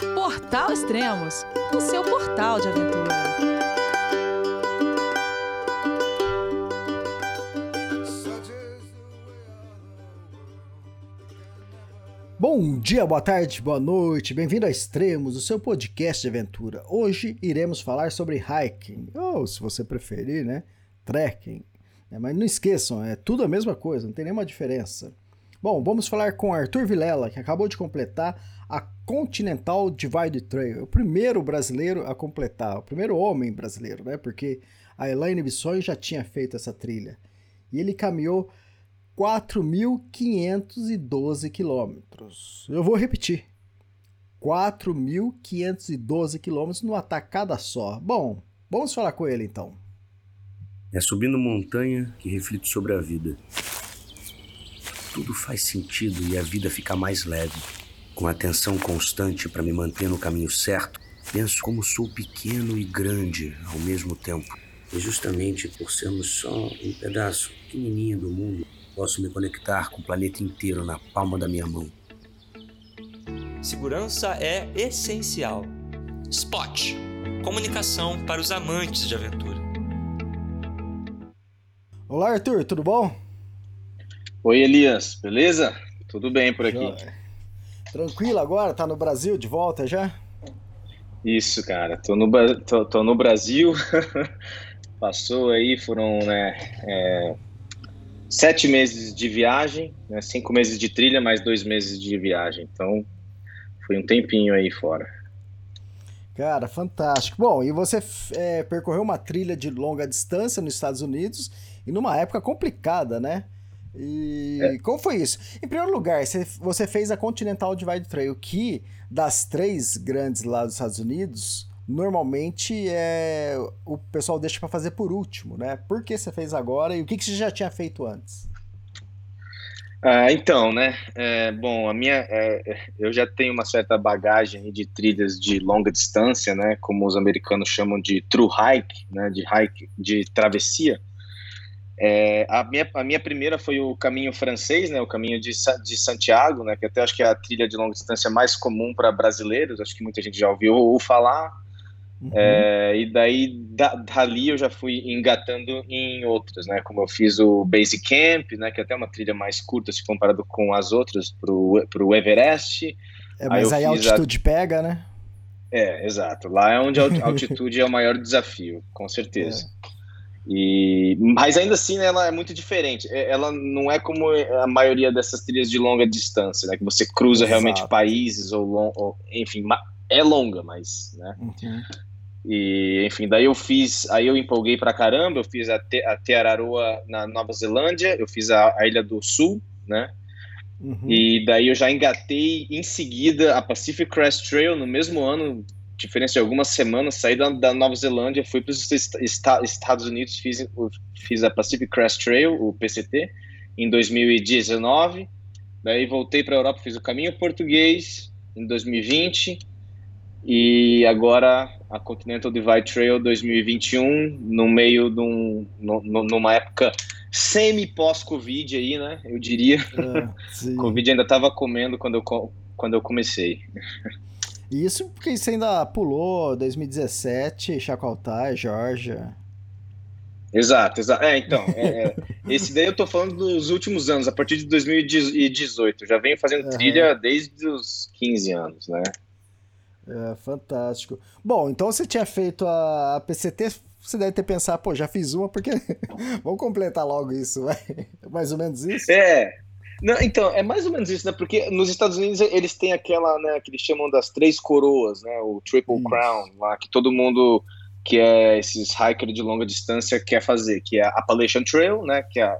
Portal Extremos, o seu portal de aventura. Bom dia, boa tarde, boa noite, bem-vindo a Extremos, o seu podcast de aventura. Hoje iremos falar sobre hiking, ou se você preferir, né, trekking. É, mas não esqueçam, é tudo a mesma coisa, não tem nenhuma diferença. Bom, vamos falar com Arthur Vilela, que acabou de completar a Continental Divide Trail. O primeiro brasileiro a completar, o primeiro homem brasileiro, né? Porque a Elaine Bissonho já tinha feito essa trilha. E ele caminhou 4.512 quilômetros. Eu vou repetir. 4.512 quilômetros numa tacada só. Bom, vamos falar com ele então. É subindo montanha que reflito sobre a vida tudo faz sentido e a vida fica mais leve. Com atenção constante para me manter no caminho certo, penso como sou pequeno e grande ao mesmo tempo. E justamente por sermos só um pedaço pequenininho do mundo, posso me conectar com o planeta inteiro na palma da minha mão. Segurança é essencial. Spot comunicação para os amantes de aventura. Olá, Arthur, tudo bom? Oi, Elias, beleza? Tudo bem por aqui. Tranquilo agora? Tá no Brasil de volta já? Isso, cara. Tô no, tô, tô no Brasil. Passou aí, foram né, é, sete meses de viagem, né, cinco meses de trilha, mais dois meses de viagem. Então, foi um tempinho aí fora. Cara, fantástico. Bom, e você é, percorreu uma trilha de longa distância nos Estados Unidos e numa época complicada, né? E é. como foi isso? Em primeiro lugar, você fez a Continental Divide Trail, que das três grandes lá dos Estados Unidos, normalmente é o pessoal deixa para fazer por último, né? Por que você fez agora e o que, que você já tinha feito antes? Ah, então, né? É, bom, a minha, é, eu já tenho uma certa bagagem de trilhas de longa distância, né? Como os americanos chamam de true hike, né? De hike, de travessia. É, a, minha, a minha primeira foi o caminho francês, né, o caminho de, de Santiago, né, que até acho que é a trilha de longa distância mais comum para brasileiros, acho que muita gente já ouviu ou falar. Uhum. É, e daí, da, dali eu já fui engatando em outras, né, como eu fiz o Base Camp, né, que é até uma trilha mais curta se comparado com as outras, para o Everest. É, mas aí, aí a altitude a... pega, né? É, exato. Lá é onde a altitude é o maior desafio, com certeza. É. E, mas ainda assim, né, ela é muito diferente. É, ela não é como a maioria dessas trilhas de longa distância, né, que você cruza Exato. realmente países ou, long, ou, enfim, é longa, mas, né. Uhum. E, enfim, daí eu fiz, aí eu empolguei pra caramba, eu fiz até, até Araroa na Nova Zelândia, eu fiz a, a Ilha do Sul, né, uhum. e daí eu já engatei em seguida a Pacific Crest Trail no mesmo ano, diferença de algumas semanas, saí da, da Nova Zelândia, fui para os Estados Unidos, fiz, fiz a Pacific Crest Trail, o PCT, em 2019. Daí voltei para a Europa, fiz o caminho português em 2020 e agora a Continental Divide Trail 2021, no meio de um, no, numa época semi pós-Covid aí, né? Eu diria. É, Covid ainda estava comendo quando eu, quando eu comecei. Isso porque você ainda pulou 2017, Chacoaltai, Georgia. Exato, exato. É, então, é, é, esse daí eu tô falando dos últimos anos, a partir de 2018. já venho fazendo uhum. trilha desde os 15 anos, né? É, fantástico. Bom, então você tinha feito a, a PCT, você deve ter pensado, pô, já fiz uma, porque vamos completar logo isso, vai. Mais ou menos isso? É, não, então, é mais ou menos isso, né? Porque nos Estados Unidos eles têm aquela, né, que eles chamam das três coroas, né? O Triple isso. Crown, lá, que todo mundo que é esses hikers de longa distância quer fazer, que é a Appalachian Trail, né? Que é,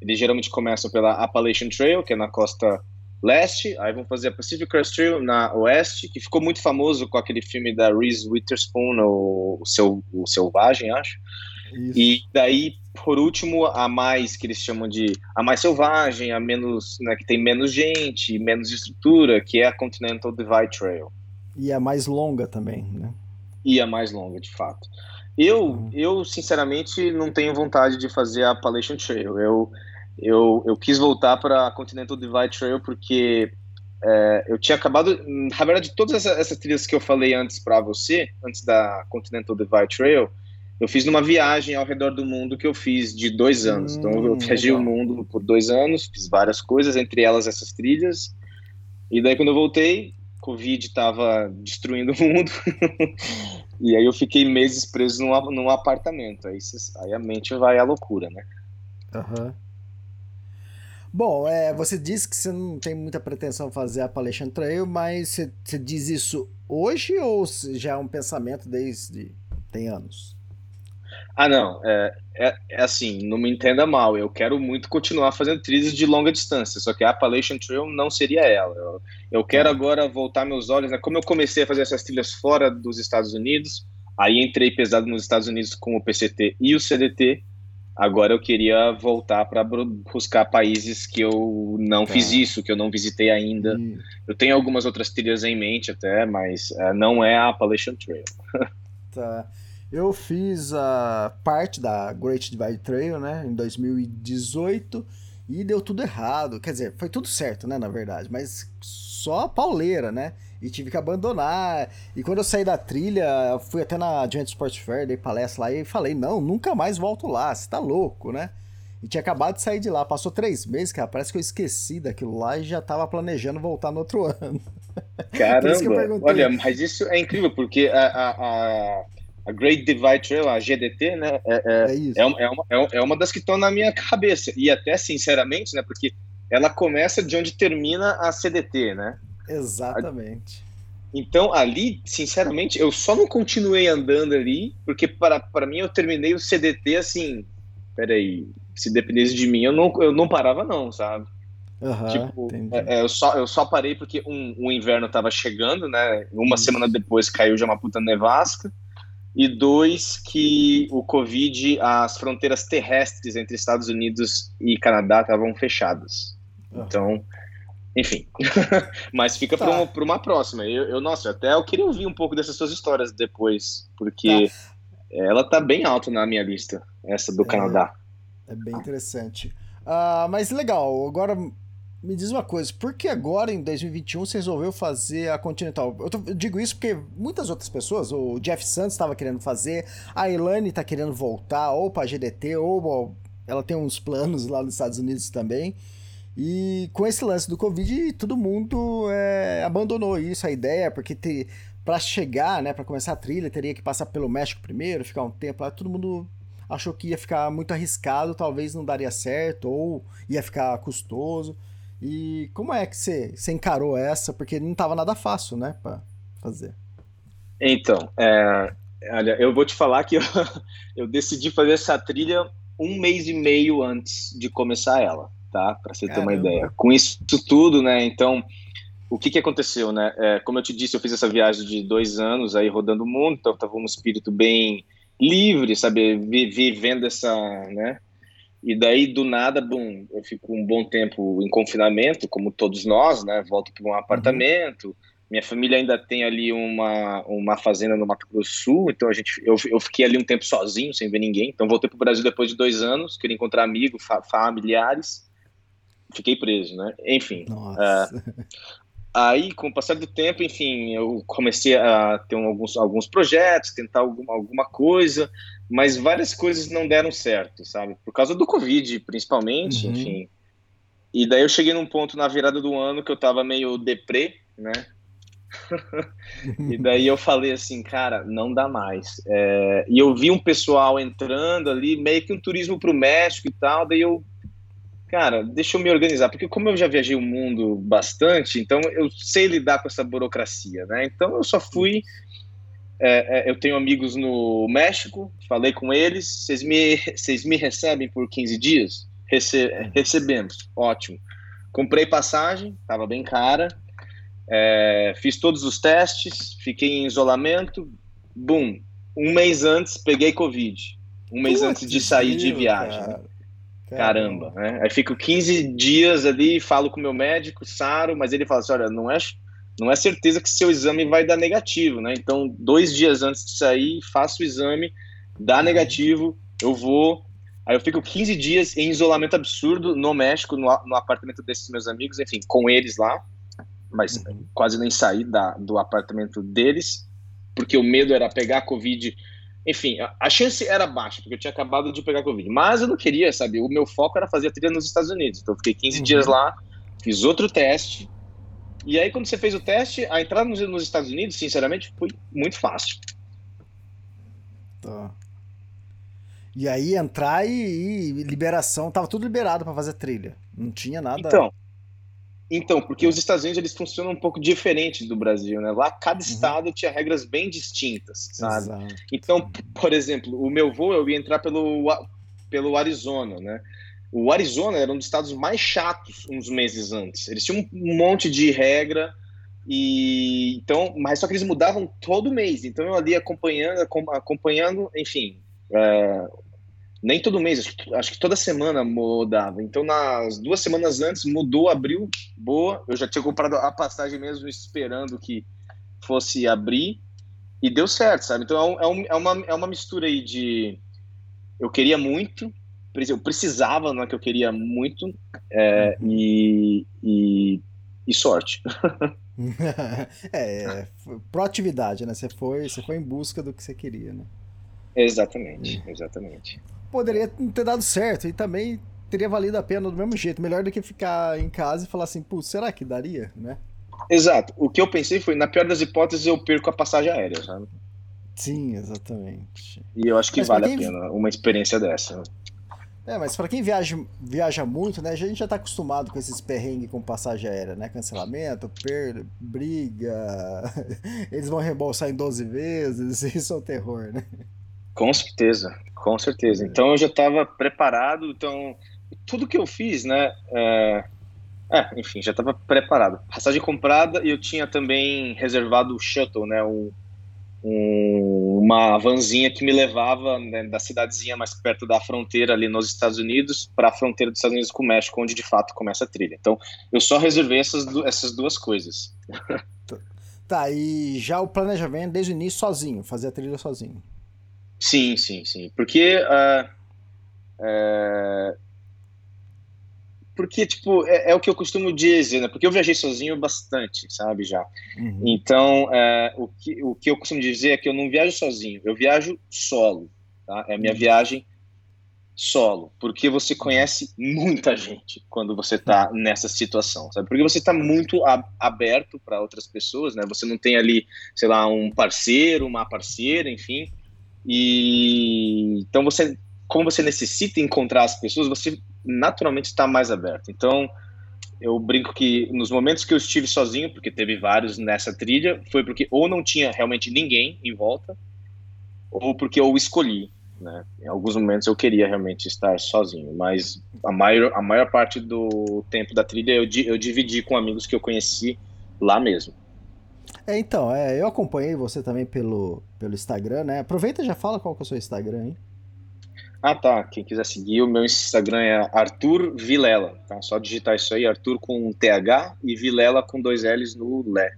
eles geralmente começam pela Appalachian Trail, que é na costa leste, aí vão fazer a Pacific Crest Trail na oeste, que ficou muito famoso com aquele filme da Reese Witherspoon, o, o, seu, o Selvagem, acho. Isso. E daí, por último, a mais que eles chamam de a mais selvagem, a menos, né, que tem menos gente, menos estrutura, que é a Continental Divide Trail. E a mais longa também, né? E a mais longa, de fato. Eu, uhum. eu sinceramente, não tenho vontade de fazer a Appalachian Trail. Eu, eu, eu quis voltar para a Continental Divide Trail porque é, eu tinha acabado, na verdade, todas essas, essas trilhas que eu falei antes para você, antes da Continental Divide Trail, eu fiz numa viagem ao redor do mundo que eu fiz de dois anos. Hum, então eu viajei legal. o mundo por dois anos, fiz várias coisas, entre elas essas trilhas. E daí quando eu voltei, Covid estava destruindo o mundo. e aí eu fiquei meses preso num, num apartamento. Aí, aí, a mente vai à loucura, né? Uhum. Bom, é, você disse que você não tem muita pretensão de fazer a Appalachian Trail, mas você, você diz isso hoje ou já é um pensamento desde tem anos? Ah, não. É, é, é, assim, não me entenda mal. Eu quero muito continuar fazendo trilhas de longa distância, só que a Appalachian Trail não seria ela. Eu, eu quero tá. agora voltar meus olhos, né? Como eu comecei a fazer essas trilhas fora dos Estados Unidos, aí entrei pesado nos Estados Unidos com o PCT e o CDT. Agora eu queria voltar para buscar países que eu não tá. fiz isso, que eu não visitei ainda. Hum. Eu tenho algumas outras trilhas em mente até, mas uh, não é a Appalachian Trail. tá. Eu fiz a parte da Great Divide Trail, né, em 2018 e deu tudo errado. Quer dizer, foi tudo certo, né, na verdade, mas só a pauleira, né? e tive que abandonar. E quando eu saí da trilha, fui até na Giant Sports Fair, dei palestra lá e falei: não, nunca mais volto lá, você tá louco, né? E tinha acabado de sair de lá. Passou três meses, cara. Parece que eu esqueci daquilo lá e já tava planejando voltar no outro ano. Caramba! Olha, mas isso é incrível, porque a, a, a, Great Divide Trail, a GDT, né? É, é, é, isso. É, uma, é, uma, é uma das que estão na minha cabeça. E até, sinceramente, né? Porque ela começa de onde termina a CDT, né? Exatamente. Então, ali, sinceramente, eu só não continuei andando ali, porque para, mim eu terminei o CDT assim. Peraí, se dependesse de mim, eu não, eu não parava, não, sabe? Uhum, tipo, é, é, eu, só, eu só parei porque um, o inverno estava chegando, né? Uma Isso. semana depois caiu já uma puta nevasca. E dois, que o Covid, as fronteiras terrestres entre Estados Unidos e Canadá estavam fechadas. Uhum. Então, enfim. Mas fica tá. para uma, uma, próxima. Eu, eu, nossa, até eu queria ouvir um pouco dessas suas histórias depois, porque tá. ela tá bem alto na minha lista, essa do é, Canadá. É bem interessante. Uh, mas legal, agora me diz uma coisa, por que agora em 2021 você resolveu fazer a Continental? Eu, tô, eu digo isso porque muitas outras pessoas, o Jeff Santos estava querendo fazer, a Elane está querendo voltar ou para a GDT, ou, ela tem uns planos lá nos Estados Unidos também. E com esse lance do Covid, todo mundo é, abandonou isso, a ideia, porque para chegar, né, para começar a trilha, teria que passar pelo México primeiro, ficar um tempo lá, todo mundo achou que ia ficar muito arriscado, talvez não daria certo, ou ia ficar custoso. E como é que você, você encarou essa? Porque não estava nada fácil, né, para fazer. Então, é, olha, eu vou te falar que eu, eu decidi fazer essa trilha um mês e meio antes de começar ela tá? Para você Caramba. ter uma ideia. Com isso tudo, né? Então, o que que aconteceu, né? É, como eu te disse, eu fiz essa viagem de dois anos aí rodando o mundo, então estava um espírito bem livre, sabe? Vivendo essa, né? E daí, do nada, bum, eu fico um bom tempo em confinamento, como todos nós, né? Volto para um apartamento. Minha família ainda tem ali uma, uma fazenda no Mato Grosso do Sul, então a gente, eu, eu fiquei ali um tempo sozinho, sem ver ninguém. Então voltei para o Brasil depois de dois anos, queria encontrar amigos, fa familiares fiquei preso, né? Enfim. Uh, aí, com o passar do tempo, enfim, eu comecei a ter alguns, alguns projetos, tentar alguma, alguma coisa, mas várias coisas não deram certo, sabe? Por causa do Covid, principalmente, uhum. enfim. E daí eu cheguei num ponto na virada do ano que eu tava meio deprê, né? e daí eu falei assim, cara, não dá mais. É... e eu vi um pessoal entrando ali, meio que um turismo pro México e tal, daí eu cara, deixa eu me organizar, porque como eu já viajei o mundo bastante, então eu sei lidar com essa burocracia, né? Então eu só fui. É, é, eu tenho amigos no México, falei com eles, vocês me, vocês me recebem por 15 dias? Rece, recebemos, ótimo. Comprei passagem, estava bem cara, é, fiz todos os testes, fiquei em isolamento, bum, um mês antes peguei Covid, um mês Putz, antes de sair de viagem. Cara. Caramba, né? Aí fico 15 dias ali, falo com o meu médico, Saro, mas ele fala assim: olha, não é, não é certeza que seu exame vai dar negativo, né? Então, dois dias antes de sair, faço o exame, dá uhum. negativo, eu vou. Aí eu fico 15 dias em isolamento absurdo no México, no, no apartamento desses meus amigos, enfim, com eles lá. mas uhum. quase nem saí da, do apartamento deles, porque o medo era pegar a Covid. Enfim, a chance era baixa, porque eu tinha acabado de pegar Covid. Mas eu não queria, sabe? O meu foco era fazer a trilha nos Estados Unidos. Então eu fiquei 15 uhum. dias lá, fiz outro teste. E aí, quando você fez o teste, a entrada nos, nos Estados Unidos, sinceramente, foi muito fácil. Tá. E aí entrar e, e liberação, tava tudo liberado para fazer trilha. Não tinha nada. Então, então, porque os Estados Unidos eles funcionam um pouco diferente do Brasil, né? Lá cada uhum. estado tinha regras bem distintas, sabe? Exato. Então, por exemplo, o meu voo eu ia entrar pelo pelo Arizona, né? O Arizona era um dos estados mais chatos uns meses antes. Eles tinham um monte de regra e então, mas só que eles mudavam todo mês. Então eu ali acompanhando, acompanhando, enfim, é, nem todo mês, acho que, acho que, toda semana mudava. Então, nas duas semanas antes, mudou, abriu, boa. Eu já tinha comprado a passagem mesmo, esperando que fosse abrir, e deu certo, sabe? Então, é, um, é, uma, é uma mistura aí de. Eu queria muito, eu precisava, não é que eu queria muito, é, e, e, e sorte. é, é, proatividade, né? Você foi, você foi em busca do que você queria, né? Exatamente, exatamente. Poderia não ter dado certo e também teria valido a pena do mesmo jeito. Melhor do que ficar em casa e falar assim, pô, será que daria, né? Exato. O que eu pensei foi, na pior das hipóteses, eu perco a passagem aérea, sabe? Sim, exatamente. E eu acho que Mas vale quem... a pena uma experiência dessa. É, mas para quem viaja, viaja muito, né? A gente já tá acostumado com esses perrengues com passagem aérea, né? Cancelamento, perda, briga. Eles vão reembolsar em 12 vezes. Isso é um terror, né? Com certeza, com certeza. Então eu já estava preparado, então tudo que eu fiz, né? É, é enfim, já estava preparado. Passagem comprada e eu tinha também reservado o shuttle, né? Um, um, uma vanzinha que me levava né, da cidadezinha mais perto da fronteira ali nos Estados Unidos para a fronteira dos Estados Unidos com o México, onde de fato começa a trilha. Então eu só reservei essas, essas duas coisas. Tá, e já o planejamento desde o início sozinho, fazer a trilha sozinho. Sim, sim, sim. Porque. Uh, uh, porque, tipo, é, é, o que eu costumo dizer, né? Porque eu viajei sozinho bastante, sabe, já. Uhum. Então, uh, o, que, o que eu costumo dizer é que eu não viajo sozinho, eu viajo solo, tá? É a minha uhum. viagem solo, porque você conhece muita gente quando você está nessa situação, sabe? Porque você está muito aberto para outras pessoas, né? Você não tem ali, sei lá, um parceiro, uma parceira, enfim. E então você, como você necessita encontrar as pessoas, você naturalmente está mais aberto. Então eu brinco que nos momentos que eu estive sozinho, porque teve vários nessa trilha, foi porque ou não tinha realmente ninguém em volta, ou porque eu escolhi. Né? Em alguns momentos eu queria realmente estar sozinho, mas a maior, a maior parte do tempo da trilha eu, eu dividi com amigos que eu conheci lá mesmo. É, então, é, eu acompanhei você também pelo, pelo Instagram, né? Aproveita e já fala qual que é o seu Instagram, hein? Ah, tá. Quem quiser seguir, o meu Instagram é Arthur Vilela, tá? Só digitar isso aí, Arthur com um TH e Vilela com dois L's no Lé.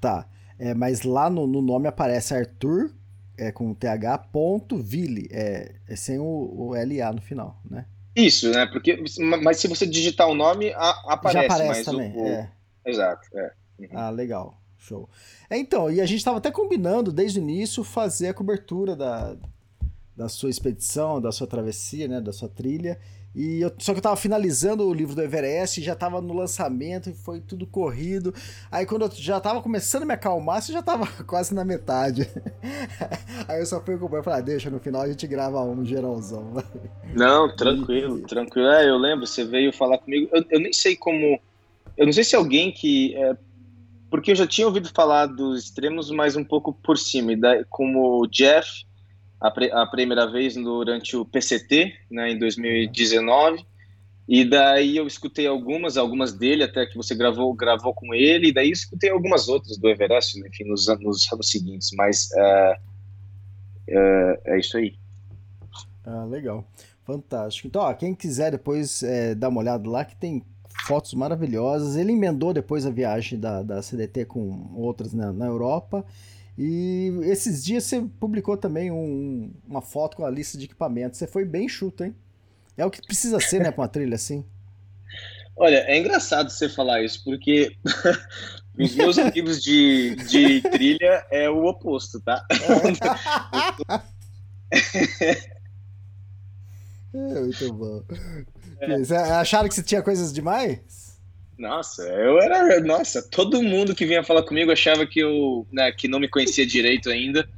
Tá. É, mas lá no, no nome aparece Arthur é, com TH ponto Ville, é, é sem o, o LA no final, né? Isso, né? Porque, mas se você digitar o nome, a, aparece. Já aparece também, o, o... é. Exato, é. Uhum. Ah, legal. Show. É, então, e a gente estava até combinando desde o início fazer a cobertura da, da sua expedição, da sua travessia, né, da sua trilha. E eu, só que eu tava finalizando o livro do Everest, já tava no lançamento e foi tudo corrido. Aí quando eu já tava começando a me acalmar, você já tava quase na metade. Aí eu só fui com o falei, ah, deixa, no final a gente grava um geralzão. Não, tranquilo, e... tranquilo. É, eu lembro, você veio falar comigo. Eu, eu nem sei como. Eu não sei se alguém que. É, porque eu já tinha ouvido falar dos extremos, mas um pouco por cima. Daí, como o Jeff, a, a, primeira vez durante o PCT, né, em 2019. E daí eu escutei algumas, algumas dele, até que você gravou, gravou com ele, e daí escutei algumas outras do Everest, enfim, nos, nos anos seguintes. Mas é, é, é isso aí. Ah, legal. Fantástico. Então, ó, quem quiser depois é, dar uma olhada lá, que tem fotos maravilhosas. Ele emendou depois a viagem da, da CDT com outras na, na Europa. E esses dias você publicou também um, uma foto com a lista de equipamentos. Você foi bem chuto, hein? É o que precisa ser, né, com uma trilha assim. Olha, é engraçado você falar isso, porque os meus amigos de, de trilha é o oposto, tá? É, muito bom. Você acharam que você tinha coisas demais? Nossa, eu era. Nossa, todo mundo que vinha falar comigo achava que eu. Né, que não me conhecia direito ainda.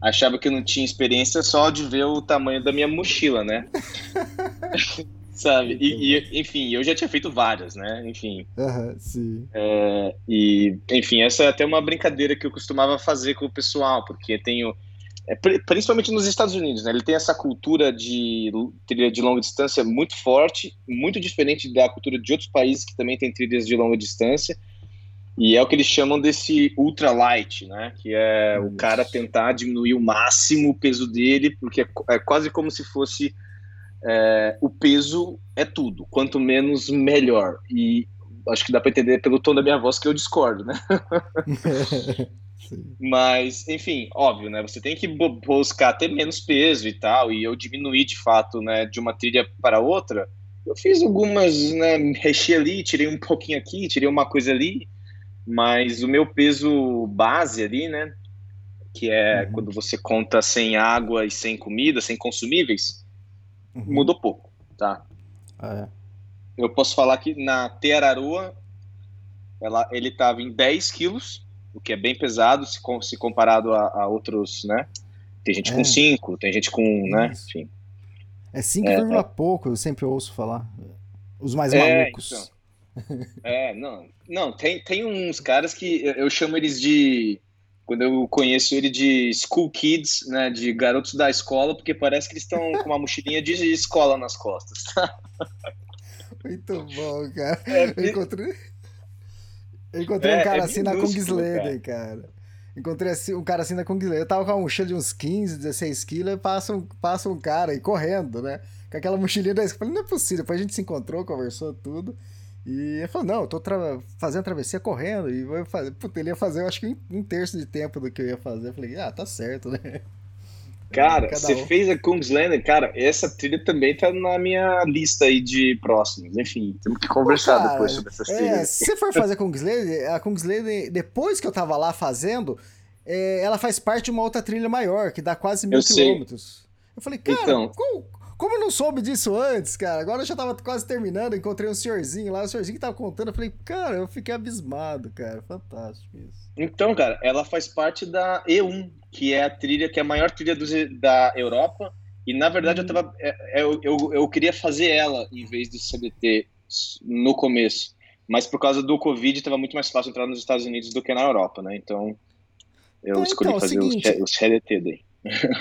Achava que eu não tinha experiência só de ver o tamanho da minha mochila, né? Sabe? E, e, enfim, eu já tinha feito várias, né? Enfim. Uhum, sim. É, e, enfim, essa é até uma brincadeira que eu costumava fazer com o pessoal, porque tenho. É, principalmente nos Estados Unidos, né? Ele tem essa cultura de trilha de longa distância muito forte, muito diferente da cultura de outros países que também tem trilhas de longa distância. E é o que eles chamam desse ultralight, né? Que é o cara tentar diminuir o máximo o peso dele, porque é, é quase como se fosse é, o peso é tudo. Quanto menos, melhor. E acho que dá para entender pelo tom da minha voz que eu discordo, né? Mas, enfim, óbvio, né? Você tem que buscar ter menos peso e tal, e eu diminuí de fato, né, de uma trilha para outra. Eu fiz algumas, né, mexi ali, tirei um pouquinho aqui, tirei uma coisa ali, mas o meu peso base ali, né, que é uhum. quando você conta sem água e sem comida, sem consumíveis, uhum. mudou pouco, tá? Ah, é. Eu posso falar que na Teararua, ela, ele estava em 10 quilos, o que é bem pesado se, se comparado a, a outros, né? Tem gente é. com 5, tem gente com, né? Enfim. É 5, é, é, pouco, eu sempre ouço falar. Os mais é, malucos. Então. é, não. Não, tem, tem uns caras que eu chamo eles de. Quando eu conheço ele de school kids, né? De garotos da escola, porque parece que eles estão com uma mochilinha de escola nas costas. Muito bom, cara. É, eu encontrei. Eu encontrei é, um cara é assim na Kungsleden, cara. cara. Encontrei assim, um cara assim na Kungsleden. Eu tava com uma mochila de uns 15, 16 quilos, e passa um, passa um cara aí correndo, né? Com aquela mochilinha da escola. Eu falei, não é possível. Depois a gente se encontrou, conversou tudo. E ele falou, não, eu tô tra fazendo travessia correndo. E vou fazer. Puta, ele ia fazer, eu acho que um terço de tempo do que eu ia fazer. Eu falei, ah, tá certo, né? Cara, você um. fez a Kungslander, cara, essa trilha também tá na minha lista aí de próximos. Enfim, temos que conversar cara, depois sobre essas é, trilhas. Se você for fazer a Kungslander, a Kungslander, depois que eu tava lá fazendo, é, ela faz parte de uma outra trilha maior, que dá quase mil eu quilômetros. Sei. Eu falei, cara, então, como, como eu não soube disso antes, cara? Agora eu já tava quase terminando, encontrei um senhorzinho lá, o senhorzinho que tava contando, eu falei, cara, eu fiquei abismado, cara. Fantástico isso. Então, cara, ela faz parte da E1, que é a trilha, que é a maior trilha do, da Europa. E na verdade hum. eu tava. É, é, eu, eu, eu queria fazer ela em vez do CBT no começo. Mas por causa do Covid estava muito mais fácil entrar nos Estados Unidos do que na Europa, né? Então eu então, escolhi então, fazer seguinte, os, os CDT daí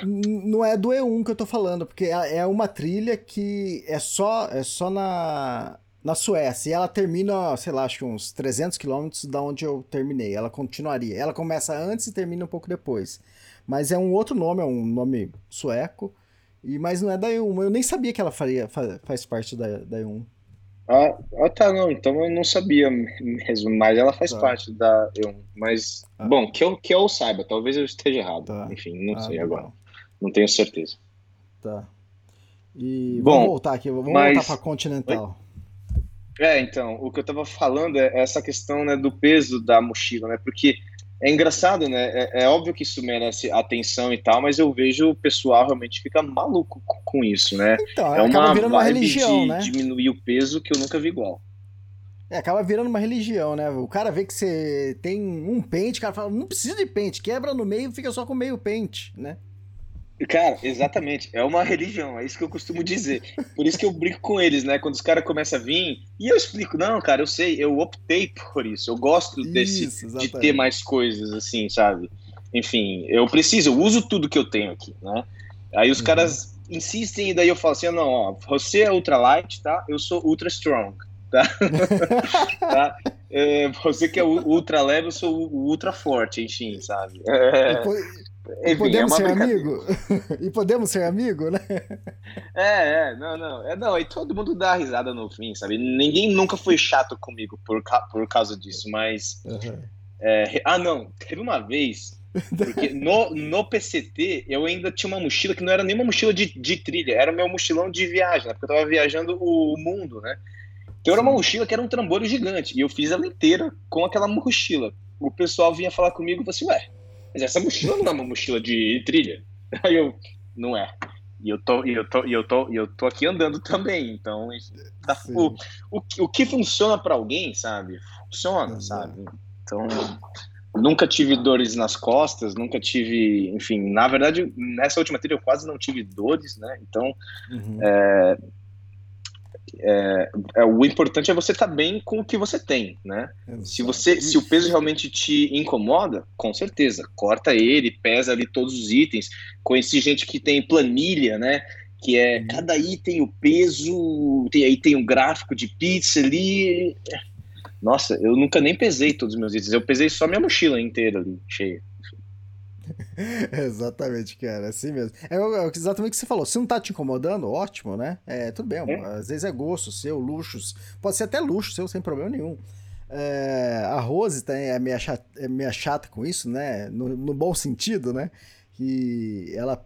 não é do E1 que eu tô falando, porque é, é uma trilha que é só, é só na, na Suécia. E ela termina, sei lá, acho que uns 300 quilômetros da onde eu terminei. Ela continuaria. Ela começa antes e termina um pouco depois. Mas é um outro nome, é um nome sueco. E, mas não é da E1. Eu nem sabia que ela faria, faz, parte da, da E1. Ah, ah, tá, não. Então eu não sabia mesmo, mas ela faz tá. parte da E1. Mas, ah. bom, que eu, que eu saiba, talvez eu esteja errado. Tá. Enfim, não ah, sei legal. agora. Não tenho certeza. Tá. E bom, vamos voltar aqui, vamos mas... voltar para Continental. É, então, o que eu tava falando é essa questão né, do peso da mochila, né? Porque é engraçado, né? É, é, óbvio que isso merece atenção e tal, mas eu vejo o pessoal realmente fica maluco com isso, né? Então, é uma, virando uma religião, de né? diminuir o peso que eu nunca vi igual. É, acaba virando uma religião, né? O cara vê que você tem um pente, o cara fala, não precisa de pente, quebra no meio e fica só com meio pente, né? Cara, exatamente. É uma religião, é isso que eu costumo dizer. Por isso que eu brinco com eles, né? Quando os caras começam a vir, e eu explico, não, cara, eu sei, eu optei por isso. Eu gosto desse isso, de ter mais coisas, assim, sabe? Enfim, eu preciso, eu uso tudo que eu tenho aqui, né? Aí os uhum. caras insistem, e daí eu falo assim: não, ó, você é ultra light, tá? Eu sou ultra strong, tá? tá? É, você que é ultra leve, eu sou o ultra forte, enfim, sabe? É... Enfim, e podemos é ser amigo? e podemos ser amigo, né? É, é, não, não. É, não, e todo mundo dá risada no fim, sabe? Ninguém nunca foi chato comigo por, por causa disso, mas. Uhum. É, ah, não. Teve uma vez. Porque no, no PCT eu ainda tinha uma mochila que não era nem uma mochila de, de trilha, era meu mochilão de viagem, né? Porque eu tava viajando o mundo, né? Então era uma mochila que era um trambolho gigante. E eu fiz ela inteira com aquela mochila. O pessoal vinha falar comigo e falou assim, ué, mas essa mochila não é uma mochila de trilha. Aí eu, não é. E eu tô, e eu tô, e eu tô, e eu tô aqui andando também. Então, tá, o, o, o que funciona para alguém, sabe? Funciona, Exato. sabe? Então, nunca tive dores nas costas, nunca tive, enfim, na verdade, nessa última trilha eu quase não tive dores, né? Então, uhum. é, é, é, o importante é você estar tá bem com o que você tem, né? Se você, se o peso realmente te incomoda, com certeza, corta ele, pesa ali todos os itens. Conheci gente que tem planilha, né? Que é uhum. cada item o peso, tem, aí tem um gráfico de pizza ali. Nossa, eu nunca nem pesei todos os meus itens, eu pesei só minha mochila inteira ali, cheia. exatamente, cara, é assim mesmo. É, é, exatamente o que você falou. Se não tá te incomodando, ótimo, né? É, tudo bem, é. às vezes é gosto seu, luxos. Pode ser até luxo seu, sem problema nenhum. É, a Rose tá, é, meio chata, é meio chata com isso, né? No, no bom sentido, né? Que ela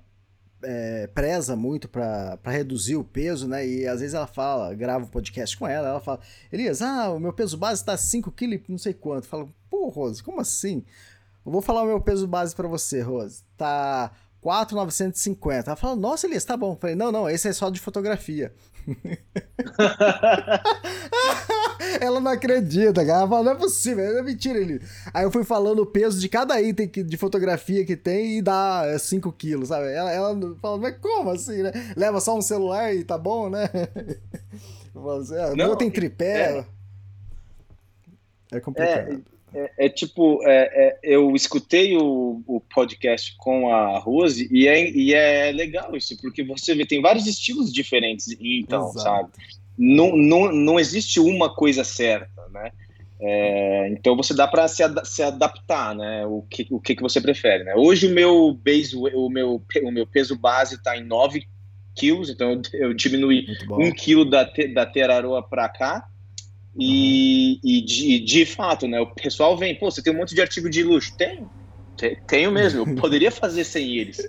é, preza muito para reduzir o peso, né? E às vezes ela fala, grava um podcast com ela, ela fala, Elias, ah, o meu peso base tá 5 kg, não sei quanto. Fala, pô, Rose, como assim? Eu vou falar o meu peso base para você, Rose. Tá 4,950. Ela falou, nossa, Elias, tá bom. Eu falei, não, não, esse é só de fotografia. ela não acredita, cara. Ela fala, não é possível, é mentira, ele. Aí eu fui falando o peso de cada item que, de fotografia que tem e dá 5 quilos, sabe? Ela, ela fala, mas como assim, né? Leva só um celular e tá bom, né? Eu falo assim, ah, não, tem tripé. É, é complicado. É, é, é tipo, é, é, eu escutei o, o, podcast com a Rose e é, e é legal isso, porque você vê, tem vários estilos diferentes, então, Exato. sabe? Não, não, não existe uma coisa certa, né? É, então você dá para se, ad se, adaptar, né? O que, o que, que você prefere, né? Hoje o meu base, o meu, o meu peso base está em 9 quilos, então eu, eu diminui um quilo da, da Teraroa para cá. E, e de, de, fato, né? O pessoal vem, pô, você tem um monte de artigo de luxo. Tenho, tenho mesmo. Eu poderia fazer sem eles.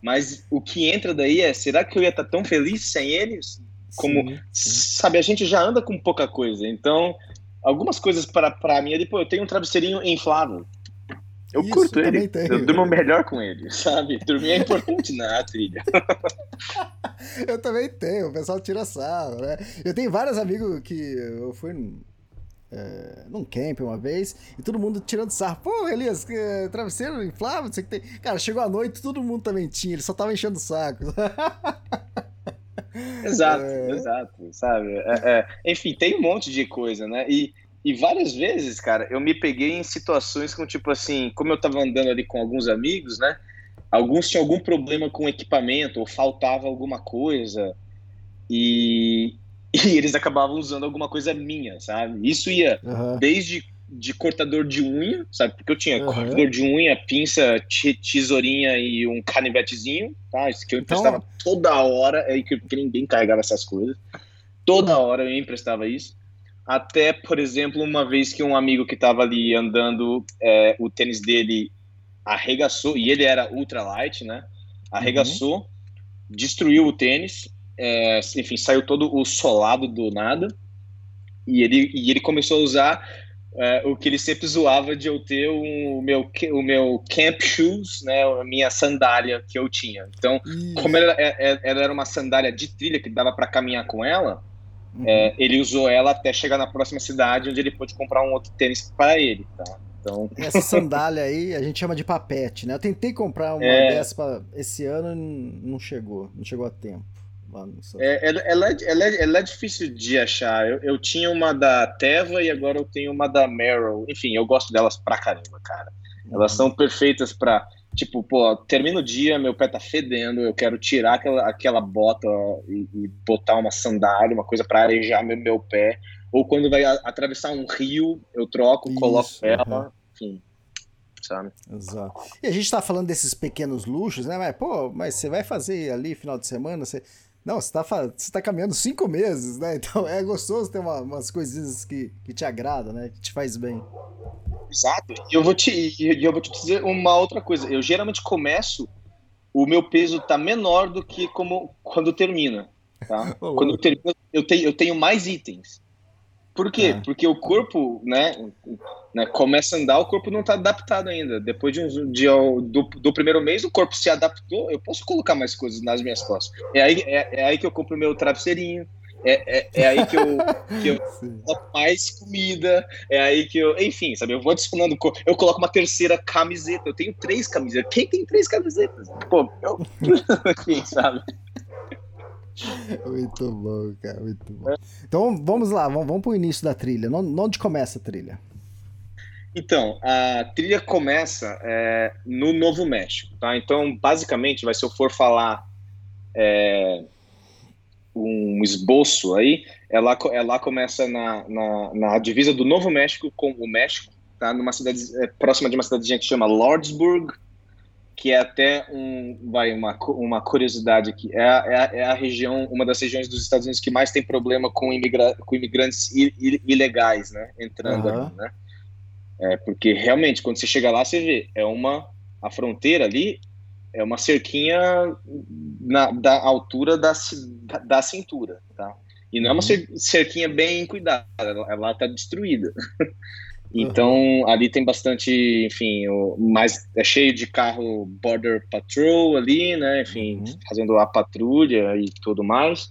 Mas o que entra daí é, será que eu ia estar tão feliz sem eles? Como, sim, sim. sabe, a gente já anda com pouca coisa. Então, algumas coisas para mim é depois, eu tenho um travesseirinho inflável. Eu Isso, curto ele. Eu durmo melhor com ele, sabe? Dormir é importante na trilha. eu também tenho, o pessoal tira sarro, né? Eu tenho vários amigos que eu fui é, num camp uma vez e todo mundo tirando sarro. Pô, Elias, que, travesseiro inflável, você que tem. Cara, chegou a noite, todo mundo também tinha, ele só tava enchendo o saco. exato, é... exato, sabe? É, é, enfim, tem um monte de coisa, né? E e várias vezes, cara, eu me peguei em situações com, tipo assim, como eu tava andando ali com alguns amigos, né? Alguns tinham algum problema com equipamento, ou faltava alguma coisa, e, e eles acabavam usando alguma coisa minha, sabe? Isso ia uhum. desde de cortador de unha, sabe? Porque eu tinha uhum. cortador de unha, pinça, tesourinha e um canivetezinho, tá? Isso que eu então emprestava então... toda hora, é que ninguém carregava essas coisas. Toda hora eu emprestava isso. Até, por exemplo, uma vez que um amigo que estava ali andando, é, o tênis dele arregaçou, e ele era ultralight, né? Arregaçou, uhum. destruiu o tênis, é, enfim, saiu todo o solado do nada. E ele, e ele começou a usar é, o que ele sempre zoava de eu ter o meu, o meu camp shoes, né, a minha sandália que eu tinha. Então, como ela, é, é, ela, era uma sandália de trilha que dava para caminhar com ela, Uhum. É, ele usou ela até chegar na próxima cidade, onde ele pôde comprar um outro tênis para ele, tá? Então... Essa sandália aí a gente chama de papete, né? Eu tentei comprar uma é... dessa pra esse ano e não chegou, não chegou a tempo. É, ela, ela, é, ela, é, ela, é, difícil de achar. Eu, eu, tinha uma da Teva e agora eu tenho uma da Merrill. Enfim, eu gosto delas pra caramba, cara. Elas uhum. são perfeitas para Tipo, pô, termina o dia, meu pé tá fedendo, eu quero tirar aquela, aquela bota e, e botar uma sandália, uma coisa para arejar meu, meu pé. Ou quando vai a, atravessar um rio, eu troco, Isso, coloco ela, uhum. enfim. Sabe? Exato. E a gente tá falando desses pequenos luxos, né? Mas, pô, mas você vai fazer ali final de semana, você. Não, você tá, você tá caminhando cinco meses, né? Então é gostoso ter uma, umas coisinhas que, que te agradam, né? Que te faz bem. Exato. E eu vou te, eu vou te dizer uma outra coisa. Eu geralmente começo, o meu peso tá menor do que como quando termina. Tá? quando termina, eu tenho, eu tenho mais itens. Por quê? Ah. Porque o corpo, né, né, começa a andar, o corpo não está adaptado ainda. Depois de um dia do, do primeiro mês, o corpo se adaptou, eu posso colocar mais coisas nas minhas costas. É aí, é, é aí que eu compro meu travesseirinho, é, é, é aí que eu, que eu mais comida, é aí que eu. Enfim, sabe? Eu vou adicionando. Eu coloco uma terceira camiseta. Eu tenho três camisetas. Quem tem três camisetas? Pô, eu. Enfim, sabe? Muito bom, cara, muito bom. Então vamos lá, vamos, vamos pro início da trilha. Onde onde começa a trilha? Então, a trilha começa é, no Novo México, tá? Então, basicamente, vai se eu for falar é, um esboço aí, ela, co- ela começa na, na, na divisa do Novo México com o México, tá? Numa cidade é, próxima de uma cidadezinha que chama Lordsburg, que é até um, vai, uma, uma curiosidade aqui, é, a- é, a- é a região, uma das regiões dos Estados Unidos que mais tem problema com, imigra com imigrantes i- i- ilegais, né? Entrando Aham. ali, né? É, porque realmente, quando você chega lá, você vê, é uma. A fronteira ali é uma cerquinha na, da altura da, da, da cintura, tá? E não é uma cer- cerquinha bem cuidada, ela, ela tá destruída. Então, ali tem bastante, enfim, o, mais, é cheio de carro Border Patrol ali, né? Enfim, Uhum. fazendo a patrulha e tudo mais.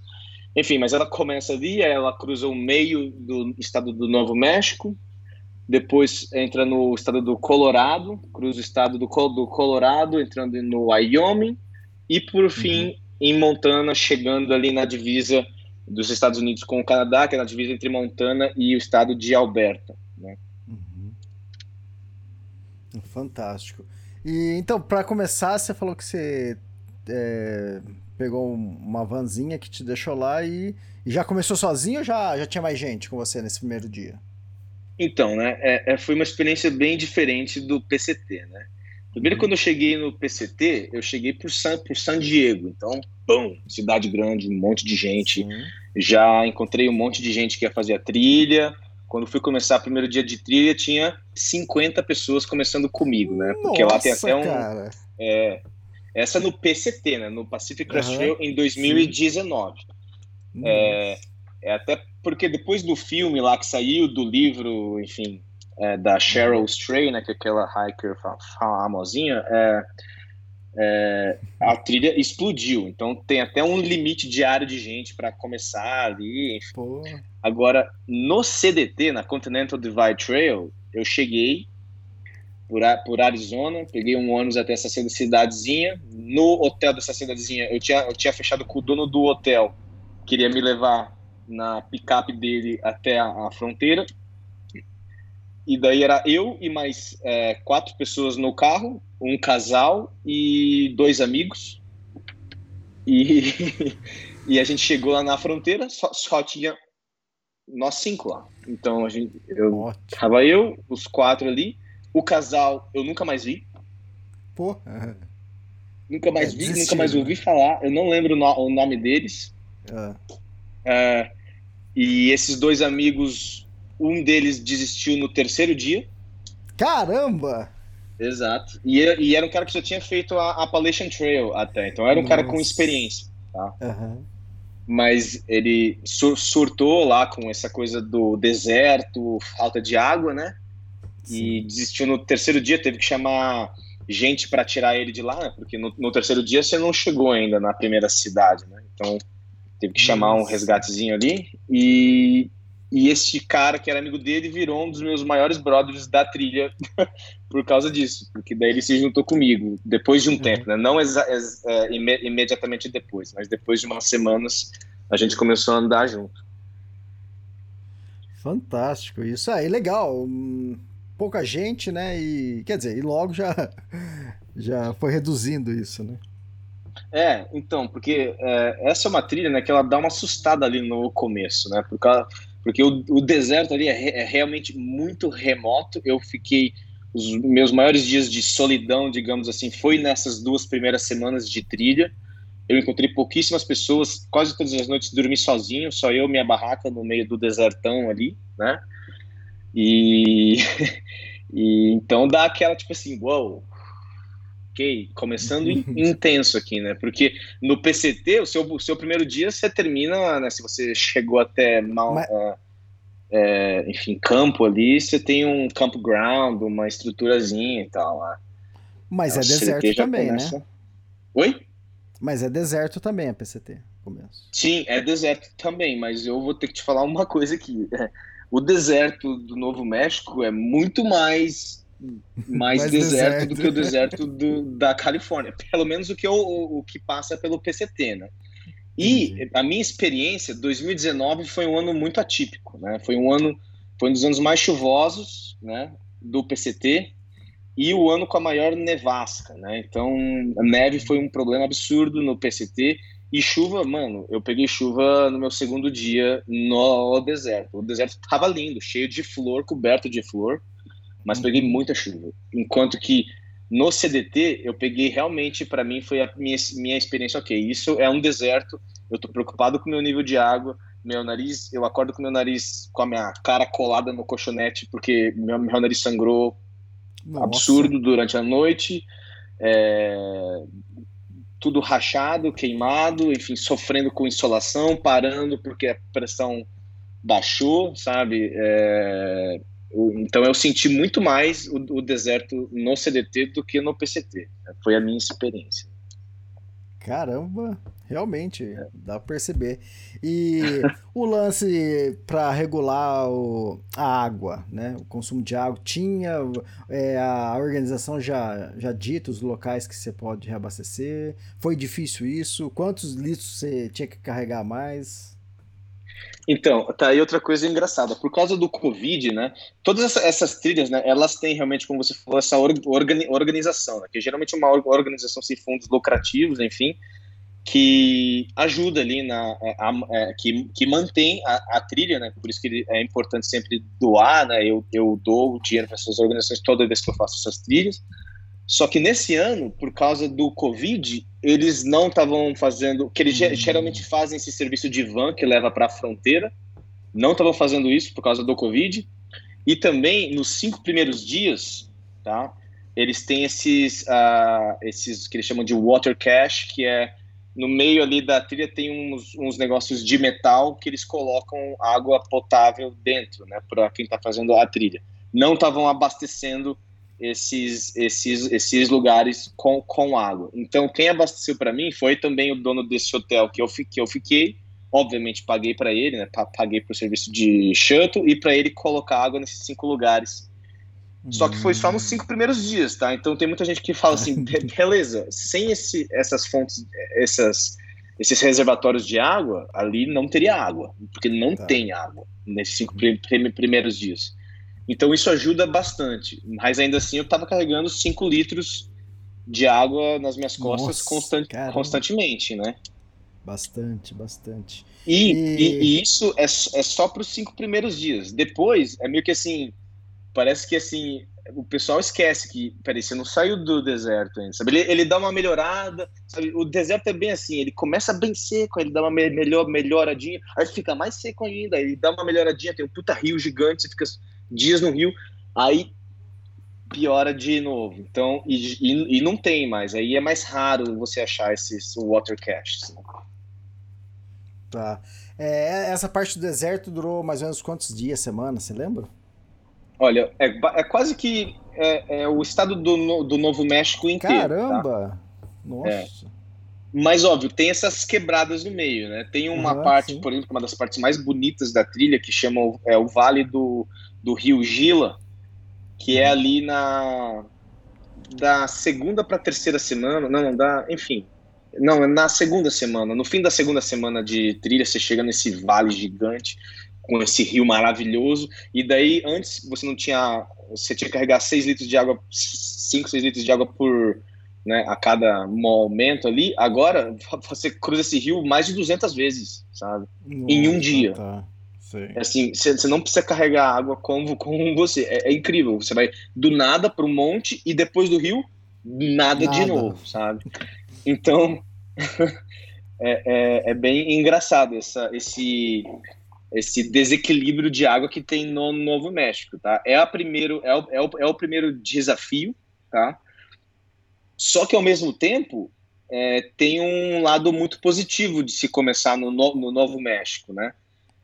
Enfim, mas ela começa ali, ela cruza o meio do estado do Novo México, depois entra no estado do Colorado, cruza o estado do, do Colorado, entrando no Wyoming, e por fim em Montana, chegando ali na divisa dos Estados Unidos com o Canadá, que é na divisa entre Montana e o estado de Alberta. Né? Fantástico. E então, para começar, você falou que você é, pegou um- uma vanzinha que te deixou lá e, e já começou sozinho ou já, já tinha mais gente com você nesse primeiro dia? Então, né, é, é, foi uma experiência bem diferente do PCT, né? Primeiro, quando eu cheguei no PCT, eu cheguei por San, por San Diego, então, bom, cidade grande, um monte de gente, Sim. já encontrei um monte de gente que ia fazer a trilha. Quando fui começar o primeiro dia de trilha, tinha 50 pessoas começando comigo, né? Porque lá tem Nossa, até um. cara. é, essa no PCT, né? No Pacific Crest Aham, Trail em 2019. É, é até porque depois do filme lá que saiu, do livro, enfim, é, da Cheryl Stray, né? Que é aquela hiker fa- famosinha, é, é, a trilha explodiu. Então tem até um limite diário de gente para começar ali, enfim. Agora, no CDT, na Continental Divide Trail, eu cheguei por, por Arizona, peguei um ônibus até essa cidadezinha. No hotel dessa cidadezinha, eu tinha, eu tinha fechado com o dono do hotel, queria me levar na picape dele até a, a fronteira. E daí era eu e mais é, quatro pessoas no carro, um casal e dois amigos. E, e a gente chegou lá na fronteira, só, só tinha nós cinco lá. Então a gente, eu ótimo. tava eu, os quatro ali, o casal eu nunca mais vi, Pô. nunca mais É, vi, nunca desistiu, mais né? ouvi falar. Eu não lembro o, no- o nome deles. Ah, É, e esses dois amigos, um deles desistiu no terceiro dia. Caramba! Exato. E, e era um cara que já tinha feito a Appalachian Trail até, então era um cara com Nossa. experiência. Aham. Mas ele sur- surtou lá com essa coisa do deserto, falta de água, né? e desistiu no terceiro dia, teve que chamar gente para tirar ele de lá, né? porque no, no terceiro dia você não chegou ainda na primeira cidade, né? Então teve que chamar um Nossa. resgatezinho ali e e esse cara que era amigo dele virou um dos meus maiores brothers da trilha por causa disso, porque daí ele se juntou comigo depois de um Uhum. tempo, né? Não exa- ex- é, ime- imediatamente depois, mas depois de umas semanas a gente começou a andar junto. Fantástico. Isso aí, legal. Pouca gente, né? E quer dizer, e logo já já foi reduzindo isso, né? É, então, porque é, essa é uma trilha, né, que ela dá uma assustada ali no começo, né, por causa, porque o, o deserto ali é, é realmente muito remoto. Eu fiquei os meus maiores dias de solidão, digamos assim, foi nessas duas primeiras semanas de trilha. Eu encontrei pouquíssimas pessoas, quase todas as noites dormi sozinho, só eu minha barraca no meio do desertão ali, né? E, e então dá aquela tipo assim, uau, ok, começando in- intenso aqui, né? Porque no PCT, o seu, o seu primeiro dia você termina, né? Se você chegou até mal. Mas- ah, é, enfim, campo ali, você tem um campground, uma estruturazinha e tal lá. Mas então, é deserto também, começa... né? Oi? Mas é deserto também a PCT, começo. Sim, é deserto também, mas eu vou ter que te falar uma coisa aqui. O deserto do Novo México é muito mais mais, mais deserto, deserto, do que o deserto do, da Califórnia, pelo menos o que, eu, o, o que passa pelo PCT, né? E a minha experiência, 2019 foi um ano muito atípico, né? Foi um ano, foi um dos anos mais chuvosos, né? Do PCT e o ano com a maior nevasca, né? Então a neve foi um problema absurdo no PCT e chuva, mano, eu peguei chuva no meu segundo dia no deserto. O deserto tava lindo, cheio de flor, coberto de flor, mas uhum. peguei muita chuva. Enquanto que no CDT, eu peguei realmente, para mim, foi a minha, minha experiência, ok, isso é um deserto, eu tô preocupado com o meu nível de água, meu nariz, eu acordo com meu nariz com a minha cara colada no colchonete, porque meu, meu nariz sangrou Nossa. absurdo durante a noite, é, tudo rachado, queimado, enfim, sofrendo com insolação, parando porque a pressão baixou, sabe? É, então eu senti muito mais o, o, deserto no CDT do que no PCT. Foi a minha experiência. Caramba, realmente, é. dá para perceber. E o lance para regular o, a água, né? O consumo de água, tinha é, a organização já, já dita os locais que você pode reabastecer? Foi difícil isso? Quantos litros você tinha que carregar mais? Então, tá aí outra coisa engraçada. Por causa do Covid, né? Todas essas trilhas, né? Elas têm realmente, como você falou, essa organização, né? Que é geralmente uma organização sem fundos lucrativos, enfim, que ajuda ali na, é, a, a, é, que, que mantém a, a, trilha, né? Por isso que é importante sempre doar, né? Eu, eu dou dinheiro para essas organizações toda vez que eu faço essas trilhas. Só que nesse ano, por causa do Covid, eles não estavam fazendo. que eles uhum. geralmente fazem esse serviço de van que leva para a fronteira. Não estavam fazendo isso por causa do Covid. E também, nos cinco primeiros dias, tá? Eles têm esses, uh, esses que eles chamam de water cache, que é no meio ali da trilha tem uns, uns negócios de metal que eles colocam água potável dentro, né? Para quem está fazendo a trilha. Não estavam abastecendo esses, esses, esses lugares com, com água. Então, quem abasteceu para mim foi também o dono desse hotel que eu, que eu fiquei. Obviamente, paguei para ele, né? Paguei para o serviço de shuttle e para ele colocar água nesses cinco lugares. Só que foi só nos cinco primeiros dias, tá? Então tem muita gente que fala assim, beleza, sem esse, essas fontes, essas, esses reservatórios de água, ali não teria água, porque não tá. tem água nesses cinco primeiros dias. Então isso ajuda bastante. Mas ainda assim eu estava carregando 5 litros de água nas minhas costas Nossa, constantemente, né? Bastante, bastante. E, e... e, e isso é, é só para os cinco primeiros dias. Depois é meio que assim, parece que assim o pessoal esquece que, peraí, você não saiu do deserto ainda, sabe? Ele, ele dá uma melhorada, sabe? O deserto é bem assim, ele começa bem seco, ele dá uma melhor, melhoradinha, aí fica mais seco ainda, ele dá uma melhoradinha, tem um puta rio gigante, você fica dias no Rio, aí piora de novo. Então, e, e, e, não tem mais. Aí é mais raro você achar esses water caches. Tá. É, essa parte do deserto durou mais ou menos quantos dias, semana, você lembra? Olha, é, é quase que é, é, o estado do, do Novo México inteiro. Tá? Caramba! Tá? Nossa. É. Mas, óbvio, tem essas quebradas no meio, né? Tem uma uhum, parte, sim. por exemplo, uma das partes mais bonitas da trilha, que chama é, o Vale do, do rio Gila, que é ali na da segunda para terceira semana, não, não dá, enfim, não, é na segunda semana, no fim da segunda semana de trilha, você chega nesse vale gigante com esse rio maravilhoso, e daí antes você não tinha, você tinha que carregar 6 litros de água, 5, 6 litros de água por, né, a cada momento ali, agora você cruza esse rio mais de 200 vezes, sabe? Nossa, em um dia. Tá. É assim, você não precisa carregar água com, com você. É, é, incrível. Você vai do nada para um monte e depois do rio, nada, nada. de novo, sabe? Então, é, é, é, bem engraçado essa, esse, esse desequilíbrio de água que tem no Novo México, tá? É, a primeiro, é, o, é, o, é o primeiro desafio, tá? Só que, ao mesmo tempo, é, tem um lado muito positivo de se começar no, no Novo México, né?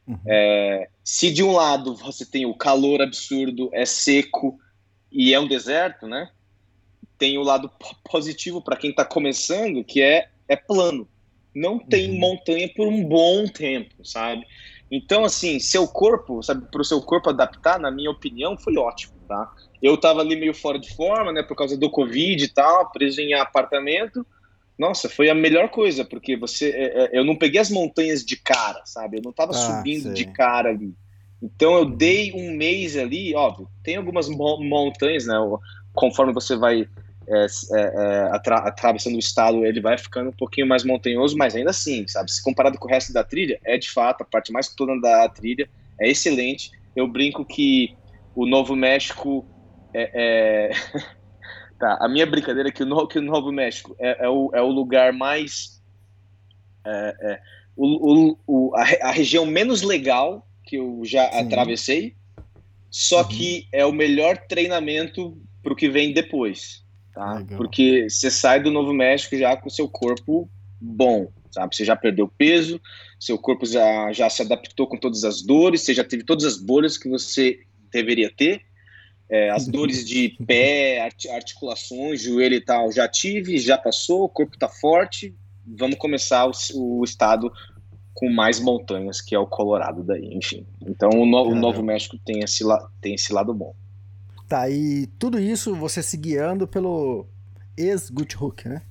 Uhum. É, se de um lado você tem o calor absurdo, é seco e é um deserto, né? Tem o lado positivo para quem está começando, que é, é plano. Não tem uhum. montanha por um bom tempo, sabe? Então, assim, seu corpo, sabe, para o seu corpo adaptar, na minha opinião, foi ótimo, tá? Eu tava ali meio fora de forma, né, por causa do Covid e tal, preso em apartamento. Nossa, foi a melhor coisa, porque você, é, é, eu não peguei as montanhas de cara, sabe? Eu não tava ah, subindo sei. de cara ali. Então eu dei um mês ali, óbvio, tem algumas montanhas, né? Conforme você vai é, é, é, atra atravessando o estado, ele vai ficando um pouquinho mais montanhoso, mas ainda assim, sabe? Se comparado com o resto da trilha, é de fato a parte mais toda da trilha, é excelente. Eu brinco que o Novo México é... tá, a minha brincadeira é que o, no, que o Novo México é, é, o, é o lugar mais é, o, o, o a, a, região menos legal que eu já Sim. atravessei, só uhum. que é o melhor treinamento para o que vem depois tá? Legal. Porque você sai do Novo México já com o seu corpo bom, sabe? Você já perdeu peso, seu corpo já, já se adaptou com todas as dores, você já teve todas as bolhas que você deveria ter. É, as dores de pé, articulações, joelho e tal, já tive, já passou, o corpo está forte. Vamos começar o, o, estado com mais montanhas, que é o Colorado daí, enfim. Então o, no, o Novo México tem esse, tem esse lado bom. Tá, e tudo isso você se guiando pelo ex-Gut né?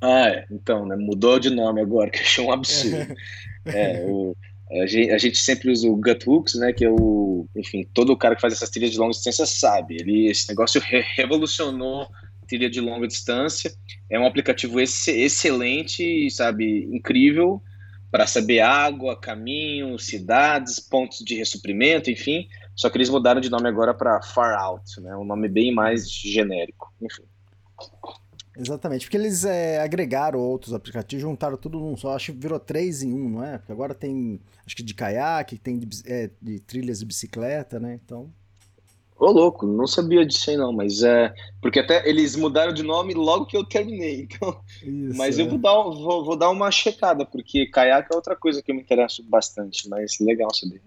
Ah, é. então, né, mudou de nome agora, que achei um absurdo. é, o, a, gente, a, gente, sempre usa o Gut Hooks, né, que é o, enfim, todo cara que faz essas trilhas de longa distância sabe, ele, esse negócio re revolucionou trilha de longa distância, é um aplicativo ex excelente, sabe, incrível, para saber água, caminho, cidades, pontos de ressuprimento, enfim, só que eles mudaram de nome agora para Far Out, né? Um nome bem mais genérico. Enfim. Exatamente, porque eles é, agregaram outros aplicativos, juntaram tudo num só. Acho que virou três em um, não é? Porque agora tem, acho que de caiaque, tem de, é, de trilhas de bicicleta, né? Então. Ô, louco, não sabia disso aí não, mas é. Porque até eles mudaram de nome logo que eu terminei, então. Isso, mas é. eu vou dar, vou, vou dar uma checada, porque caiaque é outra coisa que eu me interesso bastante, mas legal saber.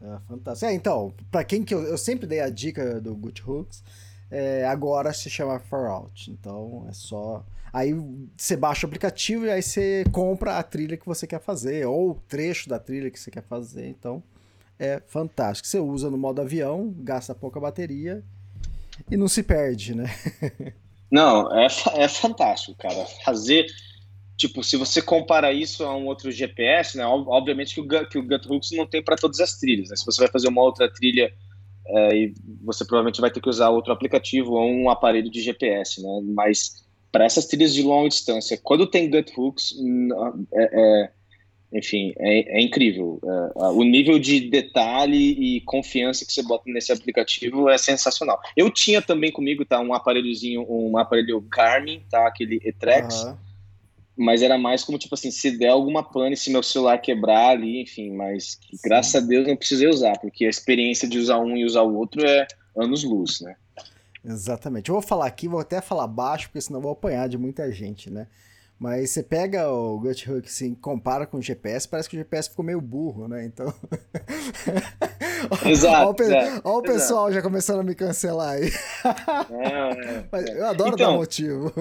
É, fantástico. É, então, para quem que eu, eu, sempre dei a dica do Good Hooks, é, agora se chama Far Out. Então é só. Aí você baixa o aplicativo e aí você compra a trilha que você quer fazer, ou o trecho da trilha que você quer fazer. Então é fantástico. Você usa no modo avião, gasta pouca bateria e não se perde, né? não, é, é fantástico, cara. Fazer Tipo, se você compara isso a um outro GPS, né? Obviamente que o, que o GutHooks não tem para todas as trilhas, né? Se você vai fazer uma outra trilha, é, você provavelmente vai ter que usar outro aplicativo ou um aparelho de GPS, né? Mas para essas trilhas de longa distância, quando tem GutHooks, é, é, enfim, é, é incrível. É, o nível de detalhe e confiança que você bota nesse aplicativo é sensacional. Eu tinha também comigo, tá, um aparelhozinho, um aparelho Garmin, tá, aquele Etrex. Uhum mas era mais como, tipo assim, se der alguma pane, se meu celular quebrar ali, enfim, mas que, graças a Deus não precisei usar, porque a experiência de usar um e usar o outro é anos-luz, né? Exatamente. Eu vou falar aqui, vou até falar baixo, porque senão vou apanhar de muita gente, né? Mas você pega o GutHook assim, compara com o GPS, parece que o GPS ficou meio burro, né? Então. Exato. Olha o, o pessoal já começando a me cancelar aí. É, é, Mas eu adoro então, dar motivo.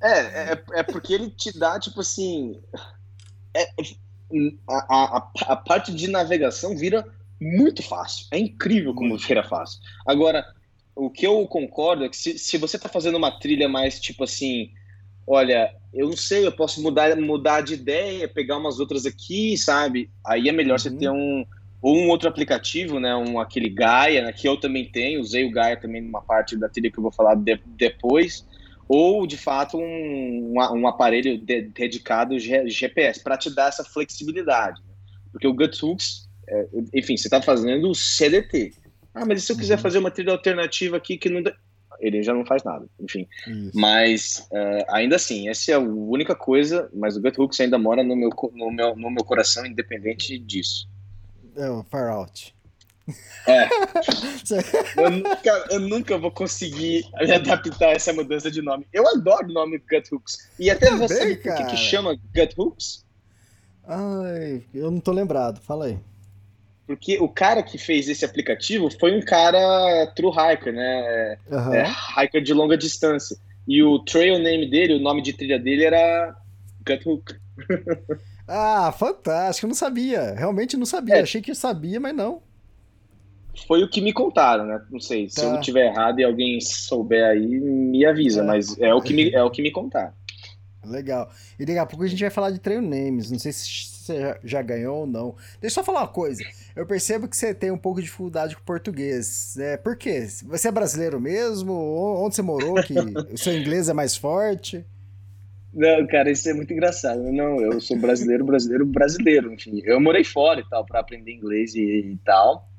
É, é, é porque ele te dá, tipo assim. É, a, a, a parte de navegação vira muito fácil. É incrível como vira fácil. Agora, o que eu concordo é que se, se você tá fazendo uma trilha mais tipo assim, olha, eu não sei, eu posso mudar, mudar de ideia, pegar umas outras aqui, sabe? Aí é melhor uhum. você ter um ou um outro aplicativo, né? Um aquele Gaia, né, que eu também tenho, usei o Gaia também numa parte da trilha que eu vou falar de, depois ou de fato um, um aparelho de, dedicado GPS para te dar essa flexibilidade. Né? Porque o GutHooks, é, enfim, você está fazendo o CDT. Ah, mas e se eu quiser uhum. fazer uma trilha alternativa aqui que não. Ele já não faz nada, enfim. Isso. Mas uh, ainda assim, essa é a única coisa, mas o GutHooks ainda mora no meu, no meu, no meu coração, independente disso. É o Far Out. É. eu, nunca, eu nunca vou conseguir me adaptar a essa mudança de nome. Eu adoro o nome Gut Hooks. E até você por que, que chama Gut Hooks? Ai, eu não tô lembrado, fala aí. Porque o cara que fez esse aplicativo foi um cara true hiker, né? Aham. É, hiker de longa distância. E o trail name dele, o nome de trilha dele era Guthook. Ah, fantástico, eu não sabia. Realmente não sabia. É. Achei que sabia, mas não. Foi o que me contaram, né? Não sei, se eu Tá. não estiver errado e alguém souber aí, me avisa, É. mas é o que me, é o que me contaram. Legal. E daqui a pouco a gente vai falar de trail names. Não sei se você já- ganhou ou não. Deixa eu só falar uma coisa. Eu percebo que você tem um pouco de dificuldade com português. É, por quê? Você é brasileiro mesmo? Onde você morou que o seu inglês é mais forte? Não, cara, isso é muito engraçado. Não, eu sou brasileiro, brasileiro, brasileiro. Enfim, eu morei fora e tal para aprender inglês e, e tal.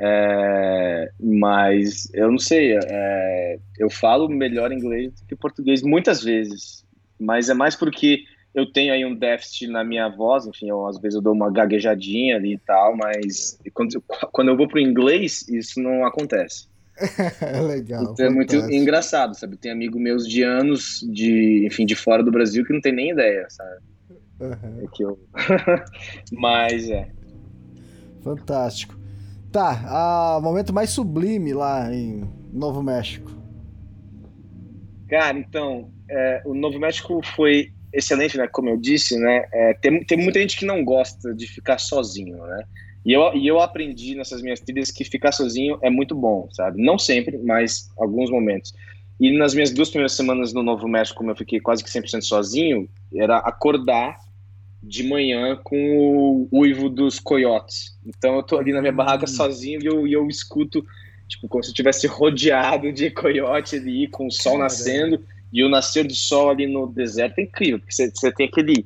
É, mas eu não sei. é, eu falo melhor inglês do que português muitas vezes. Mas é mais porque eu tenho aí um déficit na minha voz. Enfim, eu, às vezes eu dou uma gaguejadinha ali e tal. Mas quando, quando eu vou pro inglês, isso não acontece. Legal. Então é muito engraçado, sabe? Tem amigo meus de anos, de, enfim, de fora do Brasil que não tem nem ideia, sabe? Aham. É que eu... Mas é. Fantástico. Tá, ah, momento mais sublime lá em Novo México. Cara, então, é, o Novo México foi excelente, né? Como eu disse, né? É, tem, tem muita gente que não gosta de ficar sozinho, né? E eu, e eu aprendi nessas minhas trilhas que ficar sozinho é muito bom, sabe? Não sempre, mas alguns momentos. E nas minhas duas primeiras semanas no Novo México, como eu fiquei quase que 100% sozinho, era acordar de manhã com o uivo dos coiotes. Então eu tô ali na minha barraca Hum. sozinho e eu, e eu escuto, tipo, como se eu estivesse rodeado de coiote ali, com o sol Caramba. nascendo e o nascer do sol ali no deserto é incrível, porque você, você tem aquele,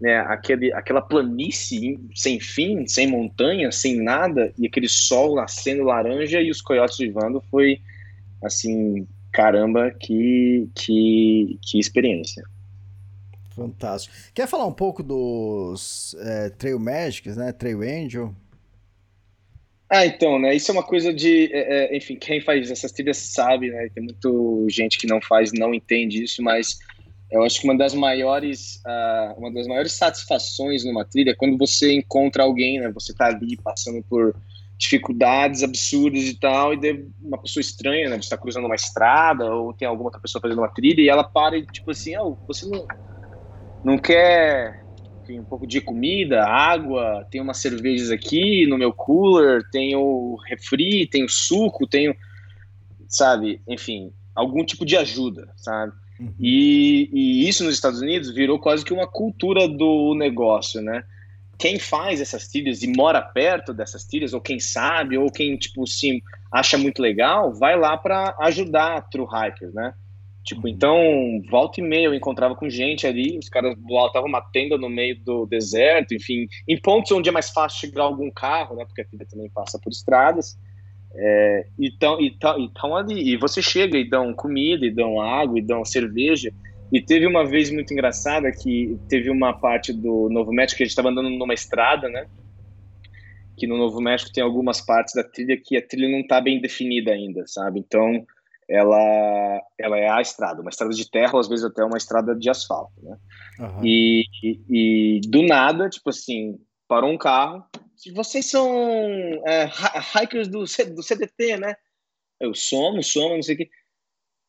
né, aquele, aquela planície sem fim, sem montanha, sem nada, e aquele sol nascendo laranja e os coiotes uivando foi, assim, caramba, que, que, que experiência. Fantástico. Quer falar um pouco dos é, Trail Magics, né? Trail Angel? Ah, então, né? Isso é uma coisa de, é, enfim, quem faz essas trilhas sabe, né? Tem muita gente que não faz, não entende isso, mas eu acho que uma das maiores, ah, uma das maiores satisfações numa trilha é quando você encontra alguém, né? Você tá ali passando por dificuldades absurdas e tal, e daí uma pessoa estranha, né? Você tá cruzando uma estrada ou tem alguma outra pessoa fazendo uma trilha e ela para e tipo assim, oh, você não, não quer enfim, um pouco de comida, água, tem umas cervejas aqui no meu cooler, tenho refri, tenho suco, tenho, sabe, enfim, algum tipo de ajuda, sabe? Uhum. E, e isso nos Estados Unidos virou quase que uma cultura do negócio, né? Quem faz essas trilhas e mora perto dessas trilhas, ou quem sabe, ou quem, tipo, sim, acha muito legal, vai lá para ajudar true hikers, né? Tipo, então, volta e meia eu encontrava com gente ali, os caras botavam uma tenda no meio do deserto, enfim, em pontos onde é mais fácil chegar algum carro, né? Porque a trilha também passa por estradas. É, então, então, então ali, e você chega e dão comida, e dão água, e dão cerveja. E teve uma vez muito engraçada que teve uma parte do Novo México que a gente estava andando numa estrada, né? Que no Novo México tem algumas partes da trilha que a trilha não está bem definida ainda, sabe? Então, ela, ela é a estrada, uma estrada de terra, ou às vezes até uma estrada de asfalto, né? Aham. E, e, e do nada, tipo assim, parou um carro. Vocês são é, hi- hikers do, do CDT, né? Eu somos, somos, não sei o quê.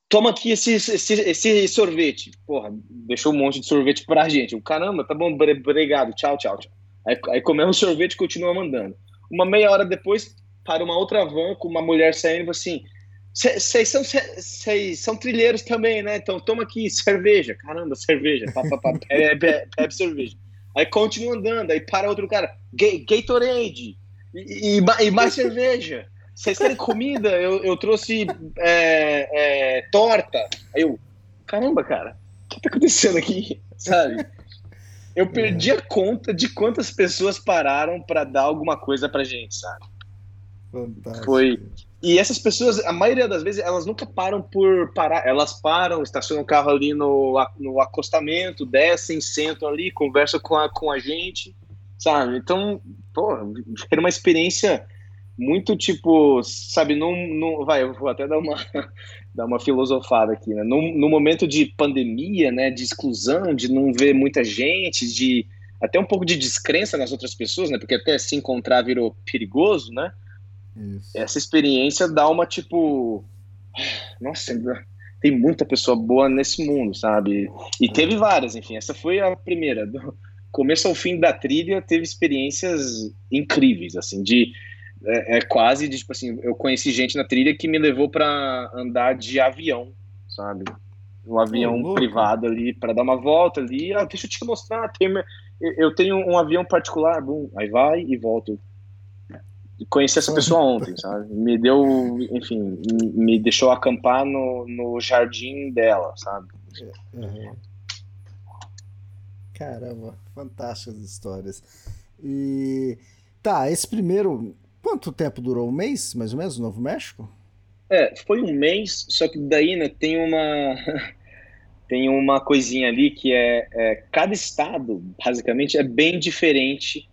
Toma aqui esse, esse, esse sorvete. Porra, deixou um monte de sorvete pra gente. Eu, Caramba, tá bom, obrigado, tchau, tchau, tchau. Aí, aí comemos o sorvete e continua mandando. Uma meia hora depois, para uma outra van com uma mulher saindo falou assim: vocês são, cês são trilheiros também, né? Então toma aqui cerveja. Caramba, cerveja. Pá, pá, pá, bebe, bebe, cerveja. Aí continua andando, aí para outro cara. Ga- Gatorade. E, e, e mais cerveja. Vocês querem comida? Eu, eu trouxe é, é, torta. Aí eu, caramba, cara, o que tá acontecendo aqui? Sabe? Eu perdi a conta de quantas pessoas pararam para dar alguma coisa pra gente, sabe? Fantástico. Foi. E essas pessoas, a maioria das vezes, elas nunca param por parar. Elas param, estacionam o carro ali no, no acostamento, descem, sentam ali, conversam com a, com a gente, sabe? Então, pô, era uma experiência muito tipo, sabe, num, num, vai, eu vou até dar uma, dar uma filosofada aqui, né? No momento de pandemia, né, de exclusão, de não ver muita gente, de até um pouco de descrença nas outras pessoas, né? Porque até se encontrar virou perigoso, né? Isso. Essa experiência dá uma tipo, nossa, tem muita pessoa boa nesse mundo, sabe? E teve várias, enfim. Essa foi a primeira. Do começo ao fim da trilha, teve experiências incríveis, assim, de é, é quase de tipo assim, eu conheci gente na trilha que me levou para andar de avião, sabe? Um avião oh, privado ali para dar uma volta ali. Ah, deixa eu te mostrar. Tem, eu tenho um avião particular, bom, aí vai e volta. Conheci essa pessoa ontem, sabe? Me deu, enfim, me deixou acampar no, no jardim dela, sabe? Uhum. Caramba, fantásticas histórias. E tá, esse primeiro, quanto tempo durou? Um mês, mais ou menos, no Novo México? É, foi um mês, só que daí, né, tem uma tem uma coisinha ali que é, é, cada estado, basicamente, é bem diferente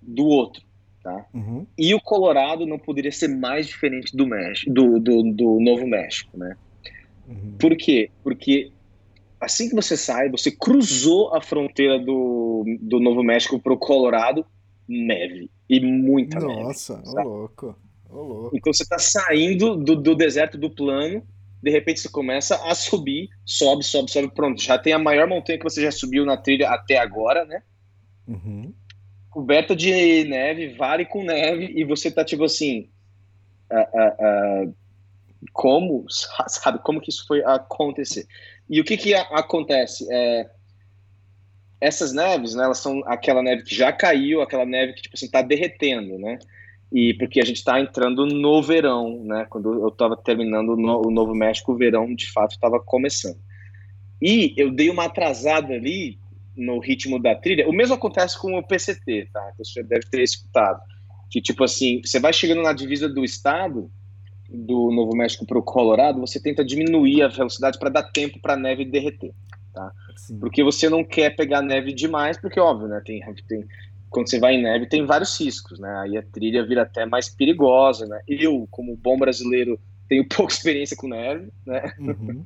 do outro, tá? Uhum. E o Colorado não poderia ser mais diferente do México, do, do, do Novo México, né? Uhum. Por quê? Porque assim que você sai, você cruzou a fronteira do, do Novo México para o Colorado, neve e muita Nossa, neve. Nossa, ô louco. Então você está saindo do, do deserto do plano, de repente você começa a subir, sobe, sobe, sobe, pronto. Já tem a maior montanha que você já subiu na trilha até agora, né? Uhum. Coberta de neve, vale com neve, e você tá tipo assim. Como, sabe, como que isso foi acontecer? E o que que acontece? É, essas neves, né, elas são aquela neve que já caiu, aquela neve que, tipo assim, tá derretendo, né? e porque a gente está entrando no verão, né? Quando eu estava terminando no, o Novo México, o verão de fato estava começando. E eu dei uma atrasada ali no ritmo da trilha. O mesmo acontece com o PCT, tá? Que você deve ter escutado. Que tipo assim, você vai chegando na divisa do estado do Novo México para o Colorado, você tenta diminuir a velocidade para dar tempo para a neve derreter, tá? Sim. Porque você não quer pegar neve demais, porque óbvio, né? Tem, tem quando você vai em neve tem vários riscos, né? Aí a trilha vira até mais perigosa, né? Eu, como bom brasileiro, tenho pouca experiência com neve, né? Uhum.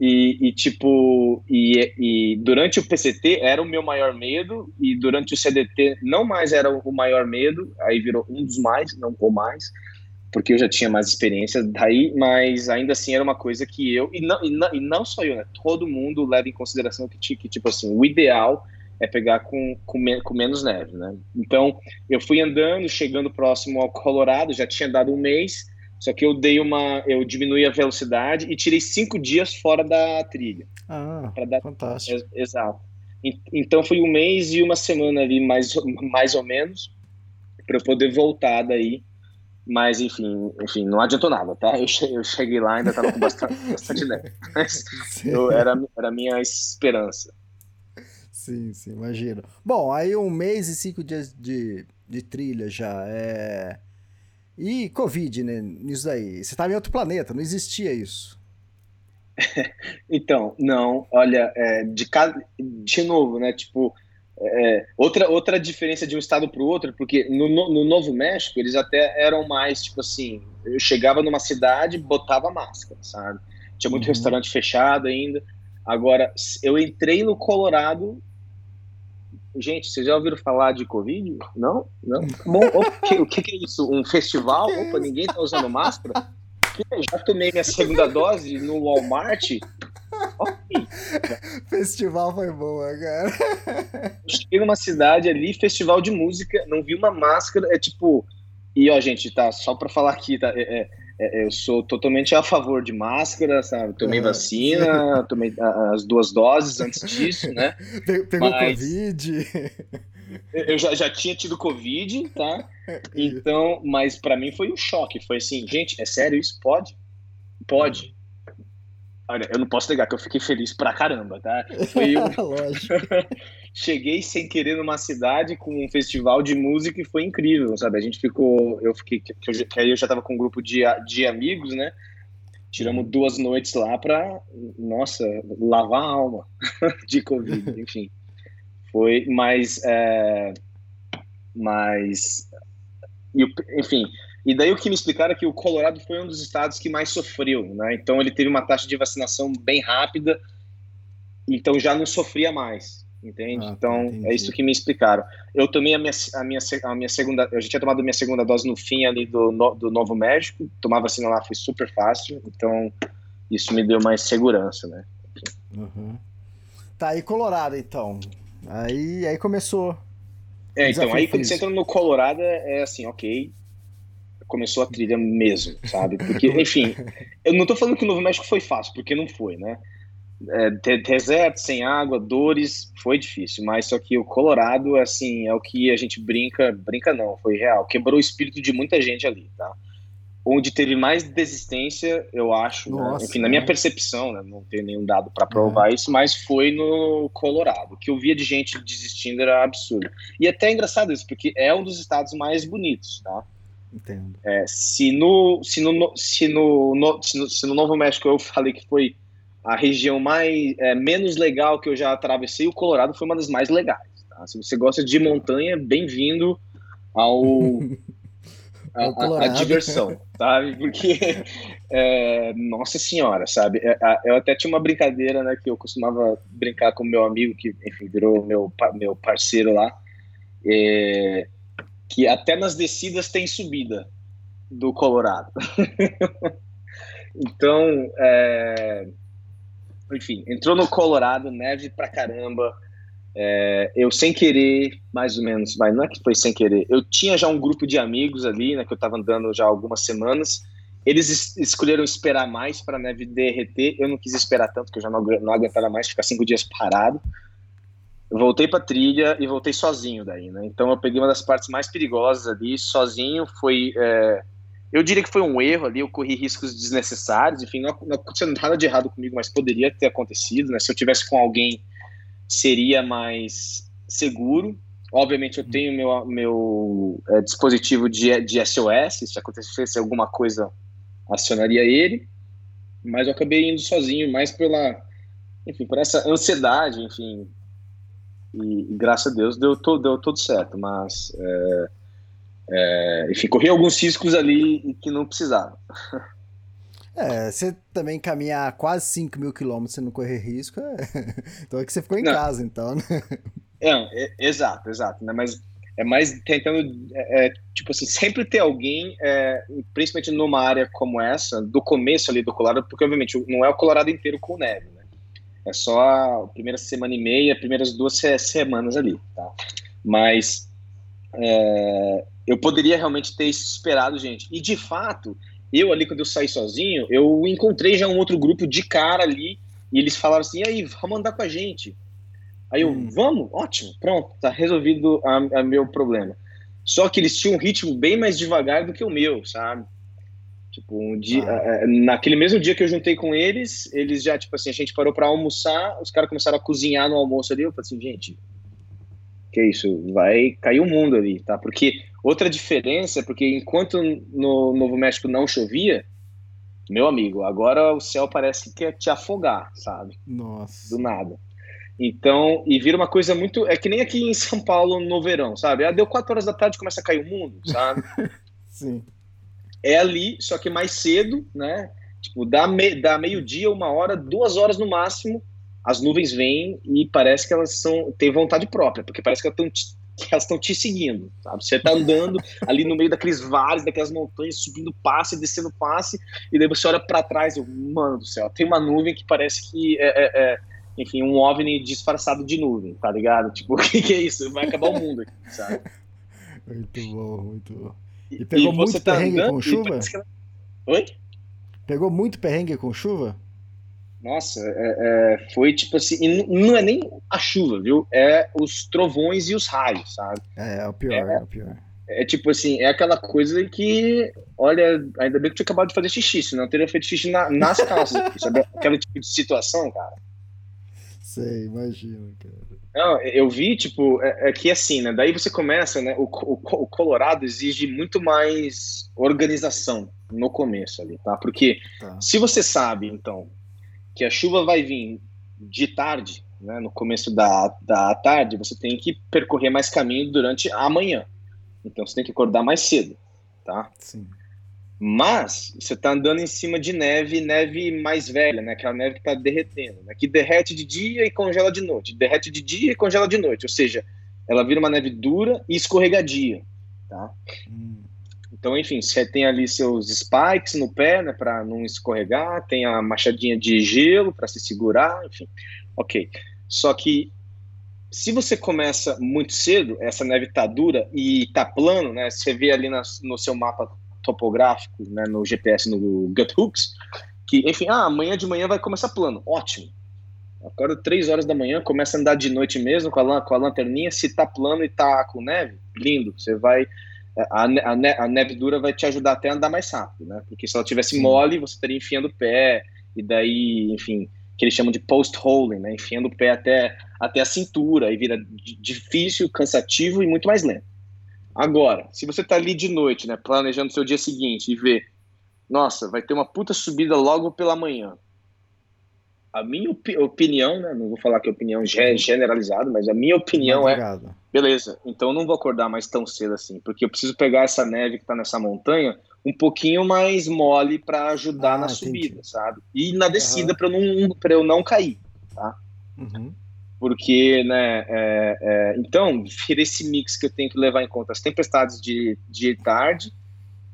E, e, tipo, e, e, durante o PCT era o meu maior medo, e durante o CDT não mais era o maior medo, aí virou um dos mais, não o mais, porque eu já tinha mais experiência daí, mas ainda assim era uma coisa que eu, e não, e não, e não só eu, né? Todo mundo leva em consideração que, que tipo assim, o ideal é pegar com, com, com, menos neve, né? Então, eu fui andando, chegando próximo ao Colorado, já tinha dado um mês, só que eu dei uma, eu diminui a velocidade e tirei cinco dias fora da trilha. Ah, dar, fantástico. Exato. Então, foi um mês e uma semana ali, mais, mais ou menos, para eu poder voltar daí. Mas, enfim, enfim, não adiantou nada, tá? Eu cheguei, eu cheguei lá ainda estava com bastante, bastante neve. Mas eu, era, era a minha esperança. Sim, sim, imagino. Bom, aí um mês e cinco dias de, de trilha já. É... E Covid, né? Nisso daí. Você estava em outro planeta, não existia isso. então, não, olha, é, de, cada, de novo, né? Tipo, é, outra, outra diferença de um estado para o outro, porque no, no, Novo México eles até eram mais, tipo assim, eu chegava numa cidade, botava máscara, sabe? Tinha muito uhum. restaurante fechado ainda. Agora, eu entrei no Colorado, Gente, vocês já ouviram falar de Covid? Não? Não? Bom, o que, que é isso? Um festival? Opa, ninguém tá usando máscara? Já tomei minha segunda dose no Walmart. Okay. Festival foi boa, cara. Cheguei numa cidade ali, festival de música, não vi uma máscara, é tipo. E ó, gente, tá, só pra falar aqui, tá? É, é, eu sou totalmente a favor de máscara, sabe? Tomei vacina, tomei as duas doses antes disso, né? Pegou Mas... Covid. Eu já, já tinha tido Covid, tá? Então, mas para mim foi um choque. Foi assim, gente, é sério isso? Pode? Pode. Olha, eu não posso negar que eu fiquei feliz pra caramba, tá? Foi um... Lógico. Cheguei sem querer numa cidade com um festival de música e foi incrível, sabe? A gente ficou, eu fiquei, que, eu, que aí eu já tava com um grupo de, de amigos, né? Tiramos duas noites lá pra, nossa, lavar a alma de Covid, enfim. Foi, mas, é, mas, enfim, e daí o que me explicaram é que o Colorado foi um dos estados que mais sofreu, né? Então ele teve uma taxa de vacinação bem rápida, então já não sofria mais. entende? Ah, então entendi. é isso que me explicaram. Eu tomei a minha, a minha, a minha segunda, eu já tinha tomado a minha segunda dose no fim ali do, no- do Novo México, tomar vacina lá foi super fácil, então isso me deu mais segurança, né? Uhum. Tá, e Colorado, então? Aí, aí começou. É, então aí quando você entra no Colorado é assim, ok, começou a trilha mesmo, sabe? Porque, enfim, eu não tô falando que o Novo México foi fácil, porque não foi, né? É, de- deserto, sem água, dores, foi difícil, mas só que o Colorado, assim, é o que a gente brinca, brinca não, foi real, quebrou o espírito de muita gente ali, tá? Onde teve mais desistência, eu acho, né? Nossa, enfim, na minha é. percepção, né? não tenho nenhum dado para provar isso, mas foi no Colorado. O que eu via de gente desistindo era absurdo. E até é engraçado isso, porque é um dos estados mais bonitos, tá? Entendo. É, se, no, se, no, se, no, no- se, no, se no Novo México eu falei que foi a região mais é, menos legal que eu já atravessei, o Colorado foi uma das mais legais. Tá? Se você gosta de montanha, bem-vindo ao a, a- diversão, sabe? Porque é, nossa senhora, sabe? É, a- Eu até tinha uma brincadeira, né, que eu costumava brincar com meu amigo que, enfim, virou meu meu parceiro lá. É, que até nas descidas tem subida do Colorado. então, é, enfim, entrou no Colorado, neve pra caramba. É, eu sem querer, mais ou menos, mas não é que foi sem querer. Eu tinha já um grupo de amigos ali, né, que eu estava andando já algumas semanas. Eles es- escolheram esperar mais para a neve derreter. Eu não quis esperar tanto, porque eu já não, não aguentava mais ficar cinco dias parado. Voltei para trilha e voltei sozinho daí, né? Então eu peguei uma das partes mais perigosas ali, sozinho. Foi, é, eu diria que foi um erro ali. Eu corri riscos desnecessários. Enfim, não, não aconteceu nada de errado comigo, mas poderia ter acontecido, né? Se eu tivesse com alguém, seria mais seguro. Obviamente eu tenho meu meu é, dispositivo de, de SOS. Se acontecesse alguma coisa, acionaria ele. Mas eu acabei indo sozinho, mais pela, enfim, por essa ansiedade, enfim, e, e graças a Deus deu, to, deu tudo certo, mas é, é, enfim, corri alguns riscos ali que não precisava. É, você também caminhar quase 5 mil quilômetros sem não correr risco, é... então é que você ficou em Não. casa, então, né? É, é, exato, exato, né? Mas é mais tentando, é, é, tipo assim, sempre ter alguém, é, principalmente numa área como essa, do começo ali do Colorado, porque obviamente não é o Colorado inteiro com neve, né? É só a primeira semana e meia, primeiras duas se- semanas ali, tá? Mas é, eu poderia realmente ter esperado, gente. E de fato, eu ali, quando eu saí sozinho, eu encontrei já um outro grupo de cara ali, e eles falaram assim: e aí, vamos andar com a gente. Aí eu, Hum. vamos, ótimo, pronto, tá resolvido a, a meu problema. Só que eles tinham um ritmo bem mais devagar do que o meu, sabe? Tipo, um dia, Ah. eh, naquele mesmo dia que eu juntei com eles, eles já, tipo assim, a gente parou pra almoçar, os caras começaram a cozinhar no almoço ali, eu falei assim, gente, que isso, vai cair o mundo ali, tá? Porque outra diferença é porque enquanto no Novo México não chovia, meu amigo, agora o céu parece que quer te afogar, sabe? Nossa. do nada. Então, e vira uma coisa muito. É que nem aqui em São Paulo no verão, sabe? Ah, deu 4 horas da tarde começa a cair o mundo, sabe? Sim. É ali, só que mais cedo, né? Tipo, dá, me, dá meio-dia, uma hora, duas horas no máximo, as nuvens vêm e parece que elas são, têm vontade própria, porque parece que elas estão te, que elas estão te seguindo, sabe? Você tá andando ali no meio daqueles vales, daquelas montanhas, subindo passe, descendo passe, e daí você olha para trás e, mano do céu, tem uma nuvem que parece que é, é, é, enfim, um OVNI disfarçado de nuvem, tá ligado? Tipo, o que, que é isso? Vai acabar o mundo aqui, sabe? Muito bom, muito bom. E, pegou e muito tá perrengue andando com chuva? que Oi? Pegou muito perrengue com chuva? Nossa, é, é, foi tipo assim, e não é nem a chuva, viu? É os trovões e os raios, sabe? É, é o pior, é, o pior. É tipo assim, é aquela coisa que, olha, ainda bem que eu tinha acabado de fazer xixi, senão eu teria feito xixi na- nas calças, sabe? Aquele tipo de situação, cara. Sei, imagino, cara. Não, eu vi, tipo, é, é que assim, né? Daí você começa, né? O, o, o Colorado exige muito mais organização no começo ali, tá? Porque Tá. Se você sabe, então, que a chuva vai vir de tarde, né, no começo da, da tarde, você tem que percorrer mais caminho durante a manhã. Então você tem que acordar mais cedo, tá? Sim. Mas você está andando em cima de neve, neve mais velha, né? Aquela neve que está derretendo, né? Que derrete de dia e congela de noite, derrete de dia e congela de noite. Ou seja, ela vira uma neve dura e escorregadia, tá? Hum. Então, enfim, você tem ali seus spikes no pé, né, para não escorregar, tem a machadinha de gelo para se segurar, enfim. Ok. Só que se você começa muito cedo, essa neve tá dura e tá plano, né? Você vê ali na, no seu mapa topográfico, né, no GPS, no Guthooks, que, enfim, ah, amanhã de manhã vai começar plano. Ótimo. Acorda três horas da manhã, começa a andar de noite mesmo com a, com a lanterninha. Se tá plano e tá com neve, lindo. Você vai. A, a, a neve dura vai te ajudar até a andar mais rápido, né? Porque se ela tivesse Sim. mole, você estaria enfiando o pé, e daí, enfim, que eles chamam de post-holing, né? Enfiando o pé até, até a cintura, e vira difícil, cansativo e muito mais lento. Agora, se você tá ali de noite, né, planejando seu dia seguinte e vê, nossa, vai ter uma puta subida logo pela manhã. A minha op opinião, né, não vou falar que é opinião generalizada, mas a minha opinião é, beleza, então eu não vou acordar mais tão cedo assim, porque eu preciso pegar essa neve que tá nessa montanha um pouquinho mais mole para ajudar ah, na entendi. subida, sabe? E na descida uhum. para não para eu não cair, tá? Uhum porque, né, é, é, então, vira esse mix que eu tenho que levar em conta as tempestades de, de tarde,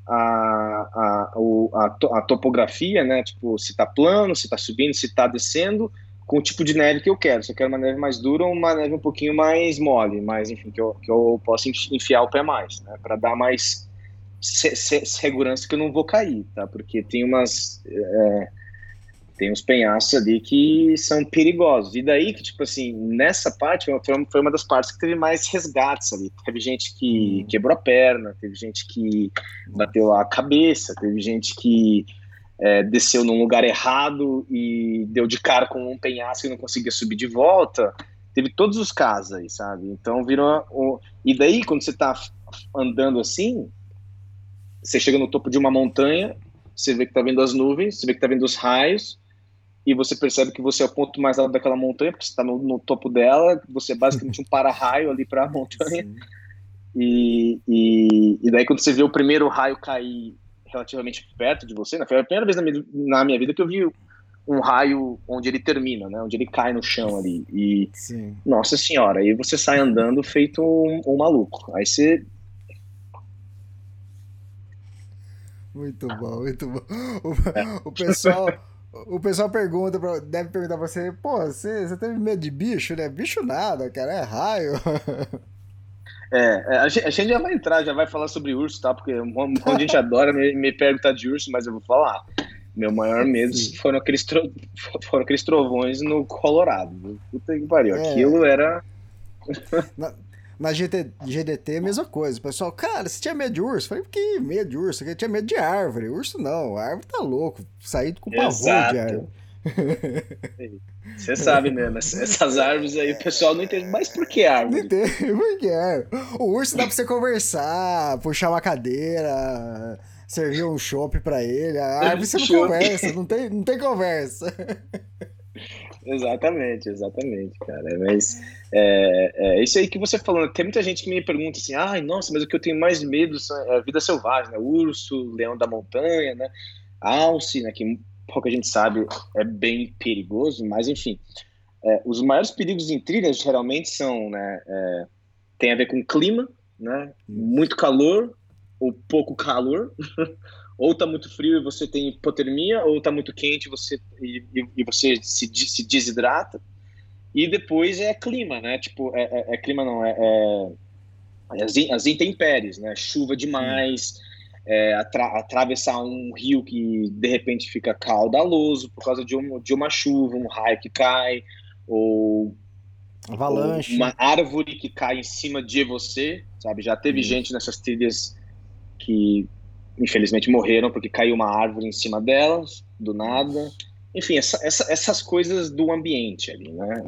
a, a, a, a, topografia, né, tipo, se tá plano, se tá subindo, se tá descendo, com o tipo de neve que eu quero, se eu quero uma neve mais dura ou uma neve um pouquinho mais mole, mas, enfim, que eu, que eu possa enfiar o pé mais, né, para dar mais se, se, segurança que eu não vou cair, tá, porque tem umas... É, tem uns penhascos ali que são perigosos. E daí que, tipo assim, nessa parte foi uma das partes que teve mais resgates ali. Teve gente que hum. quebrou a perna, teve gente que bateu a cabeça, teve gente que é, desceu num lugar errado e deu de cara com um penhasco e não conseguia subir de volta. Teve todos os casos aí, sabe? Então virou. Um... E daí, quando você tá andando assim, você chega no topo de uma montanha, você vê que tá vendo as nuvens, você vê que tá vendo os raios, e você percebe que você é o ponto mais alto daquela montanha, porque você está no, no, topo dela, você é basicamente um para-raio ali para a montanha. E, e, e, daí quando você vê o primeiro raio cair relativamente perto de você, né, foi a primeira vez na minha, na minha vida que eu vi um raio onde ele termina, né, onde ele cai no chão ali. E, Sim. nossa senhora, aí você sai andando feito um, um maluco. Aí você Muito bom, muito bom. O, o pessoal, o pessoal pergunta, pra, deve perguntar pra você, pô, você, você teve medo de bicho, né? Bicho nada, cara, é raio. É, é a gente, a gente já vai entrar, já vai falar sobre urso, tá? Porque quando a gente adora me, me perguntar de urso, mas eu vou falar. Meu maior medo foram aqueles, tro, foram aqueles trovões no Colorado. Puta que pariu. É. Aquilo era. Na, na GT, GDT, mesma coisa. O pessoal, cara, você tinha medo de urso? Eu falei, que medo de urso? Eu tinha medo de árvore. Urso não, a árvore tá louco. Saí com pavor Exato. de árvore. Você sabe mesmo, essas árvores aí o pessoal não entende. Mas por que árvore? Não entende, por que árvore? O urso dá pra você conversar, puxar uma cadeira, servir um chopp pra ele. A árvore você não conversa, não tem, não tem conversa. Exatamente, exatamente, cara. Mas é, é, isso aí que você falou. Tem muita gente que me pergunta assim: ai, nossa, mas o que eu tenho mais medo é a vida selvagem, né? Urso, leão da montanha, né? Alce, né? Que pouca gente sabe é bem perigoso, mas enfim. É, os maiores perigos em trilhas geralmente são, né? É, tem a ver com clima, né? Muito calor ou pouco calor. ou tá muito frio e você tem hipotermia, ou tá muito quente você, e, e você se, se desidrata. E depois é clima, né? Tipo, é, é, é clima não, é, é, é as, as, intempéries, né? Chuva demais, é, atra, atravessar um rio que de repente fica caudaloso por causa de, um, de uma chuva, um raio que cai, ou, Avalanche. ou uma árvore que cai em cima de você, sabe? Já teve gente nessas trilhas que infelizmente morreram porque caiu uma árvore em cima delas, do nada. Enfim, essa, essa, essas coisas do ambiente ali, né?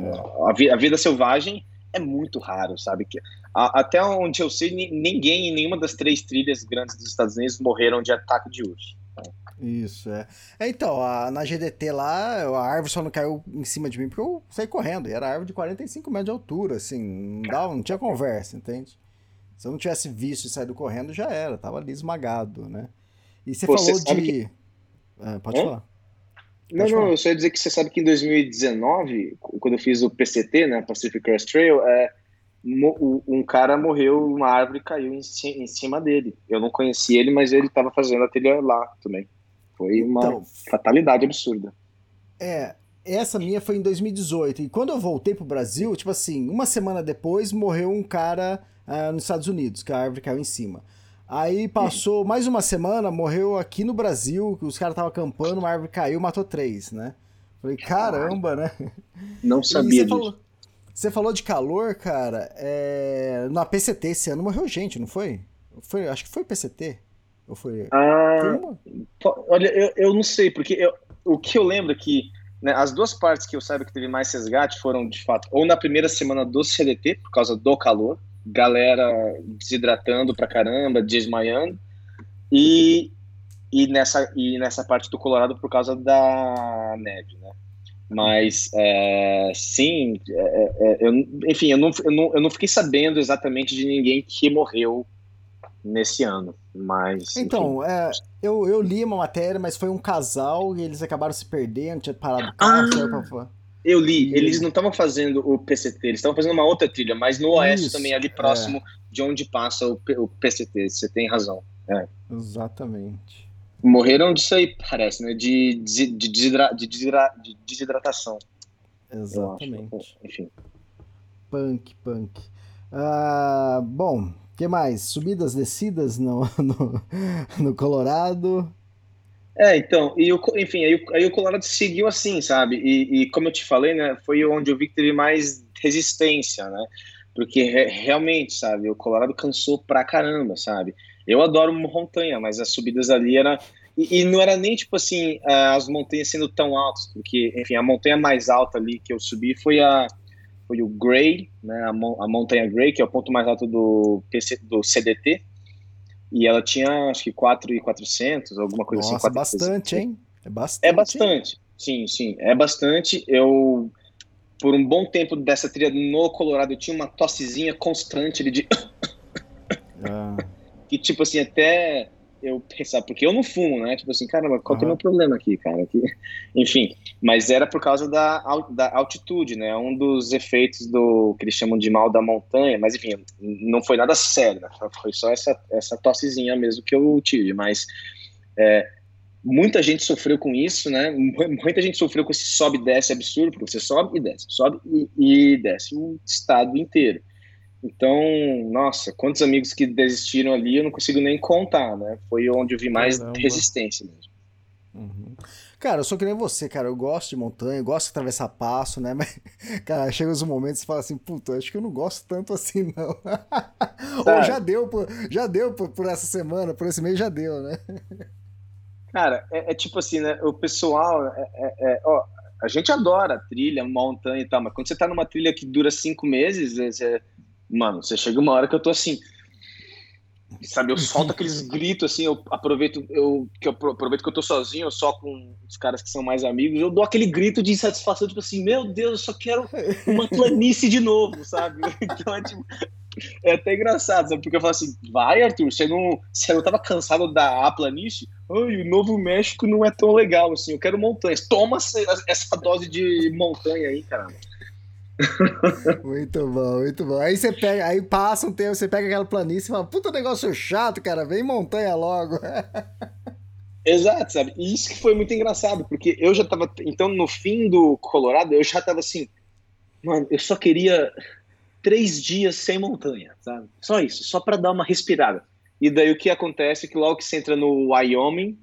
A, a, vida selvagem é muito raro, sabe? Que, a, até onde eu sei, ninguém em nenhuma das três trilhas grandes dos Estados Unidos morreram de ataque de urso. Isso, é. é então, a, na GDT lá, a árvore só não caiu em cima de mim porque eu saí correndo. E era árvore de 45 metros de altura, assim, não, dava, não tinha conversa, entende? Se eu não tivesse visto e saído correndo, já era, tava ali esmagado, né? E você Pô, falou você de. que- Ah, pode falar. Não, Pode não, falar. eu só ia dizer que você sabe que em 2019, quando eu fiz o PCT, né, Pacific Crest Trail, é, um cara morreu, uma árvore caiu em cima dele. Eu não conheci ele, mas ele estava fazendo a trilha lá também. Foi uma Então, fatalidade absurda. É, essa minha foi em 2018. E quando eu voltei pro Brasil, tipo assim, uma semana depois morreu um cara ah, nos Estados Unidos, que a árvore caiu em cima. Aí passou mais uma semana, morreu aqui no Brasil, os caras estavam acampando, uma árvore caiu, matou três, né? Falei, caramba, né? Não sabia você disso. falou, você falou de calor, cara. É, na PCT esse ano morreu gente, não foi? foi acho que foi PCT. Ou foi. Ah, foi Olha, eu, eu não sei, porque eu- o que eu lembro é que né, as duas partes que eu saiba que teve mais resgate foram, de fato, ou na primeira semana do CDT, por causa do calor, galera desidratando pra caramba, desmaiando, e, e, nessa, e nessa parte do Colorado por causa da neve, né? Mas, é, sim, é, é, eu, enfim, eu não, eu, não, eu não fiquei sabendo exatamente de ninguém que morreu nesse ano, mas... Então, é, eu, eu li uma matéria, mas foi um casal e eles acabaram se perdendo, tinha parado o carro, Ah! Eu li, E- eles não estavam fazendo o PCT, eles estavam fazendo uma outra trilha, mas no oeste também, ali próximo de onde passa o, o PCT, você tem razão. Exatamente. Morreram disso aí, parece, né? De, desi- de, desidra- de desidra- de desidratação. Exatamente. Enfim. Punk, punk. Ah, bom, o que mais? Subidas, descidas no, no, no Colorado. É, então, e o, enfim, aí, aí o Colorado seguiu assim, sabe? E, e como eu te falei, né? Foi onde eu vi que teve mais resistência, né? Porque re- realmente, sabe? O Colorado cansou pra caramba, sabe? Eu adoro montanha, mas as subidas ali era. E, e não era nem tipo assim, as montanhas sendo tão altas, porque, enfim, a montanha mais alta ali que eu subi foi a. Foi o Gray, né? A, a montanha Gray, que é o ponto mais alto do, PC, do CDT. E ela tinha, acho que 4,400, alguma coisa assim. Nossa, 4,300. bastante, hein? É bastante. É bastante, sim, sim, é bastante. Eu, por um bom tempo dessa trilha no Colorado, eu tinha uma tossezinha constante ali de Ah, que, tipo assim, até eu pensar, porque eu não fumo, né? Tipo assim, caramba, qual que é o meu problema aqui, cara? Aqui. Enfim, mas era por causa da, da altitude, né? Um dos efeitos do que eles chamam de mal da montanha, mas enfim, não foi nada sério, né? Foi só essa, essa tossezinha mesmo que eu tive, mas é, muita gente sofreu com isso, né? Mu- Muita gente sofreu com esse sobe e desce absurdo, porque você sobe e desce, sobe e, e desce o estado inteiro. Então, nossa, quantos amigos que desistiram ali, eu não consigo nem contar, né? Foi onde eu vi mais Caramba. resistência mesmo. uhum. Cara, eu sou que nem você, cara. Eu gosto de montanha, gosto de atravessar passo, né? Mas, cara, chega uns momentos e você fala assim, puta, acho que eu não gosto tanto assim, não. Ou já deu, por, já deu por, por essa semana, por esse mês já deu, né? Cara, é, é tipo assim, né? O pessoal, é, é- é- ó, a gente adora trilha, montanha e tal, mas quando você tá numa trilha que dura cinco meses, é- você- mano, você chega uma hora que eu tô assim, sabe? Eu solto aqueles gritos assim, eu aproveito, eu, que eu apro- aproveito que eu tô sozinho, eu só com os caras que são mais amigos, eu dou aquele grito de insatisfação, tipo assim, meu Deus, eu só quero uma planície de novo, sabe? Então é tipo. É até engraçado, sabe? Porque eu falo assim, vai, Arthur, você não, você não tava cansado da planície? Ai, o Novo México não é tão legal, assim, eu quero montanhas. Toma essa, essa dose de montanha aí, caramba. Muito bom, muito bom. Aí você pega, aí passa um tempo, você pega aquela planície e fala, puta negócio chato, cara, vem montanha logo. Exato, sabe? E isso que foi muito engraçado, porque eu já tava. Então, no fim do Colorado, eu já tava assim, mano, eu só queria três dias sem montanha, sabe? Só isso, só para dar uma respirada. E daí o que acontece é que logo que você entra no Wyoming,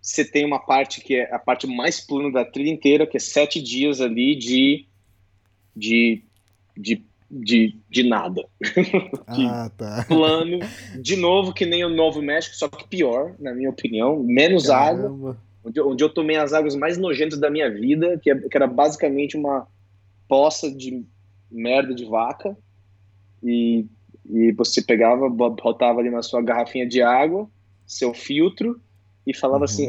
você tem uma parte que é a parte mais plana da trilha inteira, que é sete dias ali de. De. de, de, de nada. ah, tá. Plano, de novo, que nem o Novo México, só que pior, na minha opinião. Menos água Caramba. onde, onde eu tomei as águas mais nojentas da minha vida, que, é- que era basicamente uma poça de merda de vaca, e, e você pegava, bo- botava ali na sua garrafinha de água, seu filtro, e falava Uhum. assim,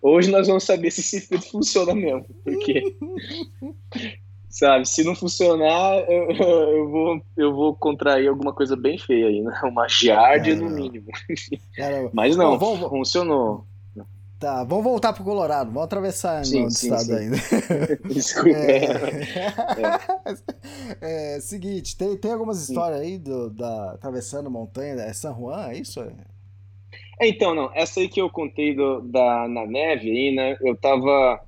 hoje nós vamos saber se esse filtro funciona mesmo, porque sabe? Se não funcionar, eu, eu, vou, eu vou contrair alguma coisa bem feia aí, né? Uma giardia no mínimo. Caramba. Mas não, Bom, vamos- funcionou. Tá, vamos voltar pro Colorado, vamos atravessar Sim, no sim, estado sim. ainda. Desculpa. É, seguinte, tem, tem algumas histórias aí do, da atravessando montanha, é San Juan, é isso? É, Então, não, essa aí que eu contei do, da, na neve aí, né? Eu tava.